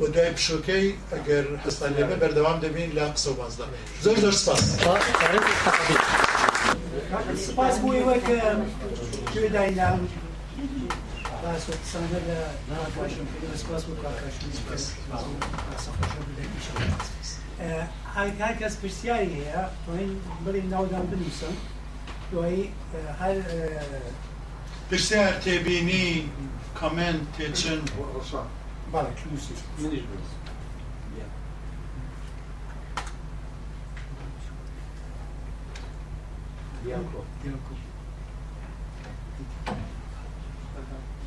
B: وە دوای پشۆکەی ئەگەر هەستان لێبە بەردەوام دەبین لا قسە و بازدا زۆر زۆر سپاس سپاس بووی وەکە کوێدایناوت
C: هر کس پرسیاری هیا تو این بلی ناودان بنوسم تو این هر
D: پرسیار تبینی کامنت تیچن بله کلوسی منیش بلیس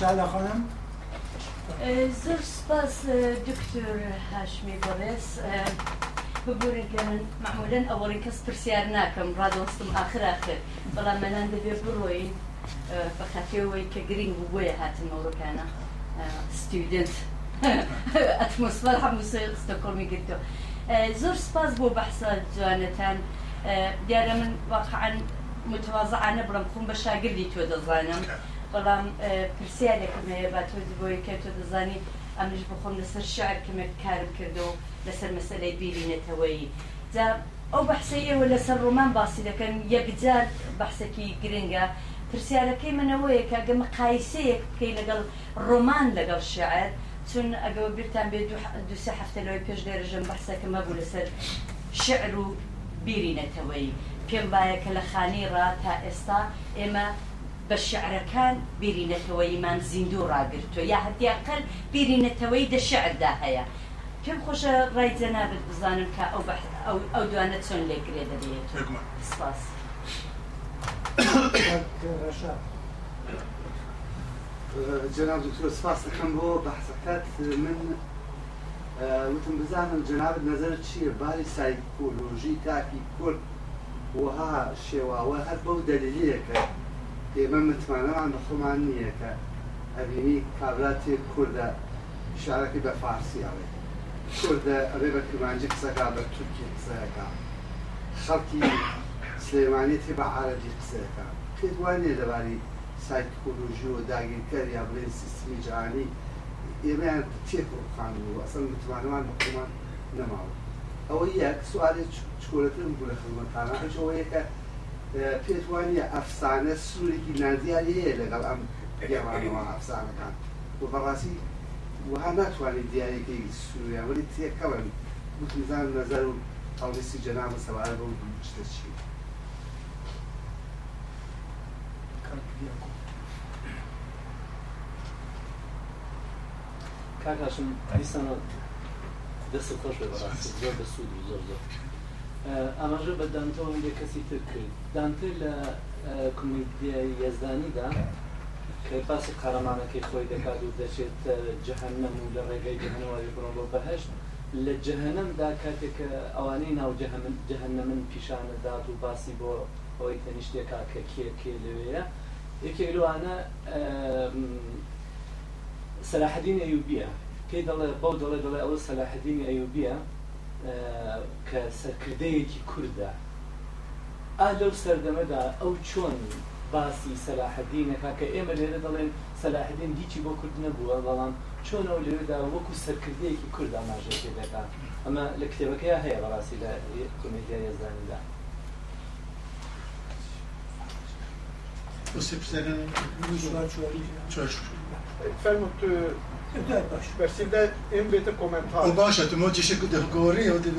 C: شالا خانم
E: اه، زر سباس اه، دكتور هاشمي اه، بوريس بقول كان معمولا اولی کس پرسیار برسيارناكم راد وسطم اخر اخر بلا منان ما ندبي بروين فخافي وي كجرين هو هات الموضوع كان ستودنت اتموسفير حموسيق می قلتو زر سپاس بو بحث جانتان دیارم من واقعا متواضعة أنا برمخون بشاقر دي تودزانم بەڵام پرسیارێکم هەیە با تۆ بۆی کە تۆ دەزانی ئەمش بخۆم لەسەر شعر کەمێک کارم کردو لەسەر مەسلەی بیرینەتەوەی جا ئەو بەحسەیەوە لەسەر ڕۆمان باسی دەکەن یەکجار بەحسەکی گرنگە پرسیارەکەی منەوەیە کە گەمە قایسەیەک بکەی لەگەڵ ڕۆمان لەگەڵ شعر چون ئەگەوە بیرتان بێت دوسە هەفتەلەوەی پێش دەێژم بەحسەکەمە بوو لەسەر شعر و بیرینەتەوەی پێم باەکە لە خانی ڕ تا ئێستا ئێمە بە شعرەکان بیرینەتەوەیمان زیندوو ڕاگرتووە یا هەتیاقل بیرینەتەوەی دە شعردا هەیە پێم خۆشە ڕای أو بزانم کە ئەو ئەو دوانە چۆن لێکرێ دەبێت سپاس
F: جناب دكتور سباس كم هو بحثات من آه، وتم بزعم جناب نظرت شيء بالي سايكولوجي تاكي كل وها شيء وها بو دليلية كده ئێمە متمانەمان بە خۆمان نییە کە ئەبینی کابراتی کووردە شارەکە بە فارسیاوێ کووردە ئەبێ بە کرمانجی قسەکە بە تورکی قسەکە خەڵکی سلێمانێتی بە عربی قسەکە پێت وانێ لەباری سایکۆلۆژی و داگیرکەر یا بڵێن سیستمی جانی ئێمەیان تێکۆخان و ئەسن متمانەمان بە خۆمان نەماوە ئەوە یەک سوالێک چکۆلەتر بوو لە خزمەتانە ئەوەیە کە پێت وانە ئەفسانە سوورێکی نادیاری هەیە لەگەڵ ئەم پێوانەوە ئەفسانەکان و بەڕاستی وها ناتوانێت دیارێکی سووریا وەری تێکەون وتزان نەزەر و هەڵیسی جەنامە سەوارە بە شتە چی
G: کاکاشم ئەیسانە دەست خۆش بە بەڕاستی زۆر بە سوود و زۆر زۆر ئەمەژە بە دانتەوەم لێ کەسی تر کرد دانتر لە کومیدیای یەزدانیدا کە باسی قەرەمانەکەی خۆی دەکات و دەچێت جەهنم و لە ڕێگەی جەهنەوەی بڕۆ بۆ بەهشت لە جەهنەمدا کاتێک کە ئەوانەی ناو جەهنە من پیشانەدات و باسی بۆ ئەوەی تەنیشتێکا کە کێ کێ لەوەیە یەکێک لەوانە سەلاحدین ئەیوبیە پێی دەڵێ بەو دەڵێ دەڵێ ئەوە سەلاحدین ئەیوبیە کە سەرکردەیەکی کووردە ئا لەو سەردەمەدا ئەو چۆن باسی سەلاحدینەکە کە ئێمە لێرە دەڵێن سەلاحدین دیچی بۆ کورد نەبووە بەڵام چۆن ئەو لێرەدا وەکو سەرکردەیەکی کووردا ماژێتی دەکا ئەمە لە کتێبەکەی هەیە بەڕاستی لە کۆمیدیا ێزانیدا Você precisa...
D: Fermo, باش تبدا ينبت الكومنتار وباشا تموجي شكو ديال كوري ودي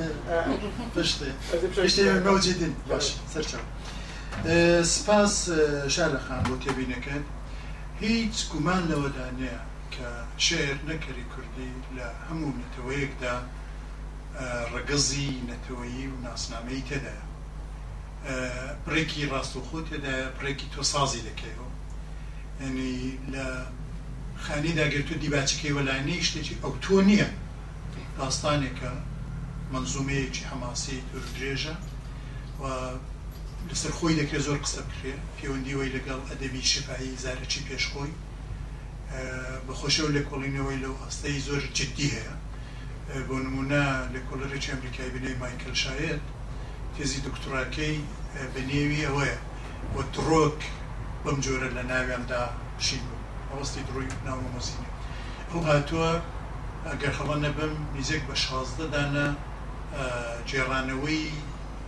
D: فشتي فشتي موجودين باش سرچا سپاس شعر خان بو تبینه کن هیچ دا رقزي تدا بريكي تدا بريكي لكيو يعني لا خانی داگرت و دیباچەکەی وەلاینەی شتێکی ئەو تۆ نییە داستانێکە منزومەیەکی هەماسی درێژە و لەسەر خۆی دەکرێت زۆر قسە بکرێ پەیوەندیەوەی لەگەڵ ئەدەبی شفاایی زارەی پێشخۆی بەخۆشەو لە کۆڵینەوەی لەو ئەستەی زۆر جددی هەیە بۆ نمونە لە کۆلەرێکی ئەمریکای بنەی مایکل شایەت تێزی دکتوراکەی بە نێوی ئەوەیە وە درۆک بەم جۆرە لە ناویاندا شین بوو ڕاستی دڕۆی ناومەمەزیینە ئەو هاتووە ئەگەر خەڵە نەبم نزێک بە شازدە دانا جێڕانەوەی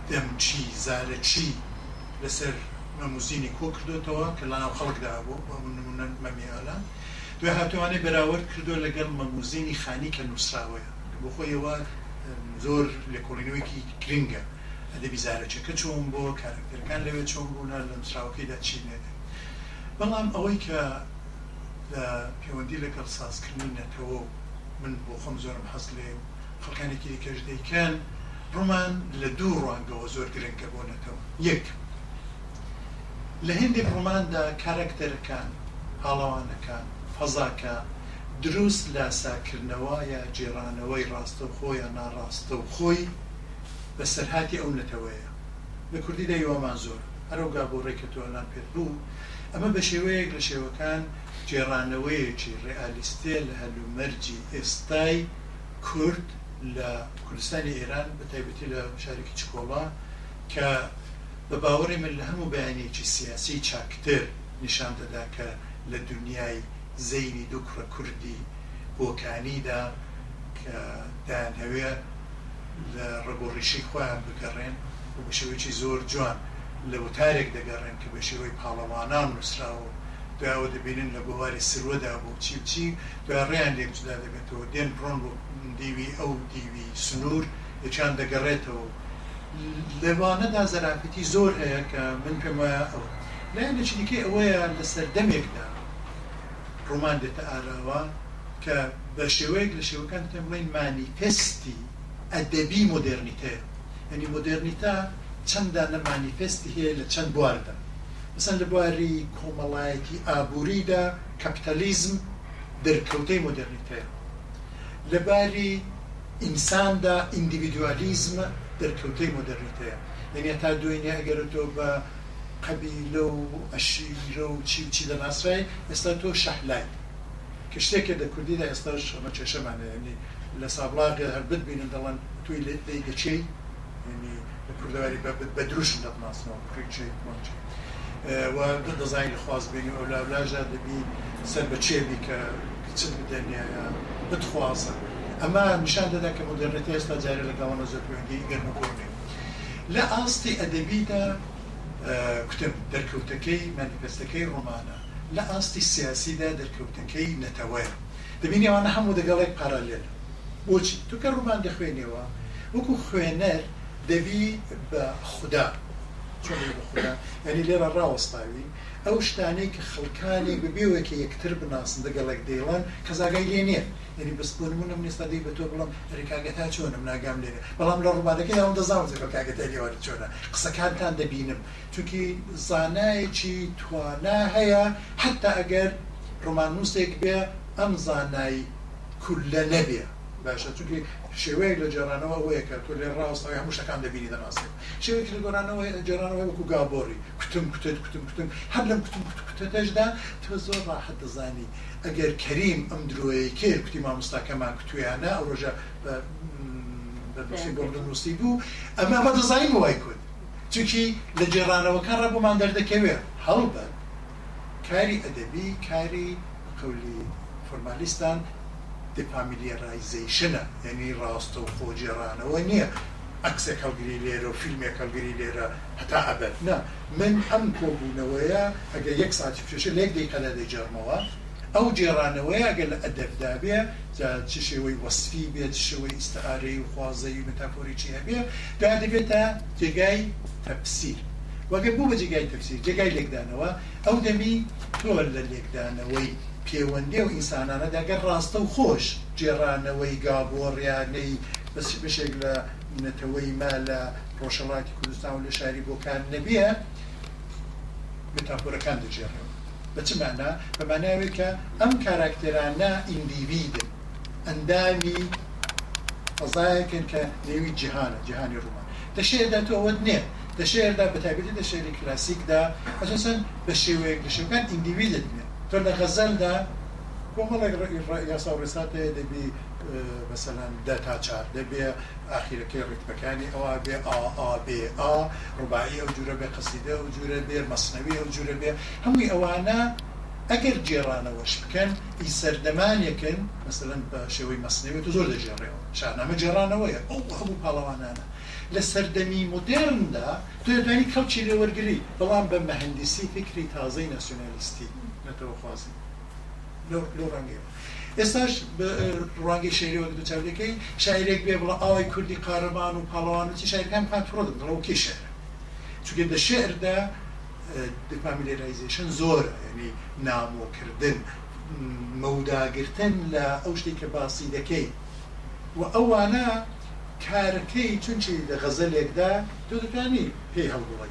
D: دەمچی زارەچی لەسەر مەموزینی کۆ کردوتەوە کە لە ناو خەڵکدا بوو مەمیالان دوێ هاتوانێ بەراورد کردو لەگەڵ مەموزینی خانی کە نووسراوەیە بۆ خۆیەوە زۆر لە کۆڵینەوەیکی گرنگە ئەدەبی زارەچەکە چۆن بۆ کارکتەرەکان لەوێ چۆن بوونا لە نووسراوەکەیدا چینێت بەڵام ئەوەی کە لە پەیوەندی لەگەڵ سازکردنی نەتەوە من بۆ خۆم زۆرم حەز لێ خەکانێکی کەش دەیکەن ڕوومان لە دوو ڕوانگەوە زۆر گرنگکە بۆ نەتەوە یەک لە هندێک ڕووماندا کارکتەرەکان هاڵەوانەکان فەزاکە دروست لاساکردنەوە یا جێرانەوەی ڕاستە و خۆیان ناڕاستە و خۆی بە سەرهاتی ئەو نەتەوەیە لە کوردی دەیوەمان زۆر هەرۆگا بۆ ڕێکە تۆلان پێت بوو ئەمە بە شێوەیەک لە شێوەکان جێڕانەوەیەکی ڕێئالیستێ لە هەلومەرجی ئێستای کورد لە کوردستانی ئێران بە تایبەتی لە شارێکی چکۆڵا کە بە باوەڕی من لە هەموو بەیانێکی سیاسی چاکتر نیشان دەدا کە لە دنیای زەیری دوکڕە کوردی بۆکانیدا کە دایان هەوێ لە ڕگۆڕیشی خۆیان بگەڕێن و بەشێوەیەکی زۆر جوان لە وتارێک دەگەڕێن کە بەشێوەی پاڵەوانان نووسراوە داوە دەبینن لە بواری سروەدا بوو چی بچی دوای ڕێیان لێک جدا دەبێتەوە دێن پڕۆن بۆ دیوی ئەو دیوی سنوور یچان دەگەڕێتەوە لەوانەدا زەرافەتی زۆر هەیە کە من پێم وایە ئەوە لایەن لەچنیکی ئەوەیە لەسەر دەمێکدا ڕۆمان دێتە ئاراوە کە بە شێوەیەک لە شێوەکان تەمڵین مانیفستی ئەدەبی مدررنیتەیە ئەنی مدررنیتا چەنددا لە مانیفستی هەیە لە چەند بواردە مثلا لە بواری کۆمەڵایەتی ئابووریدا کەپتەلیزم دەرکەوتەی مدرنیتەیە لە باری ئینساندا ئیندیویدوالیزم دەرکەوتەی مدرنیتەیە یعنی تا دوێنێ ئەگەرەوە بە قەبیلە و ئەشیرە و چی بچی لە ناسرای ئێستا تۆ شەحلای کە شتێکە دە کوردیدا ئێستا شەمە چێشەمانە ینی لە سابلاغی هەربت بینن دەڵەن توی لێ دەچی ینی لە کوردواری بە دروشن دەبناسنەوە کوڕێکی مۆچی و دەزانانی خواست بین و لاژە دەبی سەر بە چێبی کە چ دەنیایە بتخوازە ئەمە نیشان دەدا کە مدرنێتی ئێستا جارێ لەگەڵەوە زەرپێنی گەرمەبوونی لە ئاستی ئەدەبیدا کتب دەرکەوتەکەی مەنیفستەکەی ڕۆمانە لە ئاستی سیاسیدا دەرکەوتەکەی نەتەوەە دەبینیوانە هەموو دەگەڵێک پارالێن بۆچی توکە ڕوومان دەخوێنەوە وەکو خوێنەر دەبی بە خوددا ئەنی لێرە ڕاوەستاوی ئەو شتانەی کە خەڵکانی ببیوەکی یەکتر بناسن دەگەڵک دەیڵان کەزاگای لێ نیە یعنی بستبوونمونم نیستا دی بە تۆ بڵم ڕێکاگەتا چۆنم ناگام لێنێ بەڵام لە ڕووبانەکەی ئەو دەزانم ڕێکاگەتا لێوارە چۆنە قسەکانتان دەبینم چونکی زانایەکی توانا هەیە حتا ئەگەر ڕۆمانوسێک بێ ئەم زانایی کولە نەبێ باشە چونکی شێوەیە لە جێرانەوە ئەوەیە کە تۆ لێ ڕاستەوە هەموو شەکان دەبینی دەناسێت شێوەیەکی لە گۆرانەوە جێرانەوە وەکو گابۆری کوتم کوتت کوتم کوتم هەر لەم کوتم کوتتەشدا تۆ زۆر ڕاحەت دەزانی ئەگەر کەریم ئەم درۆیە کێ کوتی مامۆستاکەمان کوتویانە ئەو ڕۆژە بۆنووسی بوو ئەمە ئەمە دەزانین وای کرد چونکی لە جێرانەوەکان ڕەبوومان دەردەکەوێت هەڵ بە کاری ئەدەبی کاری قولی فۆرمالیستان دیپامیلیێرایزیشنە یعنی ڕاستە و خۆجێرانەوە نییە ئەکسێک هەڵگری لێرە و فیلمێک هەڵگری لێرە هەتا ئەبەت نه من ئەم کۆبوونەوەیە ئەگە یەک ساتی پێشە لێک دیکە لە دەجارمەوە ئەو جێرانەوەی ئەگە لە ئەدەبدابێ چ شێوەی وەسفی بێت شوەی ئستعارەی و خوازەی متاپۆریی هەبێ دا دەبێتە جێگای تەپسیر وەگە بوو بە جێگای تەفسیر جێگای لێکدانەوە ئەو دەمی تۆ لە لێکدانەوەی پەیوەندی و ئینسانانە دەگەر ڕاستە و خۆش جێڕانەوەی گابۆڕیانەی بەسی بشێک لە نەتەوەی ما لە ڕۆژەڵاتی کوردستان و لە شاری بۆکان نەبیە متاپۆرەکان دەجێڕێەوە بچمانە بەماناوێت کە ئەم کاراکتێرانە ئیندیویدن ئەندامی فەزایەکن کە نێوی جیهانە جیهانی ڕوومان دەشێدا تۆوە نێ دەشێردا بەتابێتی دە شێری کلاسیکدا ئەسەن بە شێوەیەک لە شێوەکان ئیندیویدت تۆ لە غەزەلدا کۆمەڵێک یاسا و ڕێساتەیە دەبی مثلەن دە تا چار دەبێ ئاخیرەکەی ڕیتمەکانی ئەوە بێ ئابێ ئا ڕوبایی ئەو جورە بێ قسیدە و جورە بێ مەسنەوی ئەو جورە بێ هەمووی ئەوانە ئەگەر جێرانەوەش بکەن ئی سەردەمانەکەن مثلەن بە شێوەی مەسنەوێت زۆر دەژێڕێەوە شانامە جێرانەوەیە ئەو هەموو پاڵەوانانە لە سەردەمی مدرندا تۆ دەتوانانی کەڵکی لێوەرگری بەڵام بە مەهندسی فکری تازەی نەسیۆنالیستی. metro fasi. Lor lorangeva. Estaş e, rangi şehri oldu tevlike. Şehirek be bula ay kurdi kahramanı palanı çi şehir hem kontrolü da o ki şehir. Çünkü de şehirde e, defamiliarization zor yani namu kirdin مودا گرتن لە ئەو شتێک کە باسی دەکەی و ئەوانە کارەکەی چونچی لە غەزە لێکدا دو دەتانی پێی هەڵدڵی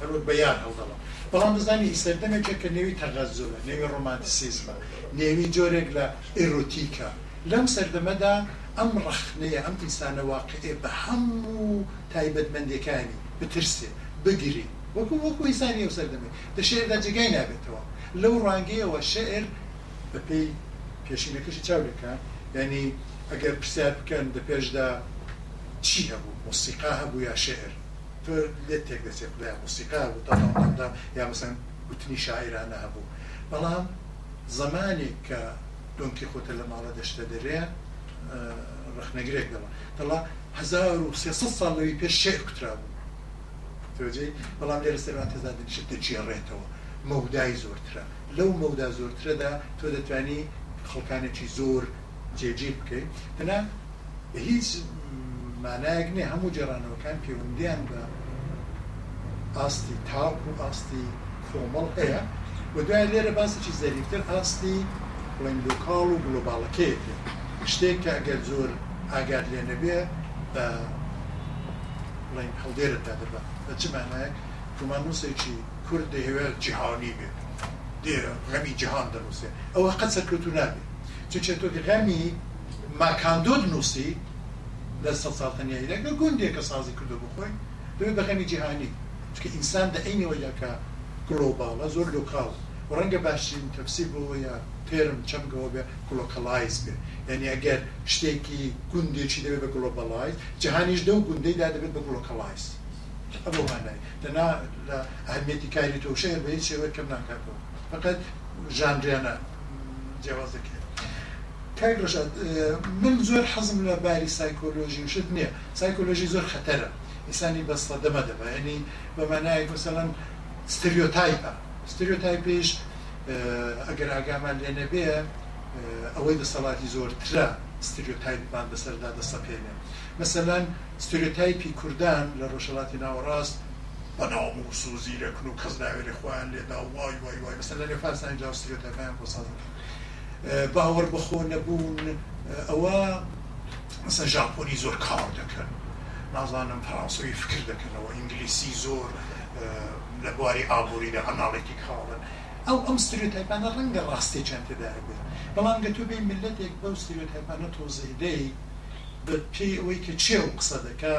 D: هەروەک بەیان هەڵدەڵم بەڵام دەزانانی ئیسلامدەمێکە کە نێوی تەغەزۆە نێوی ڕۆمانتسیزمە نێوی جۆرێک لە ئێرۆتیکە لەم سەردەمەدا ئەم ڕخنەیە ئەم ئینسانە واقعێ بە هەموو تایبەتمەندەکانی بترسێ بگیری وەکو وەکو ئیسانی ئەو سەردەمێ دە شێردا جگای نابێتەوە لەو ڕانگەیەوە شعر بە پێی پێشینەکەشی چاولەکە ینی ئەگەر پرسیار بکەن دە پێشدا چی هەبوو مۆسیقا هەبوو یا شعر تۆ لێت تێک دەچێت بڵێ موسیقا بوودا یا مەسەن گوتنی شاعرانە هەبوو بەڵام زمانی کە دۆنکی خۆتە لە ماڵە دەشتە دەرێ ڕخنەگرێک دەما دەڵا 1300 ساڵ لەوی پێش شێر کوترا بوو توجی بەڵام لێرە سەروان تێزا دەنیشت دەجێڕێتەوە مەودای زۆرترە لەو مەودا زۆرترەدا تۆ دەتوانی خەڵکانێکی زۆر جێجی بکەیت تەنە هیچ مانایەک نێ هەموو جێرانەوەکان پەیوەندیان بە ئاستی تاڵ و ئاستی کۆمەڵ هەیە و دوای لێرە باسێکی زەریفتر ئاستی بڵندوکاڵ و گلوباڵەکەیت شتێک کە ئەگەر زۆر ئاگات لێ نەبێ بە بڵین هەڵدێرە تا دەبە بە چ مانایەک کومانوسێکی کورد دەهێوێت جیهانی بێ دێرە غەمی جیهان دەنووسێ ئەوە قەت سەرکەوت و نابێ چچێت تۆ غەمی ماکاندۆ نووسی لە سە ساڵتەنیا عێراکە گوندێکە سازی کردو بخۆی دوێ بەخەمی جیهانی چکە ئینسان دە عینەوە یاکە گلۆباڵە زۆر لوکاڵ ڕەنگە باشین تەفسی بۆەوە یا پێرم چەمگەەوە بێ کلۆکەلایز بێ یعنی ئەگەر شتێکی گوندێکی دەبێت بە گلۆبەلایز جیهانیش دە و گوندەیدا دەبێت بە گلۆکەلایز ئەوانای دەنا لە ئەهمێتی کاری تۆشەیە بە هیچ شێوە کەم ناکاتەوە فقط ژانریانە جیاوازەکە کاگرش من زۆر حەزم لە باری سایکۆلۆژی وشت نییە سایکۆلۆژی زۆر خەتەرە ئسانی بەستە دەمە دەبێنی بەمانایک مثلەن ستریۆتایپە ستریۆتایپیش ئەگەر ئاگامان لێ نەبێ ئەوەی دەسەڵاتی زۆرترە ستریۆتایپمان بەسەردا دەسەپێنێ مثلەن ستریۆتایپی کوردان لە ڕۆژەڵاتی ناوەڕاست بەناوم و سوزیرەکن و کەس ناوێری خۆیان لێدا وای وای وای مثل لە لێ فارسانی جااو ستریۆتایپیان بۆ سازەکە باوەڕ بخۆ نەبوون ئەوە مثلا ژاپۆنی زۆر کار دەکەن نازانم فەرانسەوی فکر دەکەنەوە ئینگلیسی زۆر لە بواری ئابووری لە هەناڵێکی کاڵن ئەو ئەم ستریۆتایپانە ڕەنگە ڕاستی چەندێدا بێت بەڵام گە تۆ بێ ملەتێک بەو ستریۆتایپانە تۆزیدەی بە پێی ئەوەی کە چێو قسە دەکە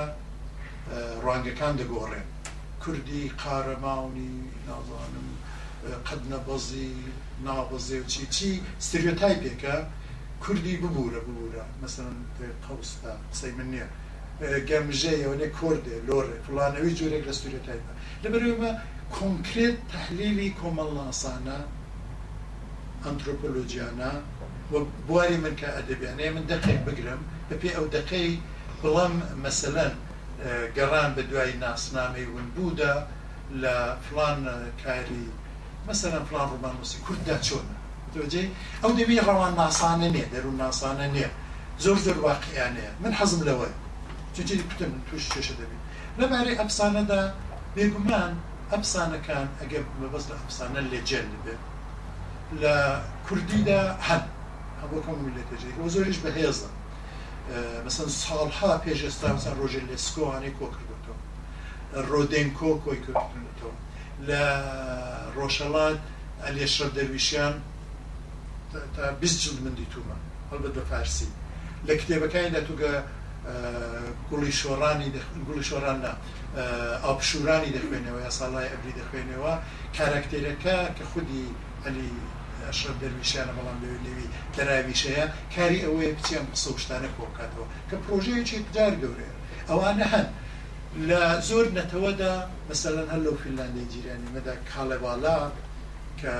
D: ڕوانگەکان دەگۆڕێن کوردی قارەماونی نازانم قەدنە بەزی ناوەزێ و چیچی ستریۆتایپێکە کوردی ببوورە ببوورە مەسەن قوستا قسەی من نییە گەمژەیەوەێ کوردێ لۆرێ فلانەوەی جورێک لە ستریۆتایپە لەبەرمە کۆنکرێت تحلیلی کۆمەڵناسانە ئەنتروپۆلۆجییانە بواری من کە ئەدەبیانەیە من دەقێک بگرم بە پێ ئەو دەقەی بڵام مەسەلەن گەڕان بە دوای ناسنامەی ون بوودا لە فلان کاری مثلا فلان ڕووبان وسی کورددا چۆنە تۆجێ ئەو دەبی ڕەوان ناسانە نیە دەروون ناسانە نییە زۆر زۆر واقعیانەیە من حەزم لەوە چجی کوتم توش چێشە دەبێت لەبارێ ئەفسانەدا بێگومان ئەفسانەکان ئەگەر مەبەست لە ئەفسانە لێجێل بێت لە کوردیدا هەن هەبوو کۆمی لە تێژێ ئەو زۆریش بەهێزە مثلا ساڵها پێشێستا مثلا ڕۆژێ لێسکۆوانەی کۆ کردێتەوە ڕۆدێن کۆ کۆی کردێتەوە لە ڕۆژەڵات ئەلێشە دەرویشیان تا بجل من دیتومە هەڵبەت بە فارسی لە کتێبەکانی دەتوگە گوڵی شۆڕانی گوڵی شۆڕاندا ئاپشورانی دەخوێنەوە یا ساڵای ئەبری دەخوێنەوە کارکتێرەکە کە خودی ئەلی ئەشرف دەرویشیانە بەڵام لەوێ لەوی دەراویشەیە کاری ئەوەیە بچیان قسە شتانە کۆکاتەوە کە پرۆژەیەکی جار گەورەیە ئەوانە هەن لە زۆر نەتەوەدا مەسەەن هەر لەو فینلاندی جیرانی مەدا کاڵێوالا کە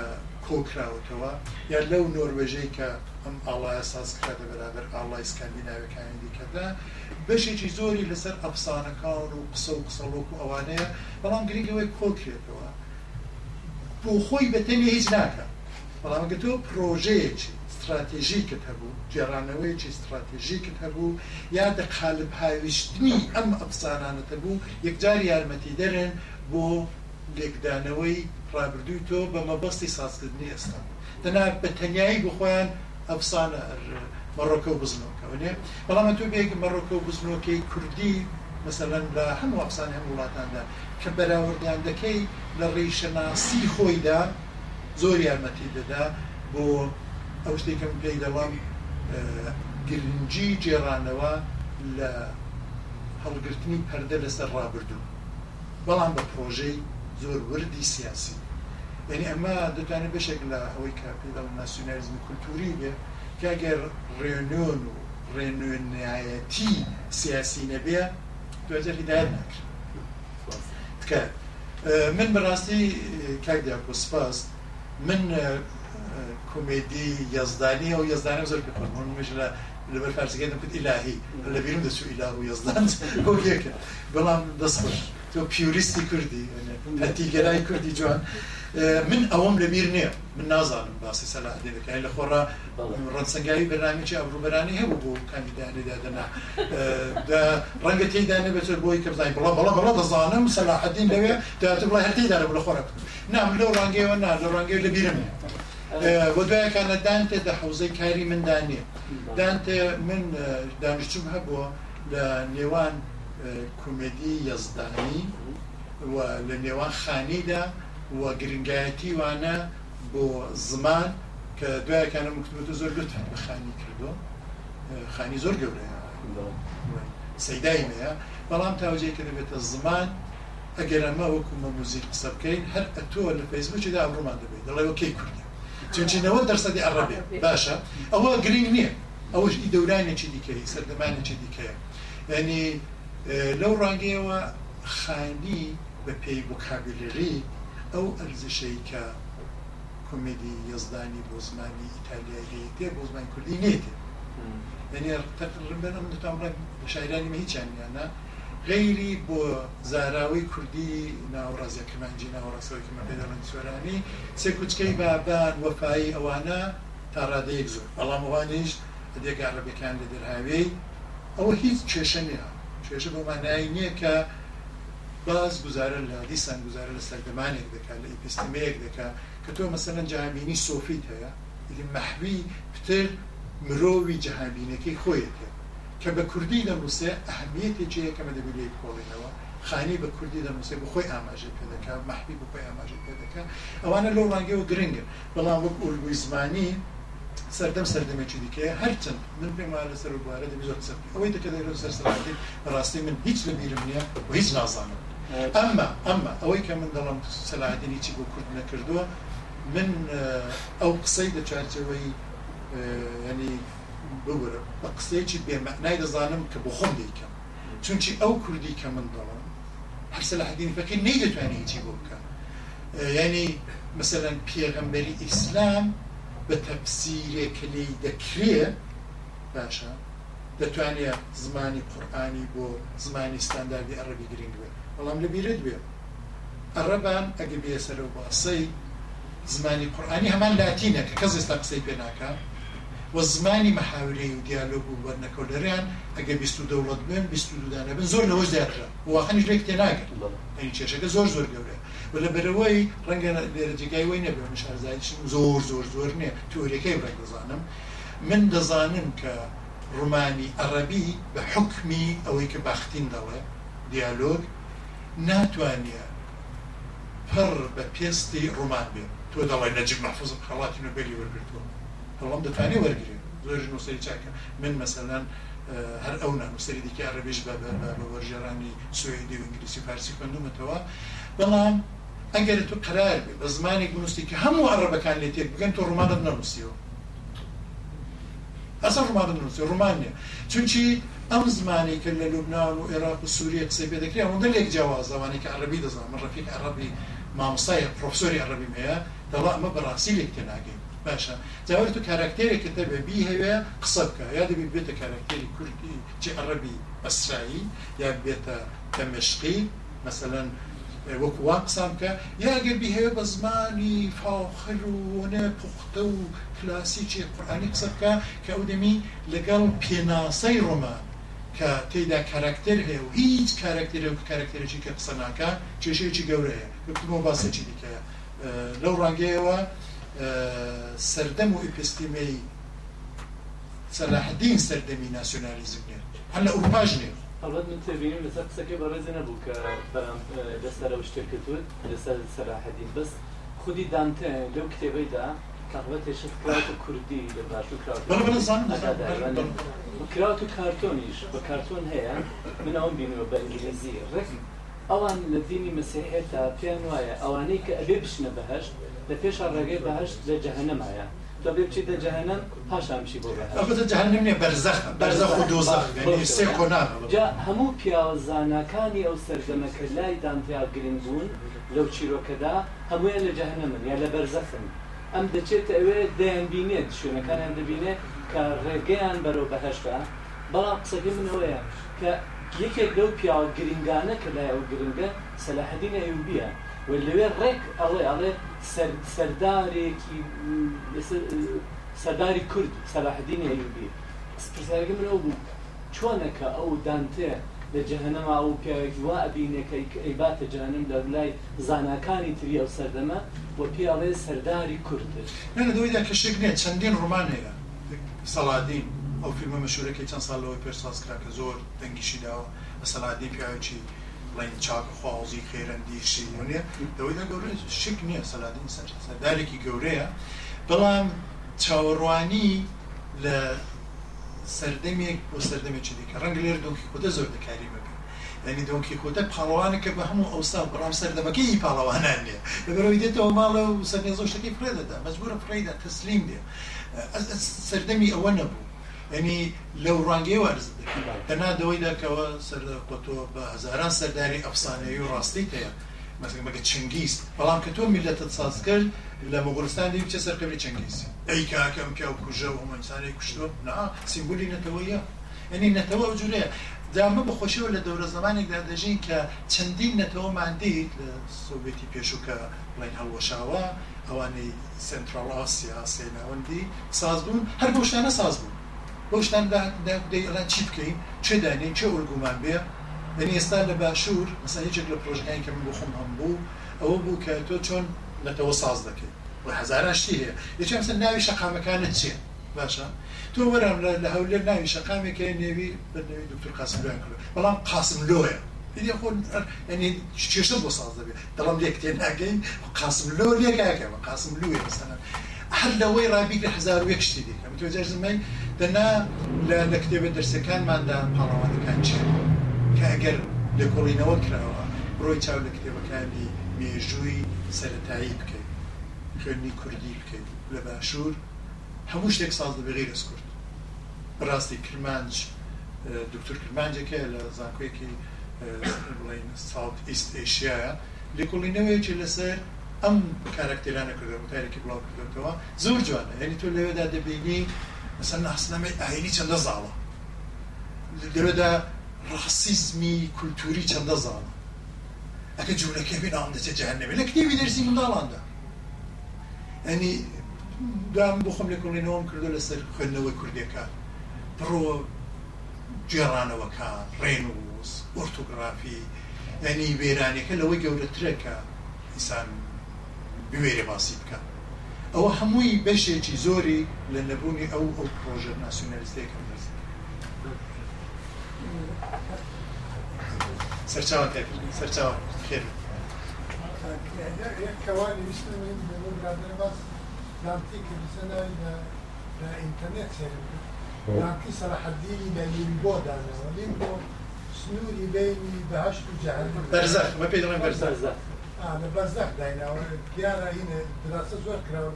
D: کۆکراوتەوە یا لەو نۆروێژەی کە ئەم ئاڵایە سازکراتە بەرابەر ئاڵای سکاندیناوەکانی دیکەدا بەشێکی زۆری لەسەر ئەفسانەکان و قسە و قسەڵۆک و ئەوانەیە بەڵام گرنگەوەی کۆکرێتەوە بۆ خۆی بەتەنی هیچ ناکە بەڵامگە تۆ پرۆژەیەکی استراتێژیکت هەبوو جێرانەوەیکی استراتێژیکت هەبوو یا دەقالب هاویشتنی ئەم ئەفسانانەتە بوو یەکجار یارمەتی دەرێن بۆ لێکدانەوەی ڕابردووی تۆ بە مەبەستی سازکردنی ئێستا دەنا بە تەنایی بخۆیان ئەفسانە مەڕۆکە و بزنەوەکەونێ بەڵامە تو بێک مەڕۆکە و بزنۆکەی کوردی مثلەن لە هەموو ئەفسان هەم وڵاتاندا کە بەراوردیان دەکەی لە ڕێشەناسی خۆیدا زۆر یارمەتی دەدا بۆ ئەو شتێکم پێی دەڵام گرنگجی جێرانەوە لە هەڵگرتنی پەردە لەسەر ڕابردوو بەڵام بە پرۆژەی زۆر وردی سیاسی یعنی ئەمە دەتوانێت بەشێک لە ئەوەی کە پێداڵ ناسیۆنالیزم کولتوری بێ کاگەر ڕێنۆن و ڕێنوێنایەتی سیاسی نەبێ دوجار هیدایت ناکرێت تکات من بەڕاستی کاک دیاکۆ سپاس من کۆمێدی یزدانی ئەو یزدانە زۆر بخۆنمەش لە لەبەر فارسەکەم کت ئیلاهی لە بیرم دەچوو ئیلا و یزدان
H: بۆ یەکە بەڵام دەستخۆش تۆ پیوریستی کوردی هەتیگەرای کوردی جوان من ئەوم لەبیر نییە من نازانم باسی سەلاح دەکەی لە خۆڕ ڕەنسەنگایی بەنامێکی ئەبروبەرانی هەبوو بۆ کامیدانێدادەنا ڕەنگە تێدانێ بەتر بۆی کە بزانین بڵام بەڵام بەڵام دەزانم سەلاحدین دەوێت دەوێت بڵای هەتیدارە بڵە خۆرە نام لەو ڕانگەیەوە نا لە ڕانگەی لەبیرمێ. بۆ دوایەکانە دانتێ دە حوزەی کاری مندانێ دانتێ من دانیشتم هەبووە لە نێوان کومێدی یەزدانی لە نێوان خانیدا وە گرنگایەتی وانە بۆ زمان کە دوایەکانە مکتوبەتە زۆر گوتان بە خانی کردو خانی زۆر گەورەیە سەدایمەیە بەڵام تاوجێ کە دەبێتە زمان ئەگەر ئەمە وەکومە موزیک قسە بکەین هەر ئەتۆ لە فەیسبوکی دا ئەمڕمان دەبێت دەڵێ وەکەی کوردی چونچە نەوە دەرسەدی عربێ باشە ئەوە گرنگ نییە ئەوەش ئی دەورانێکی دیکەی سەردەمانێکی دیکەیە ینی لەو ڕانگەیەوە خانی بە پێی بکابلری ئەو ئەرزشەی کە کمدی یزدانی بۆ زمانی ئیتالیایی تێ بۆ زمان کوردی نێت ینی تقربەن ئەم دوتان شاعرانی مە هیچیانیانە غیری بۆ زاراوی کوردی ناوڕازەکەمانجی ناوەڕاستەوەکی مەپێداڵن سۆرانی سێ کوچکەی بابان وەفاایی ئەوانە تاڕادەیەک زۆر بەڵام ئەوانیش دێگارڕبەکان لە دەرهاوی ئەوە هیچ کێشە نیە کێشە بۆ مانایی نییە کە باز گزارە لە دیسان گزارە لە سەردەمانێک دەکات لە ئیپستمەیەک دەکات کە تۆ مەسەرەن جامینی سۆفیت هەیە محوی پتر مرۆوی جەهابینەکەی خۆیەکە کە بە کوردی دەنووسێ ئەهمیەتێکی یەکە مەدەبیری کۆڵینەوە خانی بە کوردی دەنووسێ بە خۆی ئاماژە پێدەکە مەحبی بە خۆی ئاماژە پێدەکە ئەوانە لەو ڕانگەی و گرنگە بەڵام وەک ئولگوی زمانی سەردەم سەردەمێکی دیکەیە هەرچەند من پێمانە لەسەر وبارە دەبی زۆر سەر ئەوەی دەکەدەێت سەر سەرڕاستی ڕاستی من هیچ لە بیرم نییە و هیچ نازانم ئەمما ئەمما ئەوەی کە من دەڵام سەلاهدینی چی بۆ کورد نەکردووە من ئەو قسەی لە چارچەوەی ینی ببرم بە قسەیەکی بێمەعنای دەزانم کە بۆ خۆم دیکەم چونچی ئەو کوردی کە من دەڵم هەرسە لە حدین فەکەی نەیدەتوانێت هیچی بۆ بکە ینی مثلا پێغەمبەری ئیسلام بە تەفسیرێکە لی دەکرێت باشە دەتوانێت زمانی قورآانی بۆ زمانی ستانداردی عەربی گرنگ بێت بەڵام لەبیرە دوێ عەرەبان ئەگە بێسەرەوە باسەی زمانی قورآانی هەمان لاتینە کە کەس ئێستا قسەی پێ ناکە و زمانی مەحاورەی و دیالۆگ و وەرنەکەلەریان ئەگە بیست و دەوڵەت بن بیست و دودانە بن زۆر لەەوەش دیاترا وخەنیش لێک تێناگەن ئەین کێشەکە زۆر زۆر گەورە و لە بەرەوەی ڕەنگە لێرەجگای وی نەبێ شارزایشم زۆر زۆر زۆر نییە تۆریەکەی ڕێک دەزانم من دەزانم کە ڕومانی عەربی بە حکمی ئەوەی کە باختین دەڵێ دیالۆگ ناتوانە پڕ بە پێستی ڕومان بێت تۆ دەڵی نەجیب محفوظم خڵاتی نوبەری وەرگتووە بەڵام دەتوانێت وەرگێ زۆر نووسری چاکە من مەسەلەن هەر ئەو ناموسری دیکە ڕێبێژ بە بە وەرژێرانی سوێدی و ئینگلیسی پارسی خوندومەتەوە بەڵام ئەگەر تو قرار بێ بە زمانێک نووسی کە هەموو عربەکان لێ تێک بگەن تۆ ڕمانت نەنووسیەوە ئەسا ڕمان نووسی ڕمانیا چونچی ئەم زمانی کە لە لوبناون و عێراق و سووریە قسەی پێ دەکری ئەوەندە لێک جیاواز زمانی کە عربی دەزانام ڕفیق عربی مامسایە پرۆفسۆری عربی هەیە دەڵا ئەمە بەڕاستی لێک تێناگەین باشە جاوەری تو کاراکتێرێکی دەبێ بی هەوێ قسە بکە یا دەبێت بێتە کاراکتێری کوردی چی عەربی ئەسرایی یا بێتە تەمەشقی مثلەن وەکو وا قسان بکە یاگەر بیهەیە بە زمانی فاخر وونە پوختە و کلاسیکی قورآانی قسە بکە کە ئەو دەمی لەگەڵ پێناسەی ڕۆمە کە تێدا کاراکتەر هەیە و هیچ کاراکتێرە و کاراکتێرەی کە قسە ناکە چێشەیەکی گەورەیە بکتمەوە باسەکی دیکە لەو ڕانگەیەوە سەردەم و ئیپستیمەی سەلاحدین سەردەمی ناسیۆنالیزم نێ هەر لە ئوروپاژ نێ ئەڵەت من تێبینیم لەسەر قسەکەی بەڕێزی نەبوو کە بەرام لەسەرەوە شتێککردوت لەسەر سەلاحدین بەس خودی دانتە لەو کتێبەیدا کوردی لە کراوت و کارتۆنیش بە کارتۆن هەیە من ئەوم بینەوە بە ئینگلیزی ڕێک ئەوان لە دینی مەسیحێتدا پێیان وایە ئەوانەی کە ئەبێ بشنە بەهشت لە پێش ڕێگەی بەهشت لە جەهنەمایە تۆ بێ بچیت لە جەهنەم پاشان بشی بۆ بەهشت جەهنم نیە بەرزەخ بەرزەخ و دۆزەخ یعنی سێ کۆناغ جا هەموو پیاوەزانەکانی ئەو سەردەمەکردلایدان پیا گرنگ بوون لەو چیرۆکەدا هەمویان لە جەهنەمن یا لە بەرزەخن ئەم دەچێت ئەوێ دەیان بینێت شوێنەکانیان دەبینێت کە ڕێگەیان بەرەو بەهشتە بەڵام قسەگەی من ئەوەیە کە یەکێک لەو پیاوە گرنگانە کە لای ئەو گرنگە سەلاحدین ئەوبیە و لەوێ ڕێک ئەڵێ ئەڵێ سەردارێکی سەرداری کورد سەلاحدین ئەوبی پرسیارەکە من ئەو بوو چۆنەکە ئەو دانتەیە لە جەهنەما ئەو پیاوێکی وا ئەبینەکەی ئەیباتە جانم لە بلای زانکانی تری ئەو سەردەمە و پیاڵێ سەرداری کورد دویدا کەشێک
I: نێت چەندین ڕمانەیە سەڵادین. ئەو فیلمە مەشورەکەی چەند ساڵەوەی پێرساز کرا کە زۆر دەنگیشی داوە بەسەلادی پیاوێکی بڵین چاکخوازی خێرەندیشی نیە دەوەی دەگەور شک نییە سەلادین سەر سەردارێکی گەورەیە بەڵام چاوەڕوانی لە سەردەمێک بۆ سەردەمێکی دیکە ڕەنگ لێر دۆکی خۆدە زۆر دەکاری بکە ینی دۆکی خۆتە پاڵەوانەکە بە هەموو ئەوستا بەڵام سەردەمەکەی پاڵەوانان نیە لەبەرەوەی دێتەوە ماڵە و سەرێزۆشتەکەی پرێدەدا مەزبورە پرەیدا تەسلیم دێ سەردەمی ئەوە نەبوو ئەنی لەو ڕەنگەوە تەنادەوەی دەکەوە سەرکەتۆ بە هزاران سەرداری ئەفسانەیە و ڕاستی تەیە مەسک بەگە چنگیست بەڵام کە تۆ میلەتە سازگەر لە مەگورستانی بچە سەرکەوی چنگیز ئەی کاکەم پیا و کوژە و ئەمەسانی کوشتۆ نا سیمبولی نەتەوەیە ئەنی نەتەوە جوورەیە دامە بەخۆشەوە لە دەورە زمانێکدا دەژین کە چەندین نەتەوە مادیت لە سۆڤێتی پێشووکە بڵین هەڵوەشاوە ئەوانەی سنترالاسیا سێناوەندی ساز بوون هەر بۆشتانە ساز بوون بۆشتان دەیڵان چی بکەین چه دانێ چه ئۆرگومان بێ دەنی ئێستا لە باشوور مەسەیەچێک لە پرۆژنیان کە من بۆ خۆم هەم بوو ئەوە بوو کە تۆ چۆن لەتەوە ساز دەکەیت و هزارشتی هەیە یەچێ مثل ناوی شەقامەکانت چێ باشە تۆ وەرم لە هەولێر ناوی شەقامێک نێوی بەنەوی دکتور قاسم لۆیان کرد بەڵام قاسم لۆیە ینی چێشە بۆ ساز دەبێت دەڵام لێک تێ ناگەین قاسم لۆ لێکاکەەوە قاسم لوێ مثلەن هەر لەوەی ڕابی لە هزار وێک شتی دیکەم تۆ جەرزمای دەنا لە کتێبە دەرسەکانماندا پاڵەوانەکان چ کە ئەگەر لەگۆڕینەوە کراوە ڕۆی چاو لە کتێبەکانی مێژووی سەتایی بکەیت خوێنی کوردی بکەیت لە باشوور هەموو شتێک ساز بەغیر سکورد بڕاستی کرمانج دکتور کرمانجەکە لە زانکۆیەکی بڵین ساوت ئیست ئێشیایە لێکۆڵینەوەیەکی لەسەر ئەم کارکتێرانە کردەوە تارێکی بڵاو کردەوە زۆر جوانە هەنی تۆ لەوێدا دەبینی مثلا حسنامه اهلی چند زاله لبدا راسیزمی کلتوری چند زاله اگه جوله که بین آمده جهنمی لک نیوی درسی من دالانده یعنی دام بخم لکلینەوەم کردو لەسەر خوێندنەوەی کوردەکە بڕۆ جێڕانەوەکان ڕێنوس ئۆرتۆگرافی ینی وێرانەکە لەوەی گەورەترەکە ئینسان بوێرە باسی بکە او حموی بشه چی زوری لنبونی او او پروژه ناسیونالیستی که مرسی سرچاوان تیفیل سرچاوان خیر کوانی
J: مثل من به من برادر بس دانتی که بسن های در انترنت سیرم خب. دانتی سر حدیلی به لیمبو داره و لیمبو سنوری بینی به هشت جهر برزخ ما پیدرم برزخ لە بەرزەخ
I: دایناوە دیارە هینە دراسە زۆر کراوە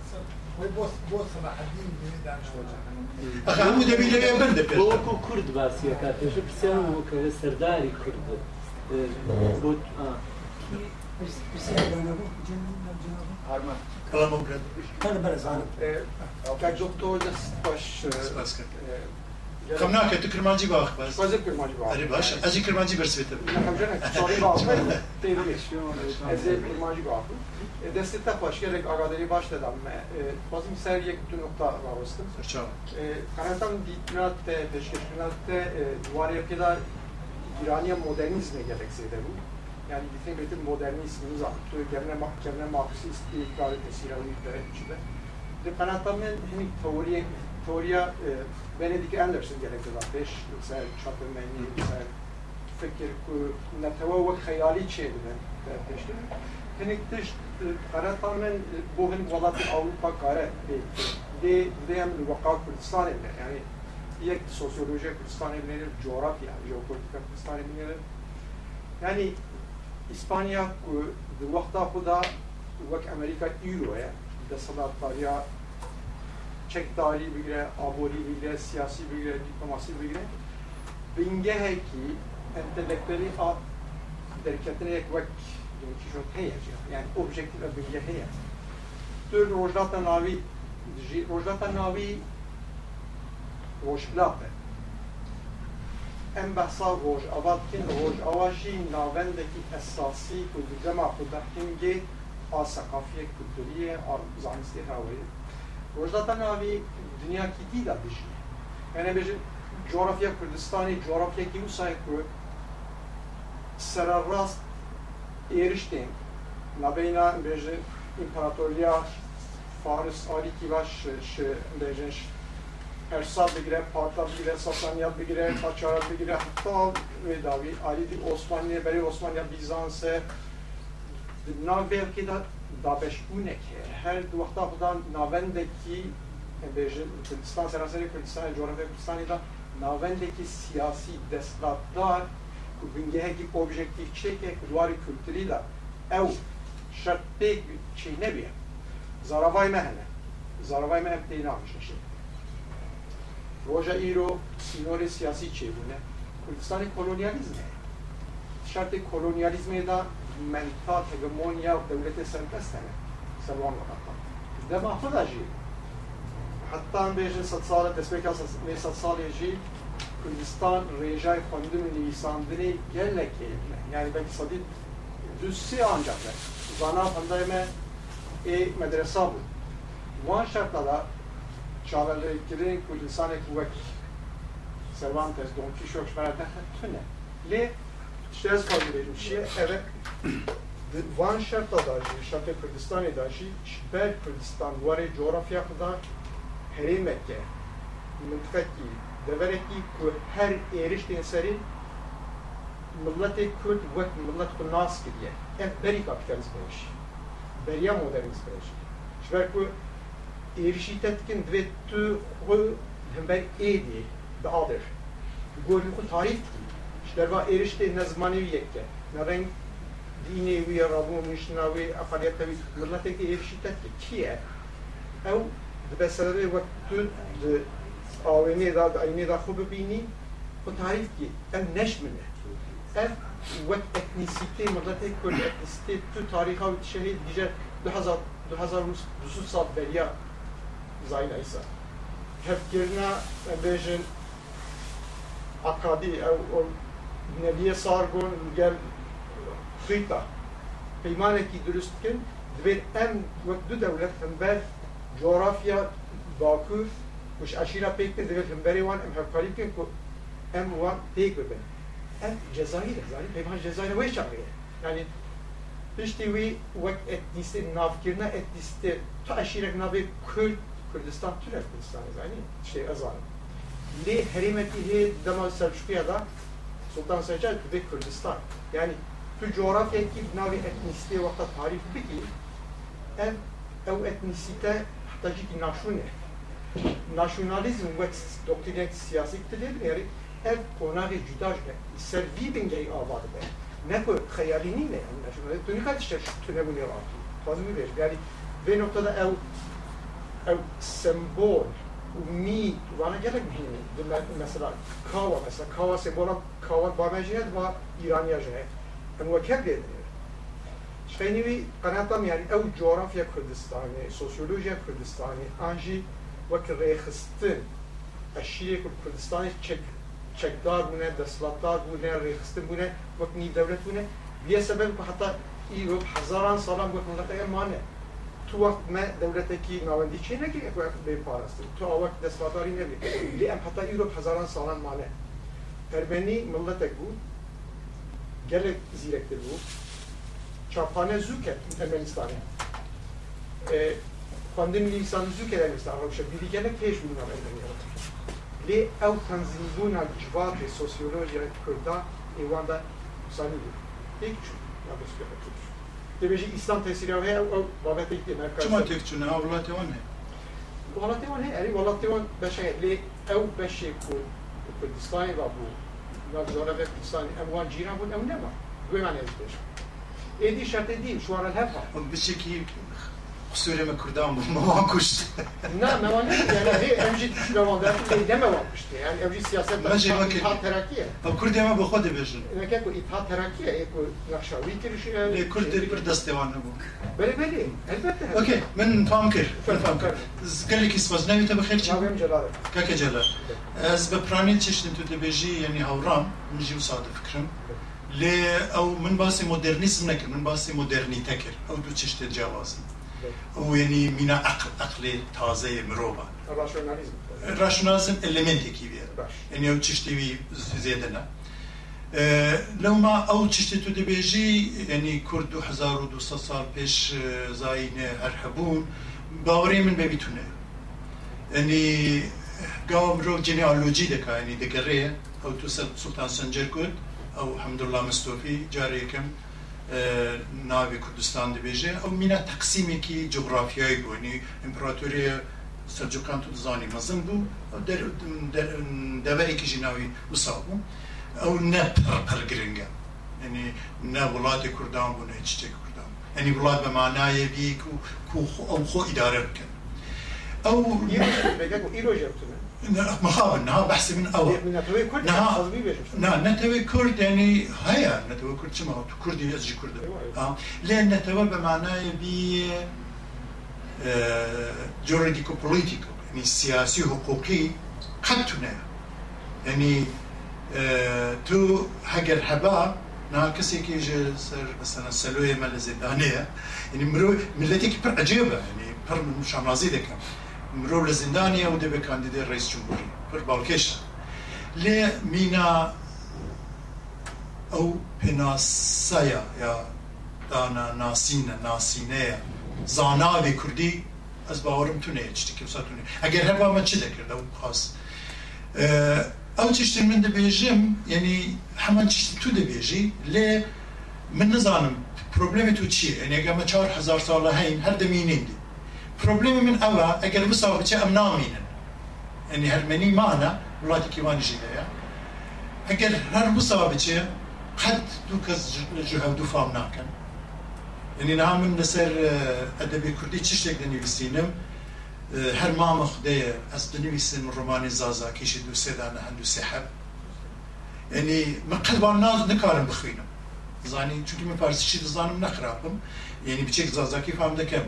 I: هەموو دەبی لەوێ بردەوەکو
H: کورد باسیەکە پێشە پرسیان وەکەوە سەرداری کورد
I: بەرزانم
K: تۆ دەست باش Kam nake, ti kirmanxhi bax bas. Po zë kirmanxhi bax. Ari bash, as i kirmanxhi për svetë. Na kam qenë, sorry bax, te vesh. Ez e kirmanxhi bax. Destek tapaş gerek agaderi başladan me. E, Bazım sergiye bütün nokta var olsun. Çao. Kanatam bitnatte, peşkeşinatte, duvar yapıda İraniye modernizme gerekseydi bu. Yani bütün bütün modernizmin zaptı, gerine mahkemine mahsus istikrar etmesi İran'ın içinde. Ve kanatamın hani teoriye, teoriye e, Benedict Anderson var beş mesela çatırmenli mesela fikir ku neteva ve hayali çeviren peşte. Hinek tiş kara tamamen e, bu hin valati Avrupa kara de de hem vaka Kürdistan evler yani yek sosyoloji Kürdistan evleri coğrafya jeopolitika Kürdistan evleri yani İspanya ku vakta bu da vak Amerika Euro'ya da salat ya çek tarihi bilgileri, abori bilgileri, siyasi bilgileri, diplomasi bilgileri ringe है कि entelektüeli hareketine yakmak gibi ki çok heye yani objektif ve bilgi heye. Dört rojlata navi rojlata navi rojplate. Em bahsa roj avatkin roj avaji navendeki esasi kudücema kudahimge asakafiye kültüriye zahmistiye havayı Özlatan abi dünya de bir Yani bir coğrafya Kürdistan'ı coğrafya ki usay ku sıra rast eriştim. Nabeyna bir imparatorluğa Faris Ali Kivaş şey dejenş Persad bigire, Partlar bigire, Sasaniyat bigire, Kaçarat bigire, hatta vedavi, davi Ali Osmanlı'ya beri Osmanlı'ya Bizans'a Dibna belki de da beşbune ki her وقتا خدا ناوندکی به کردستان سراسر کردستان جغرافیا کردستانی دا ناوندکی سیاسی دستاتدار ku bingeheki objektif çeke kudvari kültürü da ev şart pek şey ne biye zaravay mehne zaravay mehne değil namış şey roja iro sinore siyasi çebune Kürdistan'ı kolonyalizm şartı kolonyalizme da mentat hegemonya devlete serbest demek سبعون وقطا ده محفوظة جيل حتى بيجي صد صالة تسبيكا ميسا صالة جيل Kürdistan Recai Hamid'in lisanları gelle keyifle. Yani belki sadit düzsi ancak da. Zana pandayme e medresa bu. Van şartlara çağrıları Kürdistan kuvvet Cervantes, Don Quixote, Şmerete, tüne. Le, işte ez fazla verilmişiye, evet, van şərtlə da ki, şərtə Kürdistan edə ki, şibər Kürdistan varı coğrafiya qıda heriməkə, mıntıqa ki, dəvərək ki, ki hər eriş densəri millət Kürd vək millət ku nas kiriyə. Ev beri kapitalizm eş. Beriya modernizm eş. Şibər ku erişi tətkin dve tü xu hember edi da adır. Gorni ku tarif ki. Şibər va ne zmanevi yekke, ne renk ديني ويرابو مشناوي أقليتوي ملتك إفشتت كيه أو بسبب وقت آوینه دا آینه دا خوب ببینی خود تعریف کی ام نشمله ام وقت اتنیسیتی مدت کل اتنیسیتی تو تاریخ و شهید دیجا دو هزار دو هزار روز دوسو سال بریا زاین ایسا هف کرنا بیجن اقادی او نبیه سارگون گل Krita. Peymaneki dürüstken dve em dve devlet hember coğrafya bakı kuş aşira pekte dve hemberi van em hevkaripken ku em van tek bebe. Em Cezayir, Cezayir, Peyman Cezayir'e ve çağırıyor. Yani işte vi vek etnisi navkirna etnisi ta aşirek navi Kürt, Kürdistan, Türk Kürdistan yani şey azan. Li herimetihi dama Selçukiya'da Sultan Selçuk ve Kürdistan. Yani تو جغرافیا کی بناوی اتنیسیتی وقتا تعریف بکی ام او اتنیسیته حتاجی کی ناشونه ناشونالیزم و دکترینه سیاسی کتلیر یعنی ev konağı cüdaş be. İster vibin gey avadı be. Ne ko hayalini ne yani nasyonel tuni kaç işte tüne bu ne var. Fazla bir ver. Yani ve noktada ev ev sembol umid bana gerek mi? Mesela kava mesela kava sembol kava bamajiyet var İraniyajiyet. انوەکە بێت شوێنوی قەناتەمیانی ئەو جۆرافە کوردستانی سوسیۆلۆژیە کوردستانی ئاژی وەک ڕێخستن ئەشیری کوردستانی چەکدار بوونە دەسڵاتدار بوونە ڕێخستن بوونە وەکنی دەولەت بوونە بە سەبەر حتا ئیوە هزاران ساڵان وەک منەقەیەمانە تو وەخت مە دەولەتێکی ناوەندی چی نەکەی بێ پاراستن تو ئەوەک دەسڵاتداری نەبێت لێ ئەم حتا ئیرۆپ هزاران ساڵان مانە پەربەنی مڵەتێک بوو Gerek zirek e, de bu. Çarpane züket Ermenistan'ı. E, pandemi insan züket Ermenistan Arapça biri gene peş bunlar Ermenistan'ı. Li ev tanzimuna cıvatı sosyolojiye kırda evanda sanıyor. İlk çün. Yalnız göre Demek ki İslam
I: tesiri ev ev babet ekti. Çıma tek çün ev ulat evan he. Ulat
K: evan he. Eri ulat evan beşe. Li ev beşe ku Kürdistan'ı da bu. نگذارد انسان اموان جیران بود اون نما گوی من ازدش ایدی شرط دیم شوار
I: الهفا بسکی Suriye Kürdan bu mevan kuştu. Ne mevan yani emji düşük mevandan meyde Yani emji siyaset ithal
K: terakkiye. Ev
I: Kürdiyem bu xo de bejin.
K: Ne kek bu ek bu nakşavi kirişi. Le
I: Kürd Kürd bu. Beli beli elbette. Okey men
K: fam kir. Fam kir. Zgirlik
I: ismaz ne Ez beprani çeştin tu de beji yani havram. Nji u fikrim. ل او من باسی مدرنیسم نکر من باسی مدرنیته کر او او یعنی مینا عقل عقل تازه مروبا راشنالیزم المنتی کی بیه یعنی او چشتی وی زیاده نه لەو ما ئەو چشتی تو دەبێژی ینی کورد 1200 سال پێش زاینە هەر هەبوون باوەڕی من بەبیتونێ ئەنی گاوە مرۆڤ جنیالۆجی دەکانی دەگەڕێ ئەو تو سەر سوڵتان سنجەر کورد ئەو حەمدوڵلا مستۆفی جارێکم ناوی کوردستان دەبێژێ ئەو مینە تەقسیمێکی جغرافیایی بوونی ئیمپراتوریە سەرجوکان تو دزانی مەزم بوو دەبەرێکیژی ناوی وسا بوو ئەو نە پڕ گرنگە ینی نە وڵاتی کوردان بوو نەچێک کوردان ئەنی وڵات بە مانایەبی و ئەو خۆ ئیدارە بکەن ئەو ئیرۆژە مخابن نها بحث من أول نتوي كرد نها نا نتوي كرد يعني هيا نتوي كرد شما كرد يزج كرد آه لأن نتوي بمعنى بي آه، جوريديكو بوليتيكو يعني سياسي حقوقي قد تنا يعني آه، تو هجر هبا نا كسي كي سر مثلا سلوية مال زيدانية يعني مرو ملتك بر عجيبة يعني بر مش عم نازيدك مرۆڤ لە زیندانە و دەبێت کاندیدای ڕیس جمهوری پر باڵکێش لێ مینا ئەو پێناسایە یا دانا ناسینە ناسینەیە زاناوی کوردی ez bawerim tune tiştekî wisa tune eger heba me e, çi dekir de xas ew tiştên min dibêjim yanî hemen tiştî tu dibêjî lê min nizanim problemê tu çi yani eger me çar e e hezar sala heyn her demînên dî Problemi min ava, eger wisa biçe em namînin. Yani meni mana, welateke wan jî heye. Eger her wisa biçe, qet du kes ji du fam nakin. Yani niha neser li ser edebî de nivîsînim, her mama xudeye, ez dinivîsim Romani zaza jî du sê dane hen du sê hev. Yani me qet wan nikarim bixwînim. Zani çünkü me parsî şî ne nexirabim. Yani biçek zazakî fam dikim.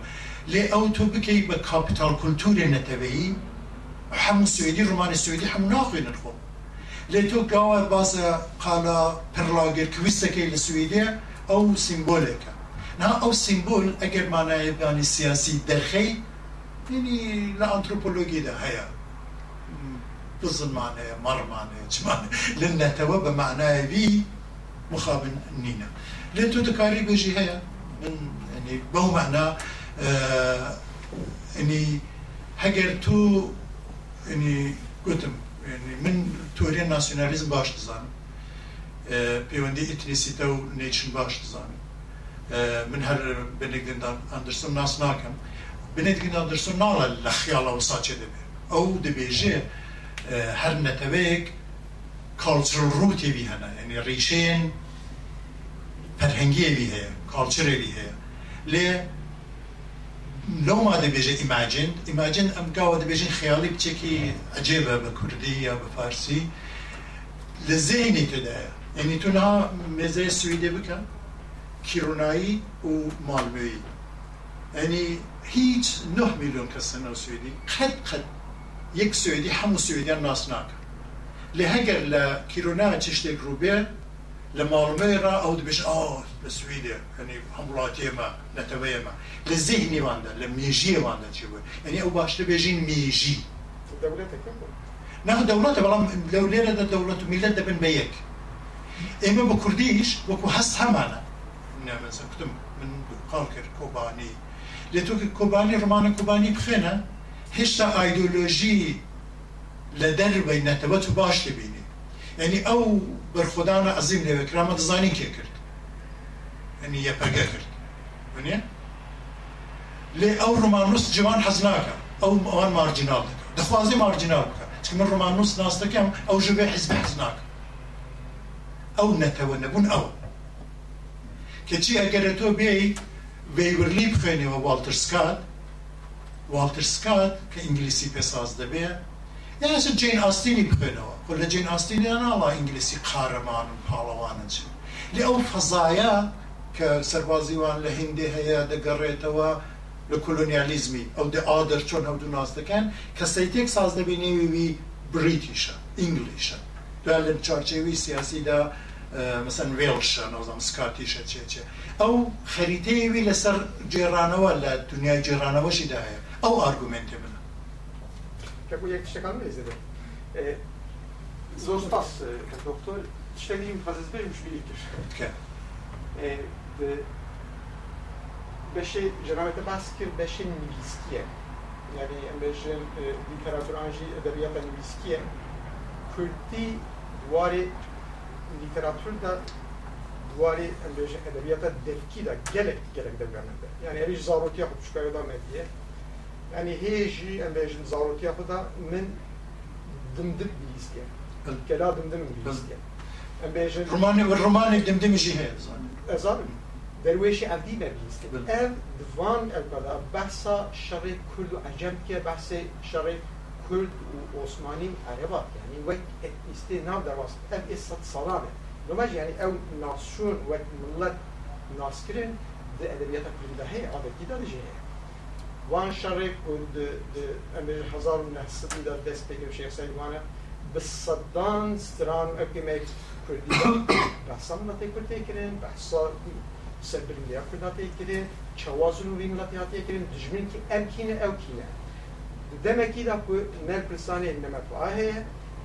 I: لێ ئەو تۆ بکەی بە کاپیتال کولتورێ نەتەبەیی سویدی سوێدی ڕمانە سوێدی هەموو ناخوێنن خۆ لێ تۆ گاوە باسە قالە پڕلاگەر کویستەکەی لە سوێدیە ئەو نه او ئەو اگر ئەگەر مانایەبانی سیاسی ده هیا بزن معنی مر معنی بزنمانەیە معنی چمانە لە به معنای بی مخابن نینە لی تو دەکاری بجی هیا من بەو معنا ئەنی هەگەر تو ئەنی گوتم من تۆریە ناسیۆنالیزم باش دەزانم پەیوەندی ئیتنیسیتە و نێچن باش دەزانم من هەر بنێکدەندان ئەندرسم ناس ناکەم بنێتگەن ئەندرسۆ ناڵە لە خیاڵەوە ساچێ دەبێت ئەو دەبێژێ هەر نەتەوەیەک کاڵچر ڕووتێوی هەنا ینی ڕیشێن پەرهەنگێوی هەیە کاڵچرێوی هەیە لێ نو ما ام گاو دی بیشتر خیالی بچه که عجیبه به کردی یا با فارسی لزینی تو ده، یعنی تو نها مزه سویده بکن کیرونایی و مالموی یعنی هیچ نه میلیون کسی نه سویدی خد قد یک سویدی همو سویدی ناس لی هگر لکیرونا چشتی رو لما لمارميرا او دبش اه السويدي يعني ما نتوي ما للذهني واندا لميجي واندا جيبو يعني او باش تبيجين ميجي
K: دولتك
I: نه دولت بلام دولة دا دولت ملت دا بن بيك اما بكرديش وكو حس همانا انا من سكتم من قاركر كوباني لتو كوباني رومان كوباني بخينا هشتا ايديولوجي لدربي نتبت باش تبيني ئەنی ئەو بەرخدانە عزیم لێوێ کرامە دەزانین کێ کرد ئەنی یەپەگە کرد بنێ لێ ئەو ڕمانوس جوان حەزناکە ئەو ئەوان مارجینال دەکە دەخوازی مارجینال بکە چکە من ڕمانوس ناس دەکەم ئەو ژبێ حیزب حەزناکە ئەو نەتەوە نەبوون ئەو کەچی ئەگەرە تۆ بێی ویورلی بخوێنەوە والتر سکات والتر سکات کە ئینگلیسی پێساز دەبێت یاسە جین ئاستینی بخوێنەوە بۆ لە جین ئاستینیان ناڵا ئینگلیسی قارەمان و پاڵەوانە چ لێ ئەو فەزایە کە سەربازیوان لە هندێ هەیە دەگەڕێتەوە لە کۆلۆنیالیزمی ئەو دە ئادر چۆن هەودو ناز دەکەن کە سەیتێک ساز دەبینێویوی بریتیشە ئینگلیشە دا لە چارچێوی سیاسیدا مەسەن وێڵشە نازم سکاتیشە چێچێ ئەو خەریتەیەوی لەسەر جێرانەوە لە دنیای جێرانەوەشیدا هەیە ئەو ئارگومنتێ من
K: 結構やきしてかんないですね。え zostawcy, ee, e, ten doktor, śledził imprezę z Bejmusz Wilkisz. Beşi, Cenab-ı Baskir beşin bilgiye. Yani beşin e, literatür anji edebiyatın bilgiye. Külti duvarı literatürde duvarı beşin edebiyata devki de gerek gerek de Yani eriş zarurtiye kopuşkaya da medya. يعني هيجي ام بيجن تي ياخذها من دمدم بيستيا كلا دمدم بيستيا ام بيجن روماني
I: روماني دمدم
K: جي هي زان أه، درويشي عندي ما بيستيا ام دفان البلا بحثا شري كل عجم كي بحث شري كل وعثماني عربات يعني وقت استي نام درواس ام اسد صلانه لماش يعني او ناسيون وقت ملت ناسكرين ده ادبيات كل هي عادة كده جي هي وان شرك امر هزار و نهصد در دست بگیم شیخ سلیمانه به صدان ستران اکیمه کردی بحثا ملتی کردی کرین بحثا سربرندیا کردی کرین چوازن و ملتی هاتی کرین دجمن که امکینه او کینه demek ki de bu ner kırsane innemet vahe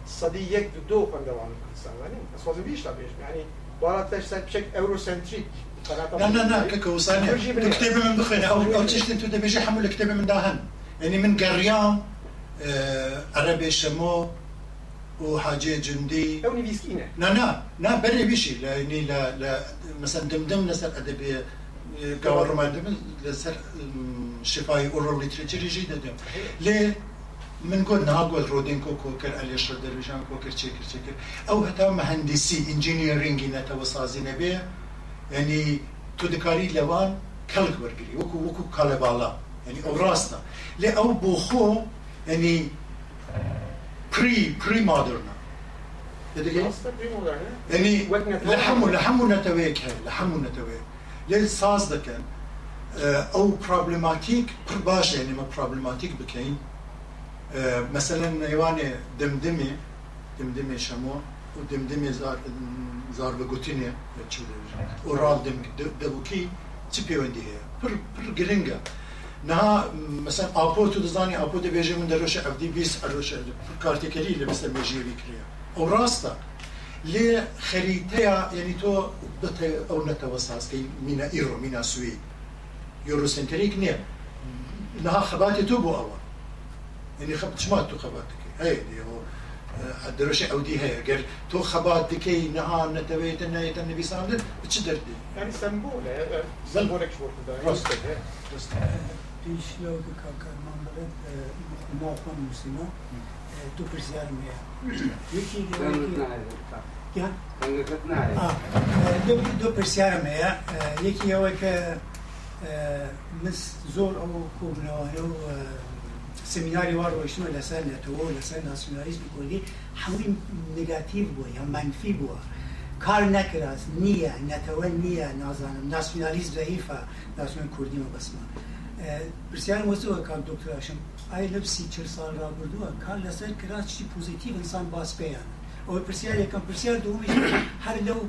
K: sadi yek du do kon devam kırsane yani asfazı bir işler yani bu araçlar pek eurosentrik
I: لا لا لا كاكو وصانع الكتابه من بخير آه، اه، او أو تشتي أنتو دابا حمل الكتابه من داهم يعني من قريان عربي شمو وحاجة جندي أو نبيسكينة لا نا نا بري بيشي لا يعني لا لا مثلا دمدم نسر أدبية اه، قوار ما دمدم نسر شفاي أورو ليتريتشر يجي دمدم لي من قول ناقول رودين كوكو كر علي شردر بيشان كوكر تشيكر تشيكر أو حتى مهندسي انجينيرينجي نتا وصازي نبيه تو دکاری لوان كلك ورقري وكو وكو كالبالا يعني او راسنا لأو بوخو پری بري بري دیگه؟ یعنی لحمو لحمو نتويك هاي لحمو نتويك لی ساز دکن اه، او پر باشه یعنی ما بروبلماتيك بكين اه، مثلا يواني دمدمي دمدمي شمو o demdemi zar zar ve gutine çıldır. Oral dem de bu ki çipiyon diye. Pır pır giringa. Naha mesela apo tu da zani apo de bejemin de roşe avdi bis roşe kartekeri ile mesela mejiye bikriya. O rasta li haritaya yani to da te o netavasas ki mina iro mina sui. Eurosentrik ne? Naha xabati tu bu awa. Yani xabat şma tu xabatki. Haydi o درش عودی هست غير تو خبات دکی نهان نتویت نیت نبی سامدن چه دردی؟ یعنی سمبوله سمبولک شور کدای راست
L: ده راست ايش لو كان ما بلد ما كان مسلم تو پرسیار میاد يكي دیگه یا آه، اه، دو دو پرسیار ميا يكي هو که اه، مس زور او هو سمیناری وا ڕۆیشتمە لەسەر نێتەوە لەسەر ناسیۆنالیزمی کوردی هەڵی نگاتیو بووە یا منفی بووە کار نەکرات نییە نەتەوە نییە نازانم ناسیۆنالیز ضعیفە ناسیۆن کوردیمە بەسمە پرسیان وەزەوە کام دکتۆراشم ئای لەپسی چ ساڵ ڕابردووە کار لەسەر کرا چی پوزیتیو ئینسان باس پێیان ئەوە پرسیار یەکەم پرسیار دومی هەر لەو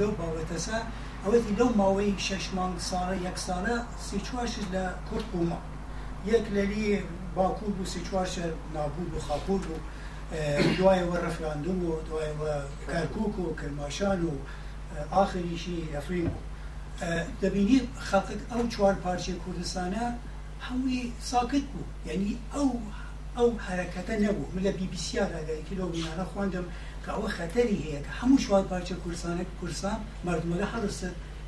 L: لەو باوەتەسا ئەوەتی لەو ماوەی شش مانگ ساڵە یەک ساڵە سی چوارش لە کورت بوومە یەک لەلی باکوور بوو سیچوار شەر نابوو بوو خاپور بوو دوایەوە ڕەفراندوم و دوایەوە کارکک و کرماشان و ئاخریشی ئەفرین بوو دەبینی خەقک ئەو چوار پارچە کوردستانە هەمووی ساکت بوو یعنی ئەو ئەو حرەکەتە نەبوو من لە بیبیسیار ئەگەیکی لەو بینانە خواندم کە ئەوە خەتەری هەیە کە هەموو چوار پارچە کورسانە کورسان مردمەگە هەرست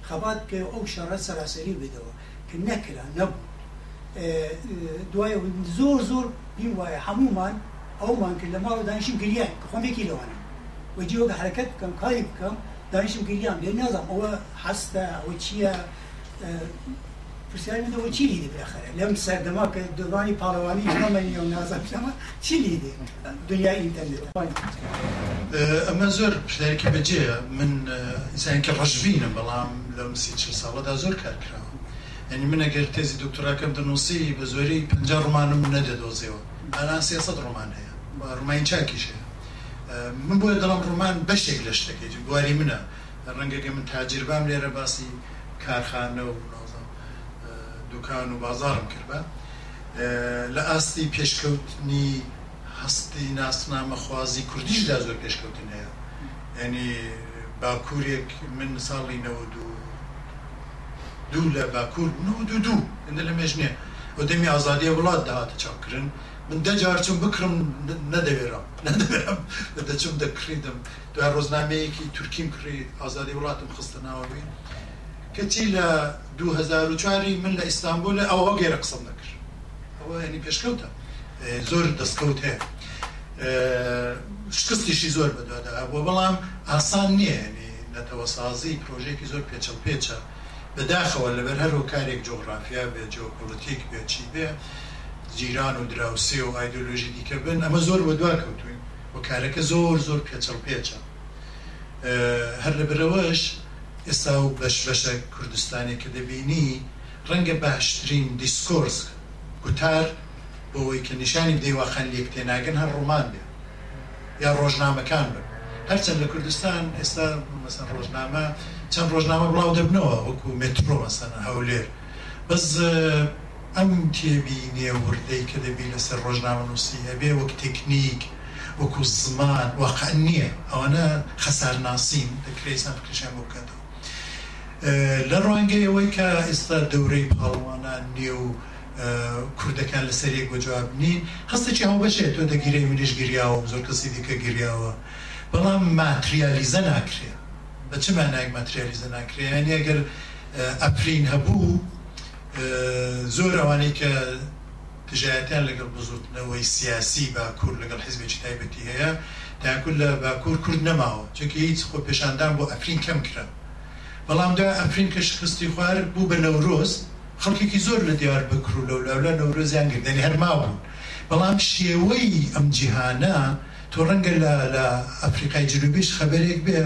L: خەبات کە ئەو شەڕە سەراسەری بدەوە کە نەکرا نەبوو دوای زۆر زۆر پێم وایە هەمومان ئەومان کرد لە ماوە دانیشم گریان خۆمێکی لەوانە وەجیوەگە حرکت بکەم کاری بکەم دانیشم گریان لێ نازانم ئەوە حەستە ئەوە چییە پرسیاری منەوە چی لیدی بەخەرە لەم سەردەما کە دەبانی پاڵەوانی
I: ژنامەنی و نازانمە چی لیدی دنیای ئینتەرنێت ئەمە زۆر پشتێکی بەجێە من ئینسانێکی ڕژبینم بەڵام لەم سی چ ساڵەدا زۆر کارکراوە ئەنی من ئەگەر تێزی دکتۆراکەم دەنووسی بە زۆری پ ڕمانم نەدەدۆزیەوە ئەران سێسە ڕمان هەیە ڕمای چاکیش هەیە من بۆیە دەڵام ڕمان بەشێک لە شتەکەی گواری منە ڕەنگەگە من تاجربام لێرە باسی کارخانە و دوکان و بازارم کردە لە ئاستی پێشکەوتنی هەستی ناسنامە خوازی کوردیشدا زۆر پێشکەوتن هەیە ینی باکوورێک من ساڵی نەوە دوو dûleba kur nû dûdû. Inde le mejne. Ödemi azadiye vlad daha da çakırın. Min de carçım bıkırım ne deverim. Ne deverim. Ve de çım da kridim. Dua roznameyi ki Türkim kri azadiye vladın kıstına abi. Ketiyle 2004 من لإسطنبول أو هو غير قسم نكر هو يعني بيشكوتا زور دسكوتا شكستي شي زور بدو هذا والله آسان نية يعني نتوسازي بروجيكي زور بيتشل بيتشل بەداخەوە لەبەر هەرۆ کارێک جۆغرافیا بێ جۆپۆلتیک بێچی بێ جیران و دراوسێ و ئایدۆلۆژی دیکە بن ئەمە زۆر بە دوا کەوتوین و کارەکە زۆر زۆر پێچەڵ پێچە هەر لەبەرەوەش ئێستا و بەش بەشە کوردستانی کە دەبینی ڕەنگە باشترین دیسکۆرس گوتار بۆەوەی کە نیشانی دەیواخەن لێک تێناگەن هەر ڕۆمان بێ یا ڕۆژنامەکان بن هەرچەند لە کوردستان ئێستا مەسەر ڕۆژنامە چەند ڕۆژنامە بڵاو دەبنەوە وەکو مترۆ مەسەنە هەولێر بەس ئەم تێبی نێوردەی کە دەبی لەسەر ڕۆژنامە نووسی هەبێ وەک تکنیک وەکو زمان وەقع نییە ئەوەنە خەسار ناسیین دەکرێسان کشان بکاتەوە لە ڕوانگەیەوەی کە ئێستا دەورەی پاڵوانان نیێ و کوردەکان لەسەر یەک بۆجواب نین هەستێکی هەو بەشێت تۆ دەگیری منیش گریاوە زۆر کەسی دیکە گریاوە بەڵام ماتریالیزە ناکرێت بە چ مانایک مەتریالیزە ناکرێن ئەگەر ئەپرین هەبوو زۆر ئەوانەی کە تژایەتیان لەگەڵ بزودنەوەی سیاسی باکوور لەگەڵ حزبێکی تایبەتی هەیە تاکول لە باکوور کورد نەماوە چکە هیچ خۆ پێشاندان بۆ ئەفرین کەم کرا بەڵام دا ئەفرین کە شخستی خوارد بوو بە نەورۆز خەڵکێکی زۆر لە دیوار بکرو لە لەولا نەورۆزیان گردنی هەرماون بەڵام شێوەی ئەم جیهانە تۆ ڕەنگە لە ئەفریقای جنوبیش خەبەرێک بێ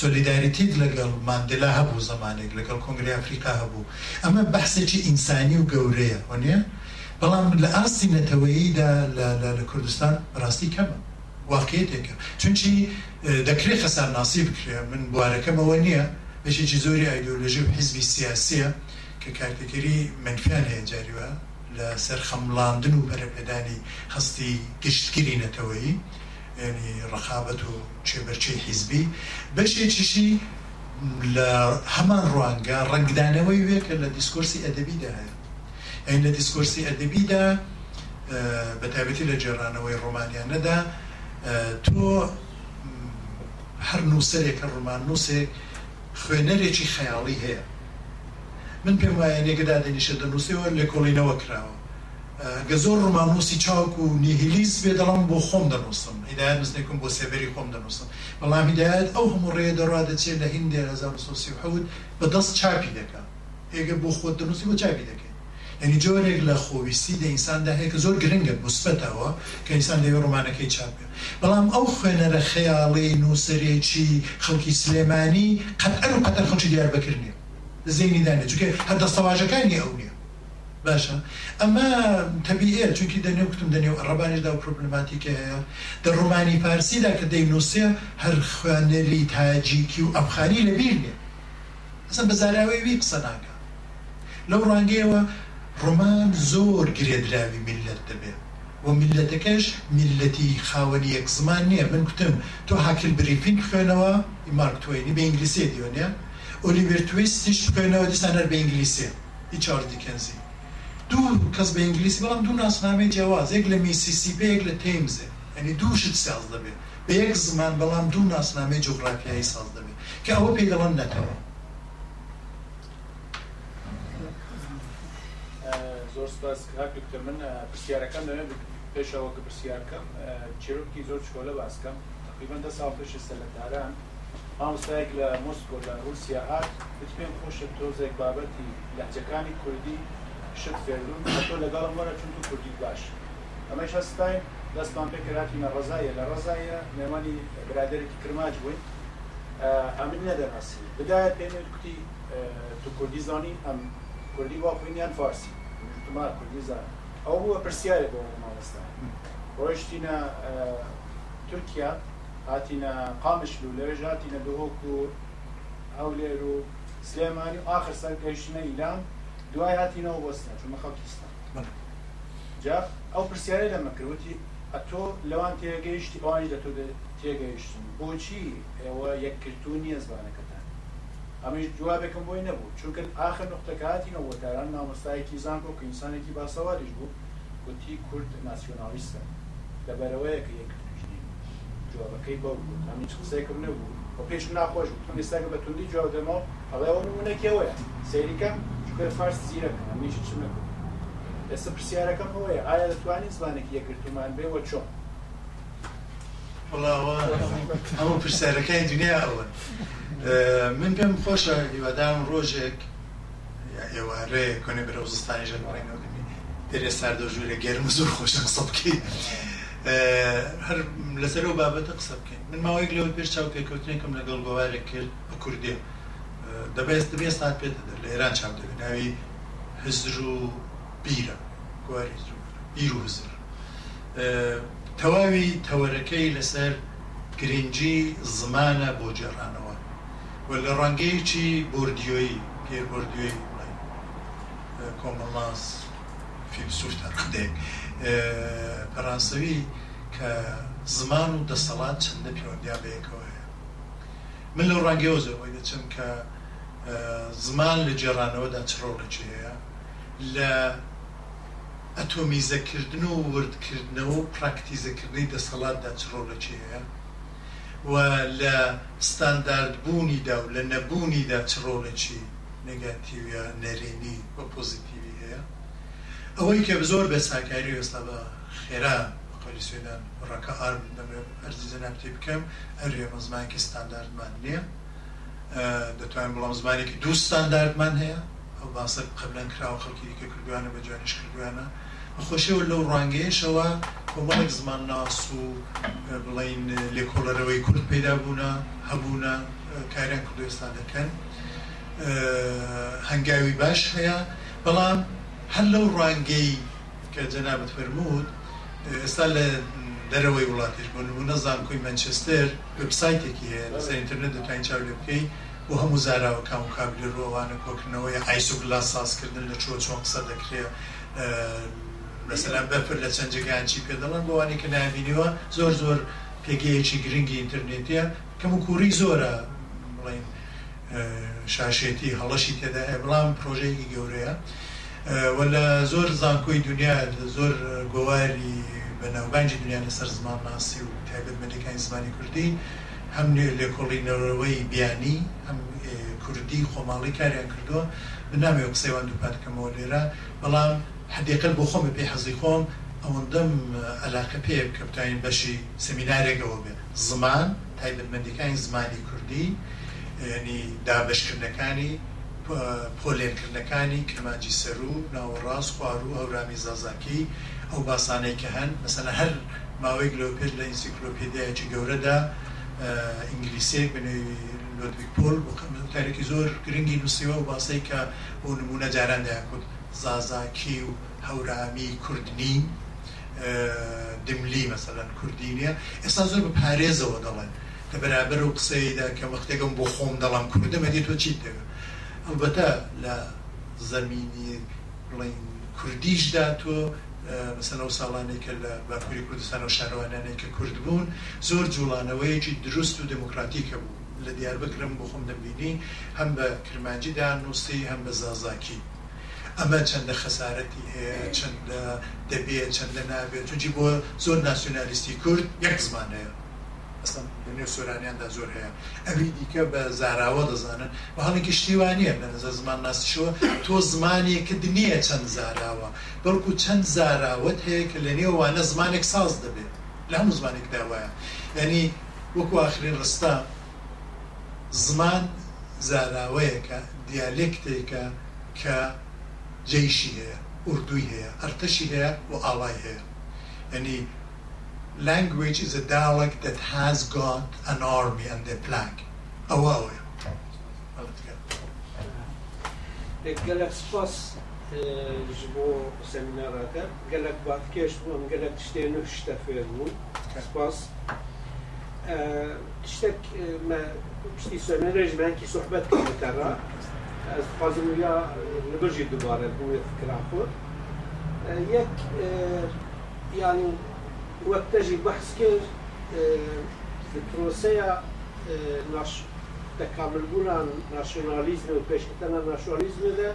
I: سۆلیداریتیت لەگەڵ ماندلا هەبوو زمانێک لەگەڵ کۆنگری ئەفریقا هەبوو ئەمە بەحسێکی ئینسانی و گەورەیە وەنیە بەڵام لە ئاستی نەتەوەییدا لە کوردستان ڕاستی کەمە واقعێتێکە چونچی دەکرێت خەسار ناسی بکرێ من بوارەکەمەوە نییە بەشێکی زۆری ئایدۆلژی و حیزبی سیاسیە کە کارتەکەری منفیان هەیە جاریوە لە سەر خەمڵاندن و بەرەپێدانی هەستی گشتگیری نەتەوەیی ینی ڕخابەت و چێبەرچی حیزبی بەشێکیشی لە هەمان ڕوانگە ڕنگدانەوەی وێکە لە دیسکۆرسی ئەدەبیدا هەیە ئەین لە دیسکۆرسی ئەدەبیدا بەتابەتی لە جێرانەوەی ڕۆمانیانەدا تۆ هەر نووسەرێکە ڕوومان نووسێ خوێنەرێکی خەیاڵی هەیە من پێم وایە نێگەدا دەنیشە دەنووسەوە لە کۆڵینەوە کراوە گە زۆر ڕمانوسی چاک و نیهلیز بێ دەڵام بۆ خۆم دەنووسم هیداەت نزنێکم بۆ سێبەری خۆم دەنووسم بەڵام هیداەت ئەو هەموو ڕێ دەڕا دەچێت لە هندێ 1970 بەدەست چاپی دەکە هێگە بۆ خۆت دەنووسی بۆ چاپی دەکەین ینی جۆرێک لە خۆویستی دە ئینساندا هەیە کە زۆر گرنگە مثبتەوە کە ئینسان لەوێ ڕمانەکەی چاپێ بەڵام ئەو خوێنەرە خەیاڵی نووسەرێکی خەڵکی سلێمانی قەت ئەر و قەتەر خەڵکی دیار بکردنی زینیدانێت چکە هەردەستەواژەکانی ئەو نیە باشە ئەمە تەبیە چونکی دەنێو کتم دەنێو ڕبانیشدا پرۆبلماتیکە هەیە دە ڕومانی پارسیدا کە دەینوسێ هەر خوێنەری تاجیکی و ئەفخانی لەبیر لێ ئەسە بەزاراوەیوی قسە ناکە لەو ڕانگەیەوە ڕۆمان زۆر گرێدراوی میلەت دەبێت و میلەتەکەش میلەتی خاوەنی یەک زمان نییە من کوتم تۆ هاکل بریفین خوێنەوە ئیمارک توێنی بە ئینگلیسی دیۆنیە ئۆلیڤرتویستیش خوێنەوە دیسانەر بە ئینگلیسی هیچ چاردیکەنزی دوو کەس بە ئینگلیسی بەڵام دوو ناسنامەی جیاواز یەک لە میسیسیپ یەک لە تیمزێ ئەنی دووشت ساز دەبێت بە یەک زمان بەڵام دوو ناسنامەی جغرافیایی ساز دەبێت کە ئەوە
K: پێگەڵەن نەکەەوە زۆر سپاس هاکتر من پرسیارەکان دەوێت پێشەوە کە پرسیارکەم چێرۆکی زۆر شکۆلە باسکەم تقریبان دە ساڵ پێش سەلەتاران مامۆستایەک لە مۆسکۆ لە رووسیا هات بتپێم خۆشە تۆزێک بابەتی لەهجەکانی کوردی شت فێردون تۆ لەگەڵم وەرە چون تو کوردی باش ئەمەش هەستای دەستمان پێکراتینە ڕزایە لە ڕزایە نێوانی برادێکی کرماج بووین ئەمن نەدەناسی بدایە پێێت کوتی تو کوردی زانی ئەم کوردی واخوینیان فارسی تمار کوردی زان ئەو بووە پرسیارێ بۆ مامۆستا ڕۆشتینە تورکیا هاتینە قامشل و لەوێژ هاتینە بهۆک و هەولێر و سلێمانی آخر سەر گەشتنە ئیلان دوای هاتینەوە بۆستان چمە خەڵکیستان جا ئەو پرسیارە لەمە کردوتی ئەتۆ لەوان تێگەیشتی ئەوانی لە تۆ تێگەیشتن بۆچی ئێوە یەککردونی ئەزبانەکەتان ئەمیش جوابێکم بۆی نەبوو چونکە آخر نقطەکەهاتینەوە وەکاران نامۆستایەکی زانکۆ کە ئینسانێکی باسەواریش بوو گوتی کورد ناسیۆنالیستە لەبەرەوەیە کە یەکردنی جوابەکەی بەو بوو ئەمیش قسەیەکم نەبوو بۆ پێش ناخۆش بوو ئێستاکە بە توندی جواب دەمەوە ئەڵێ ئەوە نمونەکەوەیە سەیریکەم شوێ فارس زیرەکە هەمیشی چ نەکە لەسە پرسیارەکەم
I: ئەوەیە ئایا دەتوانین زمانێکی یەکردومان بێەوە چۆن ئەمە پرسیارەکەی دنیا ئەوە من پێم خۆشە هیوادام ڕۆژێک ئێوارێ کۆنێ بەرە زستانی ژەنڕێنەوەکەمی دەرێ ساردۆژوو لە گەرم زۆر خۆشە قسە بکەی هەر لەسەر و بابەتە قسە بکەین من ماوەیەک لەوە پێش چاو پێکەوتنێکم لەگەڵ گۆوارێک کرد بە کوردێ دەبێت دەبێ سات پێ دەدە لە ئێران چاپ دەبێت ناوی هزر و بیرە گواری بیر و هزر تەواوی تەوەرەکەی لەسەر گرنگجی زمانە بۆ جێڕانەوە و لە ڕەنگەیەکی بردیۆیی پێر بردیۆی کۆمەڵاس فیلسوفتە قدێک پەرانسەوی کە زمان و دەسەڵات چەندە پیوەندیا بەیەکەوە هەیە من لەو ڕەنگەوە زەوەی دەچم کە زمان لە جێرانەوەدا چڕۆڵێکی هەیە لە ئەتۆمیزەکردن و وردکردنەوە و پراکتیزەکردنی دەسەڵاتدا چڕۆڵەکی هەیە و لە ستانداردبوونیدا و لە نەبوونیدا چڕۆڵێکی نگاتیوە نەرێنی بە پۆزیتیوی هەیە ئەوەی کە زۆر بە ساکاری وێستا بە خێرا قۆلی سوێدان ڕەکە ئارم دەمێ ئەرزی زەنام تێ بکەم ئەرێ مەزمانکی ستانداردمان نییە دەتوانین بڵام زمانێکی دوو ستانداردمان هەیە ئەو باسە قبلەن کراوە خەڵکی دیکە کردوانە بە جوانیش کردوانە خۆشیەوە لەو ڕانگەیشەوە کۆمەڵێک زمان ناس و بڵین لێکۆلەرەوەی کورد پیدا بوونە هەبوونە کاریان کوردێستا دەکەن هەنگاوی باش هەیە بەڵام هەر لەو ڕانگەی کە جەنابەت فرموود ئێستا لە دەرەوەی وڵاتیش بوون نەزان کوی منچستر وبسایتێکی هەیە لەسەر ئینتررنێت دەتوانین چاو لێ بکەی و هەموو زاراوەکان و کابل ڕۆوانە کۆکردنەوەی ئایسوگلا سازکردن لە چۆ چۆن قسە دەکرێت مثللا بەپر لە چەند جگەیان چی پێ دەڵن بۆوانی کە نامینیوە زۆر زۆر پێگەیەکی گرنگی ئینتررنێتە کەم و کووری زۆرە بڵین شاشێتی هەڵەشی تێدا هەیە بڵام پرۆژەیەکی گەورەیە. وە لە زۆر زانکۆی دنیا زۆر گۆواری بەناوبانجی دنیا لەسەر زمان ناسی و تایبەتمەندەکانی زمانی کوردی هەم لێکۆڵینەوەی بیانی هەم کوردی خۆماڵی کاریان کردووە بنامێ قسەیوان دووپاتکەمەوە لێرە بەڵام حدیقل بۆ خۆمە پێی حەزی خۆم ئەوەندەم ئەلاقە پێ کەپتین بەشی سەمینارێکەوە بێ زمان تایبەتمەندەکانی زمانی کوردی ینی دابشکردنەکانی پۆلێنکردنەکانی کەمانجی سەر و ناوەڕاست خوار و ئەورامی زازاکی ئەو باسانەی کە هەن مەسەنە هەر ماوەی گلۆپێت لە ئینسیکلۆپیدایکی گەورەدا ئینگلیسێک بنێوی لۆدویک پۆل تارێکی زۆر گرنگی نووسیوە و باسی کە بۆ نمونە جاران دایکوت زازاکی و هەورامی کوردنی دملی مەسەەن کوردینە ئێستا زۆر بە پارێزەوە دەڵێن کە بەرابەر و قسەیدا کە وەختێکم بۆ خۆم دەڵام کوردەمە دی تۆ چیت دەوێت بەتە لە زمینی بڵین کوردیشدا تۆ مثلە و ساڵانێک کە لە باکووری کوردستان و شارەوانانێک کە کورد بوون زۆر جوڵانەوەیەکی دروست و دموکراتیکە بوو لە دیاربکرم بۆ خۆم دەبینی هەم بە کرمانجیدا نووسی هەم بە زازاکی ئەمە چەندە خەسارەتی هەیە چەندە دەبێت چەندە نابێت توجی بۆ زۆر ناسیۆنالیستی کورد یەک زمانەیە ئەسم لەنێو سۆرانیاندا زۆر هەیە ئەوی دیکە بە زاراوە دەزانن بە هەڵێکی شتیوانیە بە نظر زمان ناسیشەوە تۆ زمانێکت نییە چەند زاراوە بەڵکو چەند زاراوت هەیە کە لە نێوانە زمانێک ساز دەبێت لە هەموو زمانێک داوایە ینی وەکو ئاخرین ڕستا زمان زاراوەیەکە دیالکتێکە کە جیشی هەیە ئوردوی هەیە ئەرتەشی هەیە و ئاوای هەیە ینی language is a dialect that has got an army and a flag. Oh, well, yeah. Dhe gëllet së pas uh, zhbo seminarat e, gëllet batë kesh bun, gëllet të shte në shte fërë mund, okay. së pas. Të shte me, shti së me rejsh me enki sohbet të më tëra, e të fazim u ja në bërgjit dëbare, bu e وقت جي بحث كر پروسه ناش تکامل بودن ناسیونالیزم و پیشکتن ناسیونالیزم ده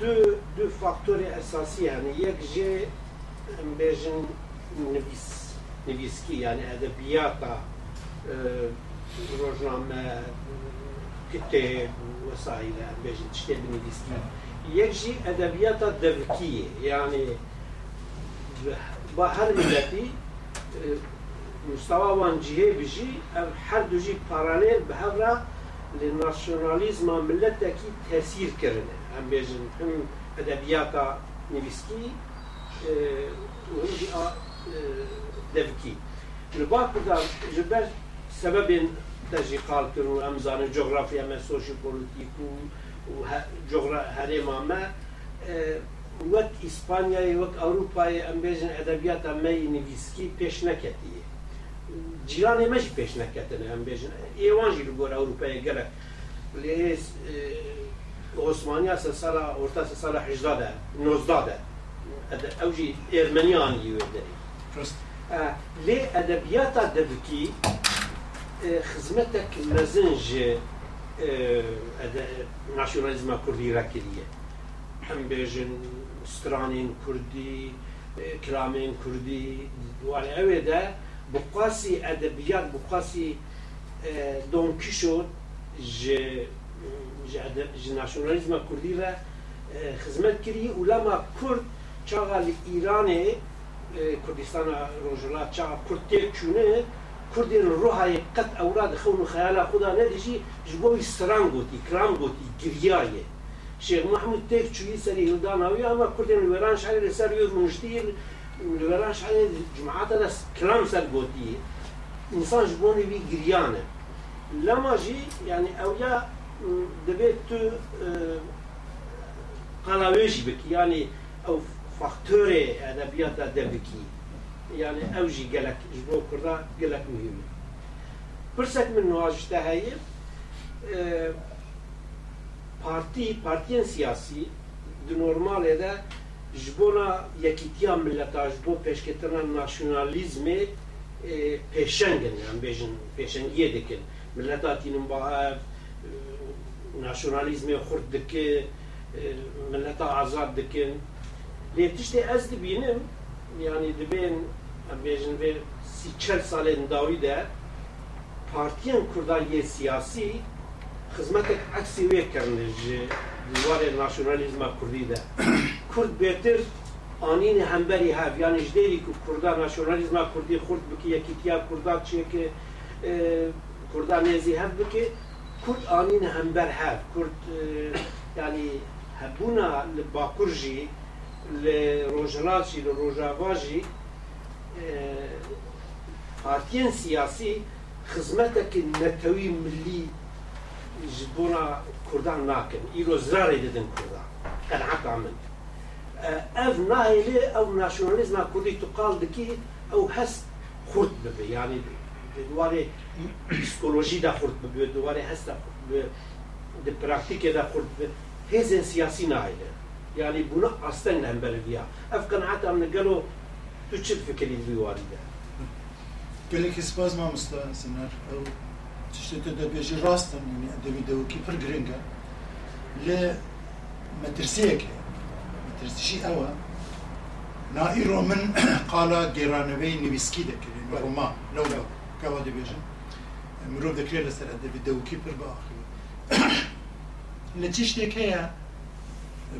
I: دو دو فاکتور اساسی یعنی یک جه بیژن نویس نویسکی یعنی ادبیاتا روزنامه کتاب وسایل بیژن تشتی نویسکی یک جه ادبیاتا دبکیه یعنی با هر ملتی مستوى وان جهه او هر دو جی پارالیل به هر لناسيوناليزم ملت کی تاثیر کرنه هم بجن هم ادبیاتا نویسکی و هم جی دفکی لباق بدا جبر سبب تجیقال کرن هم زان جغرافیا ما سوشی پولیتیکو و جغرا هرم ما وەک ئیسپانیایی وەک ئەوروپای ئەمبێژن ئەدەبیات ئەمەی نویسکی پێش نەکەتیە جیرانێ مەش پێش نەکەتن ئەمبێژن ئێوانژی لەگۆر ئەوروپای گەرە لێ عثمانیا سە سالا ئۆرتا سە سالا حیجدادە نۆزدادە ئەوژی ئێرمەنیانی وێدەری لێ ئەدەبیاتا دەبکی خزمەتێک مەزنج ناشیۆنالیزما کوردی ڕاکردیە ئەم بێژن سترانین کردی کرامین کردی دوال اوه ده بقاسی ادبیات بقاسی دونکی شد جه ناشنالیزم کردی را خزمت کردی علما کرد چاقا ایران کردستان روجلا چاقا کرد تیر چونه کردی روحای قط اولاد خون و خیال خدا ندیشی جبوی سران گوتی کرام گوتی گریه شێخ محمود تێک چوی سەری هەداناوی ئەمە کوردێن لەێران شعر لەسەر یور منشتی لەێران شعر جمعات لە کلام سەر گۆتی ئینسانش بۆنی وی گریانە لەما ژی یعنی ئەویا دەبێت تو قەلاوێژی بکی یعنی او فاکتۆرێ ئەدەبیاتە دەبکی یعنی ئەو ژی گەلک بۆ کوردە گەلک مهمە پرسەک من نواژتە هەیە parti, partiyen siyasi di normalê de ji bona yekîtiya milleta ji bo pêşketina nasyonalizmê e, pêşengin yan bêjin pêşengiyê dikin milleta tînin ba ev nasyonalizmê xurt e, milleta azad dikin lê tiştê ez dibînim yani dibên em bêjin vê sî çel salên dawî de partiyen kurdayê siyasî خزمەتێک عکسی وێکردن دیوارێ ناشنالیزما کوردیدا کورد بهتر آنین هەمبەری هاف یعنی ژدێری کو کوردان ناشنالیزما کوردی خورد بکی یەکیتیا چیه چیەکە کوردان نێزی هەب بکه، کورد آنین همبر هەف کورد یعنی هبونا لە باکوورژی لە ڕۆژهلاچی لە ڕۆژاواژی پارتیان سیاسی خزمەتەکە نەتەوی ملی جبونا كردان ناكن إيرو زراري لدن كردان قنعت عمل أف ناهلي أو ناشوناليزم كردي تقال دكي أو حس خرد ببي يعني دواري بسيكولوجي دا خرد ببي دواري حس دا خرد ببي دي براكتيك دا خرد ببي هزن سياسي ناهلي يعني بنا أصلا نهمبلديا أف قنعت عمل قالوا تشد فكري دواري دا كلك اسبازما مستوى سنار أو تشتێتە دەبێژی ڕاستە ئەدەبی دەوکی پر گرنگە لێ مەترسەیەک مەترسیشی ئەوە نائیرۆ من قالە گێرانەوەی نویسکی دەکرێن بە ڕۆما لەو لەو کەوا دەبێژن مرۆڤ دەکرێت لەسەر ئەدەبی دەوکی پر بە ئاخر لە چی شتێک هەیە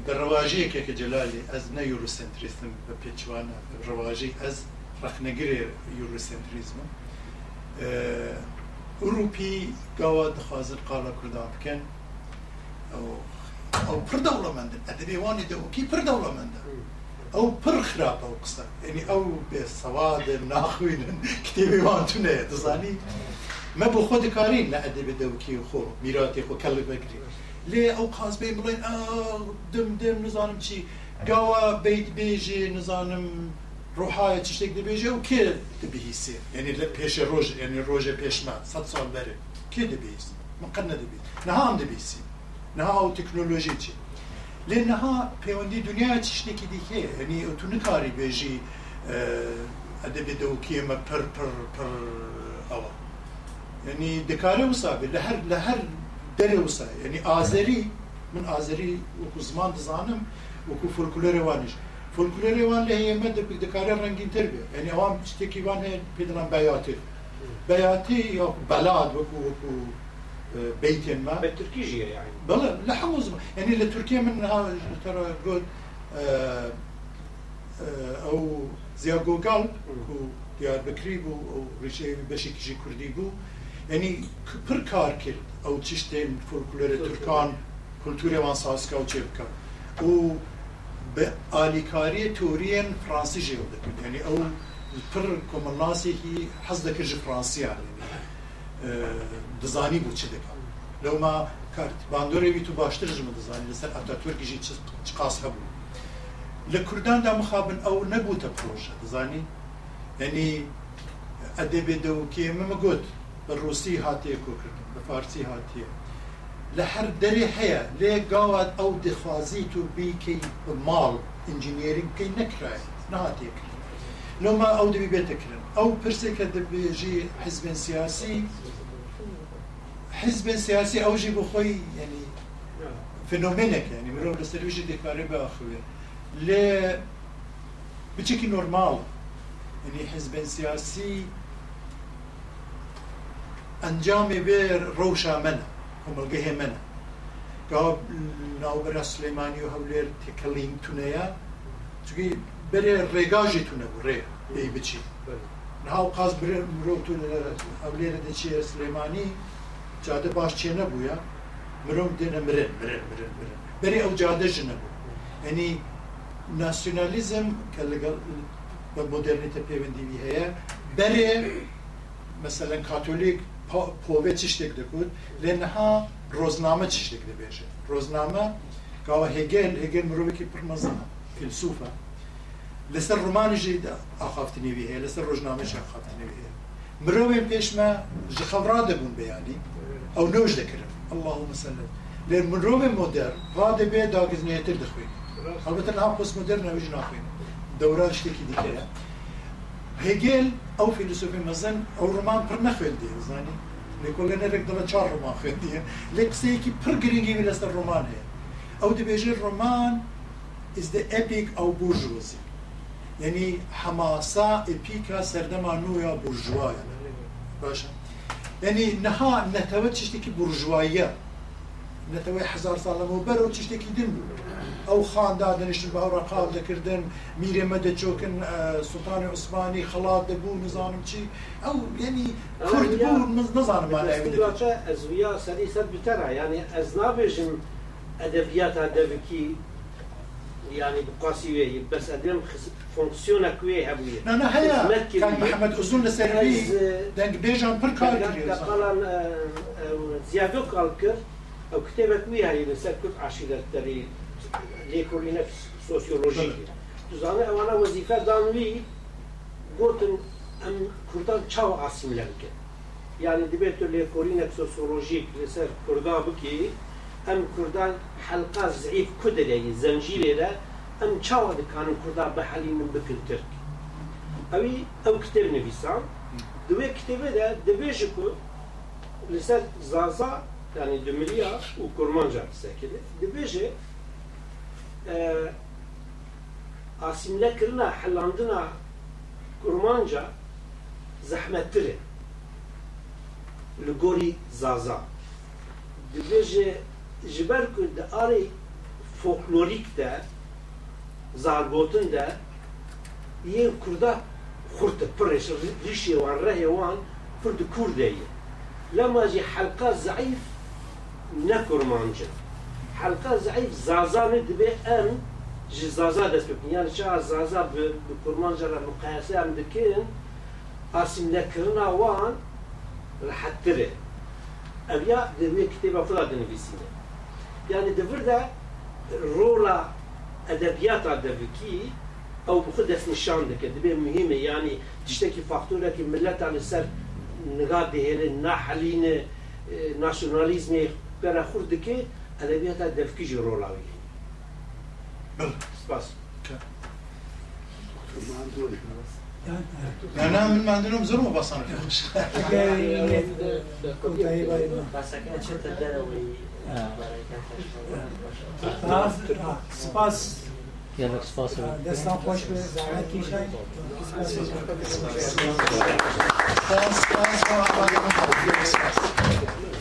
I: بەڕەواژەیەکێکە جلالی ئەس نە یوروسنتریزم بە پێچوانە ڕەواژەی ئەس ڕخنەگرێ یوروسنتریزمە ئوروپی گاوا دخوازن قاڵە کوردان بکەن ئەو پڕ دەوڵەمەندن ئەدەبێوانی دەوکی پڕ دەوڵەمەندە ئەو پڕ خراپە ئەو قسە ینی ئەو بێسەوادن ناخوێنن کتێبیوانتونێ دەزانی مە بۆ خۆ دەکارین لە ئەدەبێ دەوکی خۆ میراتی خۆ کەڵ بەگری لێ ئەو قاز بێ بڵێن دم دم نزانم چی گاوە بیت بێژێ نزانم روحای چشتێک دەبێژێ و کێ دەبیسی یعنی لە پێشە ڕۆژ ینی ڕۆژێ پێشما سەد ساڵ بەرێ کێ دەبیست مقەن نەدەبیت نەهام دەبیسی نەها و تەکنۆلۆژی چی لێ نەها پەیوەندی دنیا چشتێکی دیکەیە ینی تو نکاری بێژی ئەدەبێت دەوکێمە پڕ پڕ پڕ ئەوە ینی دەکارە وسابێت لە هەر لە هەر دەرێ وسا ینی ئازەری من ئازەری وەکو زمان دەزانم وەکو فولکلۆرێ وانیش فولکلوری وان له یمه د پدکاره رنگین تر به یعنی هم چې کی وان هه پدران بیاتی بیاتی یا بلاد وکو وکو بيتين ما بالتركيجية يعني بلا لحوز يعني لتركيا منها ترى قلت آه آه او زياغو قلب ديار بكريبو او ريشي بشكيجي كرديبو يعني پر کار کرد او چشتیم فولکلور ترکان کلتوری وان ساسکا و چه بکن او بە ئالیکاریە تۆریەن فراسی ژێو دەکرد ینی ئەو پڕ کۆمەلاسێکی حەز دەکرد ژە فرانسیان دەزانی بۆ چی دەکات لەوما کارت باندۆرێوی تو باشتر ژمە دەزانانی لەسەر ئەتاتۆرگیژی چ قاس هەبوو لە کورداندا مخابن ئەو نەبووتە پرۆژە دەزانی ینی ئەدەبێ دەوکێ مەمە گوت بە ڕوسی هاتیە کۆکردن بە فارسی هاتیە لحر دري حيا لي قاعد أو دخوازيتو بيكي مال انجينيرين كي نكره نهاتيك لو ما أو دبي بيتكرن أو برسك دبيجي حزب سياسي حزب سياسي أو جي بخوي يعني فينومينك يعني مرور دي ديكاري بأخوي لي بتشكي نورمال يعني حزب سياسي انجامي بير روشا منه کۆمەلگە هێمەە گاو ناوبرا سلەیمانی و هەولێر تێکەڵین تونەیە چگی بەرێ ڕێگاژی تونە ڕێ پێی بچی ناو قاز برێ مرۆ تو هەولێرە دەچیە سلێمانی جادە باش چێ نەبووە مرۆم دێنە مرێن مرێن مرێن مرێن بەرێ ئەو جادە ژ نەبوو ئەنی ناسیۆنالیزم کە لەگەڵ بە مۆدررنێتە پەیوەندیوی هەیە بەرێ مثلەن کاتۆلیک پۆوێ چ شتێک دەکوت لێ نەها ڕۆزنامە چ شتێک دەبێژێت ڕۆزنامە گاوە هێگەل هێگەل مرۆڤێکی پرمەزانە فیلسوفە لەسەر ڕمانیژی ئاخافتنەوی هەیە لەسەر ڕۆژنامەشی ئاخافتنەوی هەیە مرۆڤێن پێشمە ژە خەڵڕا دەبوون بەیانی ئەو نەوش دەکردم الله مسلم لێ مرۆڤێ مۆدەر وا دەبێ داگزنێتتر دەخوێن هەڵبەتە ناو پۆست مۆدەر نەویژ ناخوێن دەورە شتێکی دیکەیە هێگەل ئەو فیلسوفی مەزن ئەو ڕمان پڕ نەخوێندی زانی لێکۆلگە نەرێک دڵە چا ڕۆمان خوێندیە لە قسەیەکی پڕ گرنگی لەسەر ڕۆمان هەیە ئەو دەبێژێ ڕۆمان is the epic ئەو بورژوازی یعنی حەماسا ئەپیکا سەردەما نویا بورژوایە باشە یعنی نەها نەتەوە چشتێکی بورژواییە نەتەوەی هزار ساڵەمەوە بەرەوە چشتێکی دن بوو ئەو خاندا دەنیشتن بە هەوڕقاب دەکردن میرێمە دەچۆکن سوڵتانی عوسمانی خڵات دەبوو نزانم چی ئەو یعنی کورد بوو نزانم ئەزویا سەری سەر بتەرە یعنی ئەز نابێژم ئەدەبیات دەبکی يعني بقاسي بس قدام فونكسيونك وي هبوية انا هيا كان محمد ازون لسيربي دنك بيجان بر كاركري قال زيادو كالكر او كتابك وي هاي لسر كنت عشيرة تريد لێکۆڵینە سۆسیۆلۆژی دزانە ئەوانە وەزیفە دانوی گوتن ئەم کوردان چاوە ئاسیملە بکەن یعنی دەبێت تۆ لێکۆڵینە سۆسیۆلۆژیک لەسەر کووردا بکی ئەم کوردان حلقا زعیف کودەی زەنجیرێدا ئەم چاوە دەکانن کووردا بەحەلی من بکنتر ئەوی ئەو کتێب نەویسان دوێ کتێبەدا دەبێژە کو لەسەر زازا yani Dümriya u Kurmanca sekedi. Dibêje e, asimile kirina, hellandina kurmanca zahmettir li zaza. Divê ji ji ber ku di arê folklorik de zargotin de yê kurda xurti pirê ji rişê wan rehê wan pir di kurdeyê. Lema jî helqa ne kurmancin. حلقه ضعيف زازا ندبي ام جي زازا دست بي يعني شا زازا بكرمان جرا مقياسة ام دكين اسم لكرنا وان رح ابيا اويا دبي كتابة فلا دنفيسينة يعني دبر ده رولا ادبيات ادبكي او بخود دست نشان دك دبي مهمه يعني تشتكي فاكتوره كي ملت على السر نغادي هيل نحلين ناشوناليزمي بره خورد ادبیات دفکی رول آوی بله سپاس نه من ما عندهم زروه في خش. سپاس يلا سپاس دستان خوش به زحمت کشید سپاس سپاس سپاس